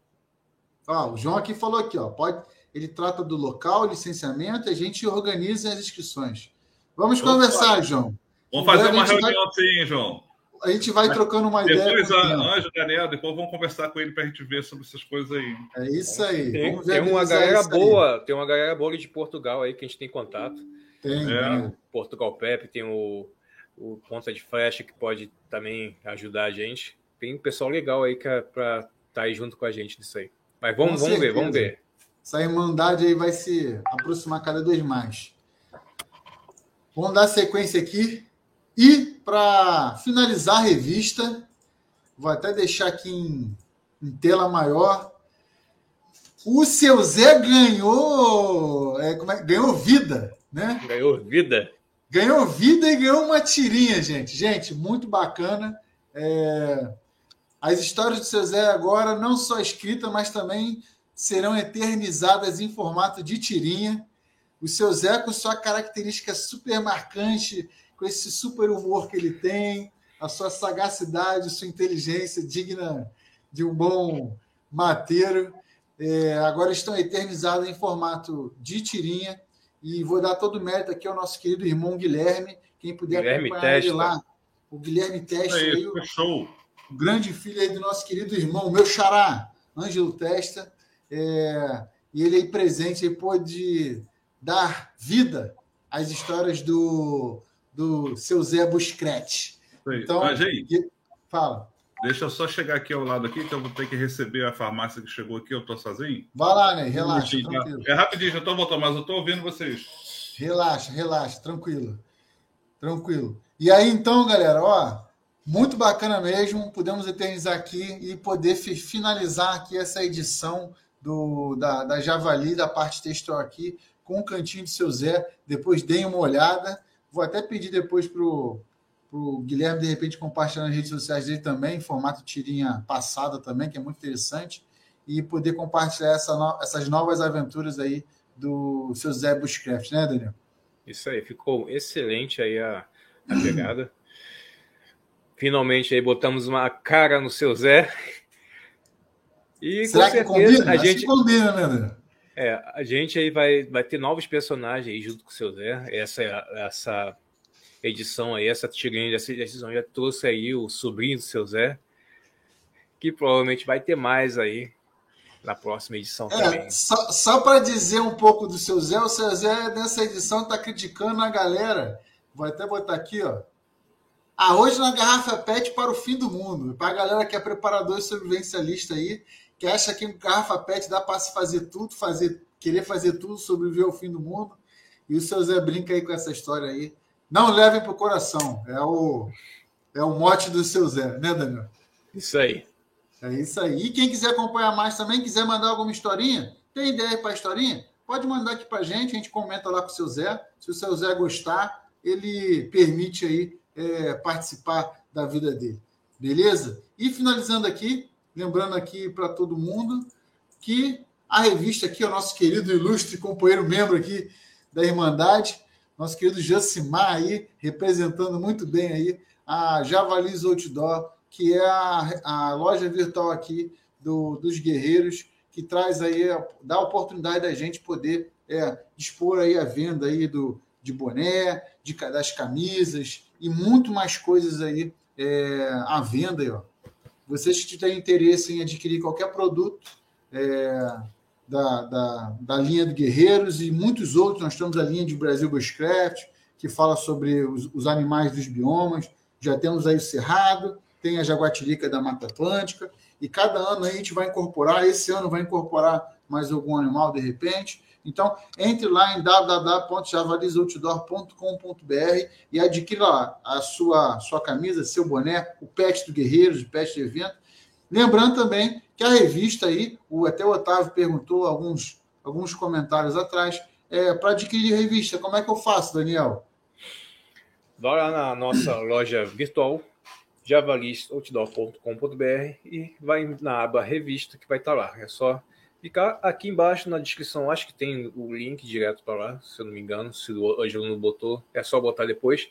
Ó, o João aqui falou aqui, ó, pode, ele trata do local, licenciamento, e a gente organiza as inscrições. Vamos Opa. conversar, João. Vamos fazer uma reunião vai... sim, João. A gente vai trocando uma depois, ideia. Depois, Anjo, Daniel, depois vamos conversar com ele para a gente ver sobre essas coisas aí. É isso aí. Tem, tem uma galera boa, aí. tem uma galera boa de Portugal aí que a gente tem contato. Tem, é. tem o Portugal Pepe, tem o, o Ponta de Flecha, que pode também ajudar a gente. Tem um pessoal legal aí para estar tá aí junto com a gente nisso aí. Mas vamos, vamos ver, vamos ver. Essa irmandade aí vai se aproximar cada vez mais. Vamos dar sequência aqui. E para finalizar a revista, vou até deixar aqui em, em tela maior. O seu Zé ganhou, é, é, ganhou vida, né? Ganhou vida. Ganhou vida e ganhou uma tirinha, gente. Gente, muito bacana. É... As histórias do seu Zé agora não só escritas, mas também serão eternizadas em formato de tirinha. O seu Zé, com sua característica super marcante, com esse super humor que ele tem, a sua sagacidade, sua inteligência digna de um bom mateiro, é, agora estão eternizados em formato de tirinha. E vou dar todo o mérito aqui ao nosso querido irmão Guilherme. Quem puder Guilherme acompanhar Testa. ele lá. O Guilherme Testa. É aí, o, show. Grande filho aí do nosso querido irmão, meu xará, Ângelo Testa. É, e ele aí presente aí pôde dar vida às histórias do, do seu Zé Buscrete. Então, Mas, aí, fala. Deixa eu só chegar aqui ao lado aqui, que eu vou ter que receber a farmácia que chegou aqui, eu tô sozinho. Vai lá, né? Relaxa, um. É rapidinho, já tô voltando, mas eu tô ouvindo vocês. Relaxa, relaxa, tranquilo. Tranquilo. E aí, então, galera, ó, muito bacana mesmo. Podemos eternizar aqui e poder finalizar aqui essa edição do, da, da Javali, da parte textual aqui, com o cantinho do seu Zé. Depois deem uma olhada. Vou até pedir depois para o Guilherme, de repente, compartilhar nas redes sociais dele também, em formato tirinha passada também, que é muito interessante, e poder compartilhar essa no, essas novas aventuras aí do seu Zé Bushcraft, né, Daniel? Isso aí, ficou excelente aí a, a pegada. Finalmente aí botamos uma cara no seu Zé. E Será com certeza combina? a gente. combina, né, Daniel? É, a gente aí vai, vai ter novos personagens aí junto com o seu Zé. Essa, essa edição aí, essa tirinha dessa edição já trouxe aí o sobrinho do seu Zé, que provavelmente vai ter mais aí na próxima edição é, também. Só, só para dizer um pouco do seu Zé, o seu Zé nessa edição está criticando a galera. Vou até botar aqui, ó. Arroz na garrafa PET para o fim do mundo. Para a galera que é preparador e sobrevivencialista aí, que acha que garrafa PET dá para se fazer tudo, fazer, querer fazer tudo, sobreviver ao fim do mundo. E o seu Zé brinca aí com essa história aí. Não levem para o coração. É o, é o mote do seu Zé, né, Daniel? Isso aí. É isso aí. E quem quiser acompanhar mais também, quiser mandar alguma historinha, tem ideia para a historinha? Pode mandar aqui para a gente, a gente comenta lá com o seu Zé. Se o seu Zé gostar, ele permite aí é, participar da vida dele. Beleza? E finalizando aqui, Lembrando aqui para todo mundo que a revista aqui, o nosso querido ilustre companheiro membro aqui da Irmandade, nosso querido Jacimar aí, representando muito bem aí a Javalis Outdoor, que é a, a loja virtual aqui do, dos guerreiros, que traz aí, dá a oportunidade da gente poder é, expor aí a venda aí do, de boné, de, das camisas e muito mais coisas aí é, à venda aí, ó. Vocês que têm interesse em adquirir qualquer produto é, da, da, da, linha de Guerreiros e muitos outros, nós temos a linha de Brasil Bushcraft, que fala sobre os, os animais dos biomas. Já temos aí o Cerrado, tem a Jaguatirica da Mata Atlântica, e cada ano a gente vai incorporar, esse ano vai incorporar mais algum animal de repente. Então, entre lá em www.javalisoutdoor.com.br e adquira lá a sua, sua camisa, seu boné, o pet do Guerreiros, o pet do evento. Lembrando também que a revista aí, o, até o Otávio perguntou alguns, alguns comentários atrás, é, para adquirir revista, como é que eu faço, Daniel? Vai lá na nossa loja virtual, javalisoutdoor.com.br e vai na aba revista que vai estar lá. É só ficar aqui embaixo na descrição. Acho que tem o link direto para lá, se eu não me engano. Se o Ângelo não botou, é só botar depois,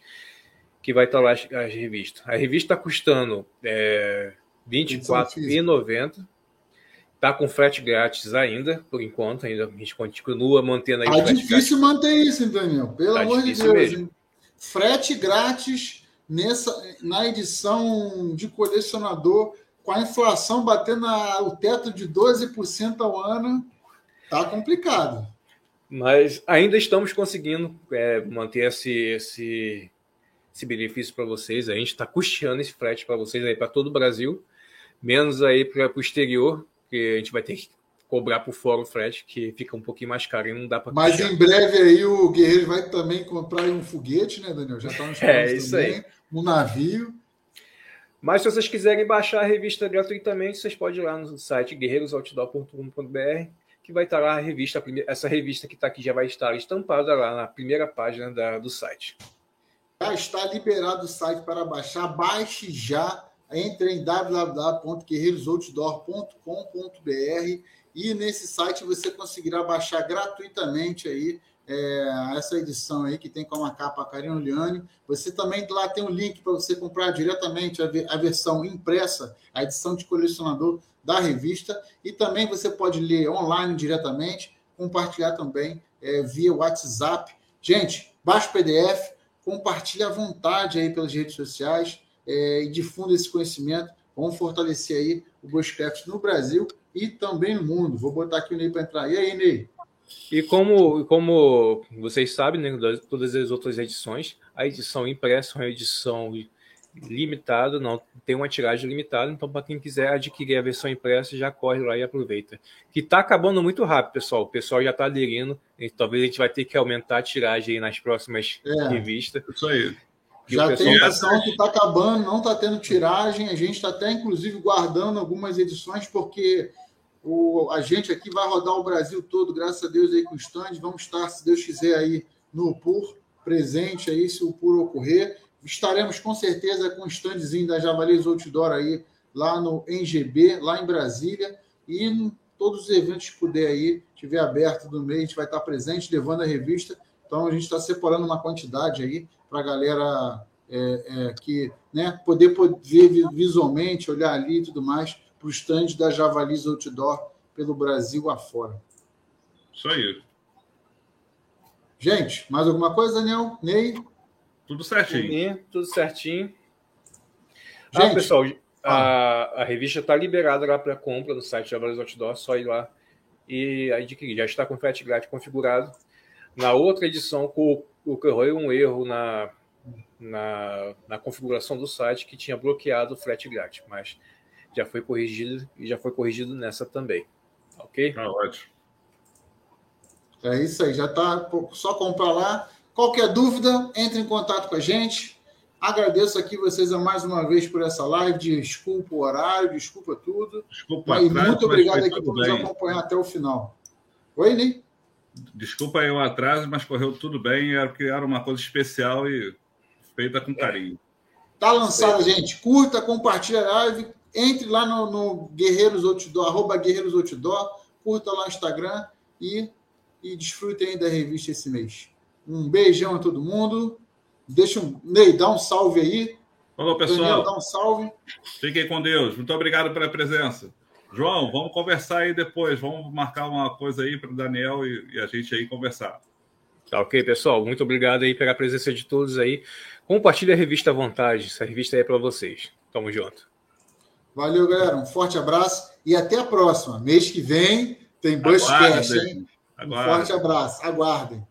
que vai estar lá as, as revistas. A revista está custando é, R$ 24,90. Está com frete grátis ainda, por enquanto. Ainda a gente continua mantendo aí. Tá difícil grátis. manter isso, hein, Daniel? Pelo tá amor de Deus. Mesmo. Frete grátis nessa, na edição de colecionador com a inflação batendo a, o teto de 12% ao ano, tá complicado. Mas ainda estamos conseguindo é, manter esse, esse, esse benefício para vocês. A gente está custeando esse frete para vocês aí para todo o Brasil, menos aí para o exterior, que a gente vai ter que cobrar por fora o frete, que fica um pouquinho mais caro e não dá para. Mas custear. em breve aí o Guerreiro vai também comprar um foguete, né, Daniel? Já está nos é, isso também, aí. um navio. Mas se vocês quiserem baixar a revista gratuitamente, vocês podem ir lá no site guerreirosoutdoor.com.br que vai estar lá a revista, essa revista que está aqui já vai estar estampada lá na primeira página da, do site. Já está liberado o site para baixar, baixe já, entre em www.guerreirosoutdoor.com.br e nesse site você conseguirá baixar gratuitamente aí é, essa edição aí que tem como a capa a Karine Liane. Você também lá tem um link para você comprar diretamente a, a, versão impressa, a edição de colecionador da revista. E também você pode ler online diretamente, compartilhar também é, via WhatsApp. Gente, baixa o PDF, compartilhe à vontade aí pelas redes sociais é, e difunda esse conhecimento. Vamos fortalecer aí o Bushcraft no Brasil e também no mundo. Vou botar aqui o Ney para entrar. E aí, Ney? E como, como vocês sabem, né, todas as outras edições, a edição impressa é uma edição limitada, não tem uma tiragem limitada, então para quem quiser adquirir a versão impressa, já corre lá e aproveita. Que está acabando muito rápido, pessoal. O pessoal já está aderindo, e talvez a gente vai ter que aumentar a tiragem nas próximas é, revistas. Isso aí. já tem edição que está acabando, não está tendo tiragem, a gente está até inclusive guardando algumas edições, porque o, a gente aqui vai rodar o Brasil todo, graças a Deus, aí com o stand. Vamos estar, se Deus quiser, aí no PUR, presente aí, se o PUR ocorrer. Estaremos com certeza com o standzinho da Javalis Outdoor aí, lá no NGB, lá em Brasília. E em todos os eventos que puder aí, tiver aberto do mês, a gente vai estar presente, levando a revista. Então, a gente está separando uma quantidade aí para a galera é, é, que né, poder, poder visualmente, olhar ali e tudo mais para o stand da Javalis Outdoor pelo Brasil afora. Isso aí. Gente, mais alguma coisa, Daniel? Ney? Tudo certinho. Tudo certinho. Ah, Gente, ah, pessoal, a, a revista está liberada lá para compra no site Javalis Outdoor, só ir lá e adquirir. Já está com frete grátis configurado. Na outra edição, ocorreu um erro na, na, na configuração do site que tinha bloqueado o frete grátis, mas já foi corrigido e já foi corrigido nessa também. Ok? Tá ótimo. É isso aí, já está só comprar lá. Qualquer dúvida, entre em contato com a gente. Agradeço aqui vocês mais uma vez por essa live. Desculpa o horário, desculpa tudo. Desculpa e muito obrigado aqui por nos acompanhar até o final. Oi, Ney? Desculpa aí o atraso, mas correu tudo bem. Era porque era uma coisa especial e feita com carinho. Tá lançada, gente. Curta, compartilha a live, entre lá no, no Guerreiros Outdoor, arroba Guerreiros Outdoor, curta lá o Instagram e, e desfrutem da revista esse mês. Um beijão a todo mundo. Deixa um. Ney, dá um salve aí. Falou, pessoal. Daniel, dá um salve. Fiquem com Deus. Muito obrigado pela presença. João, vamos conversar aí depois. Vamos marcar uma coisa aí para o Daniel e, e a gente aí conversar. Tá ok, pessoal. Muito obrigado aí pela presença de todos aí. Compartilhe a revista à vontade. Essa revista aí é para vocês. Tamo junto. Valeu, galera. Um forte abraço e até a próxima. Mês que vem tem Bushcast, hein? Um forte abraço. Aguardem.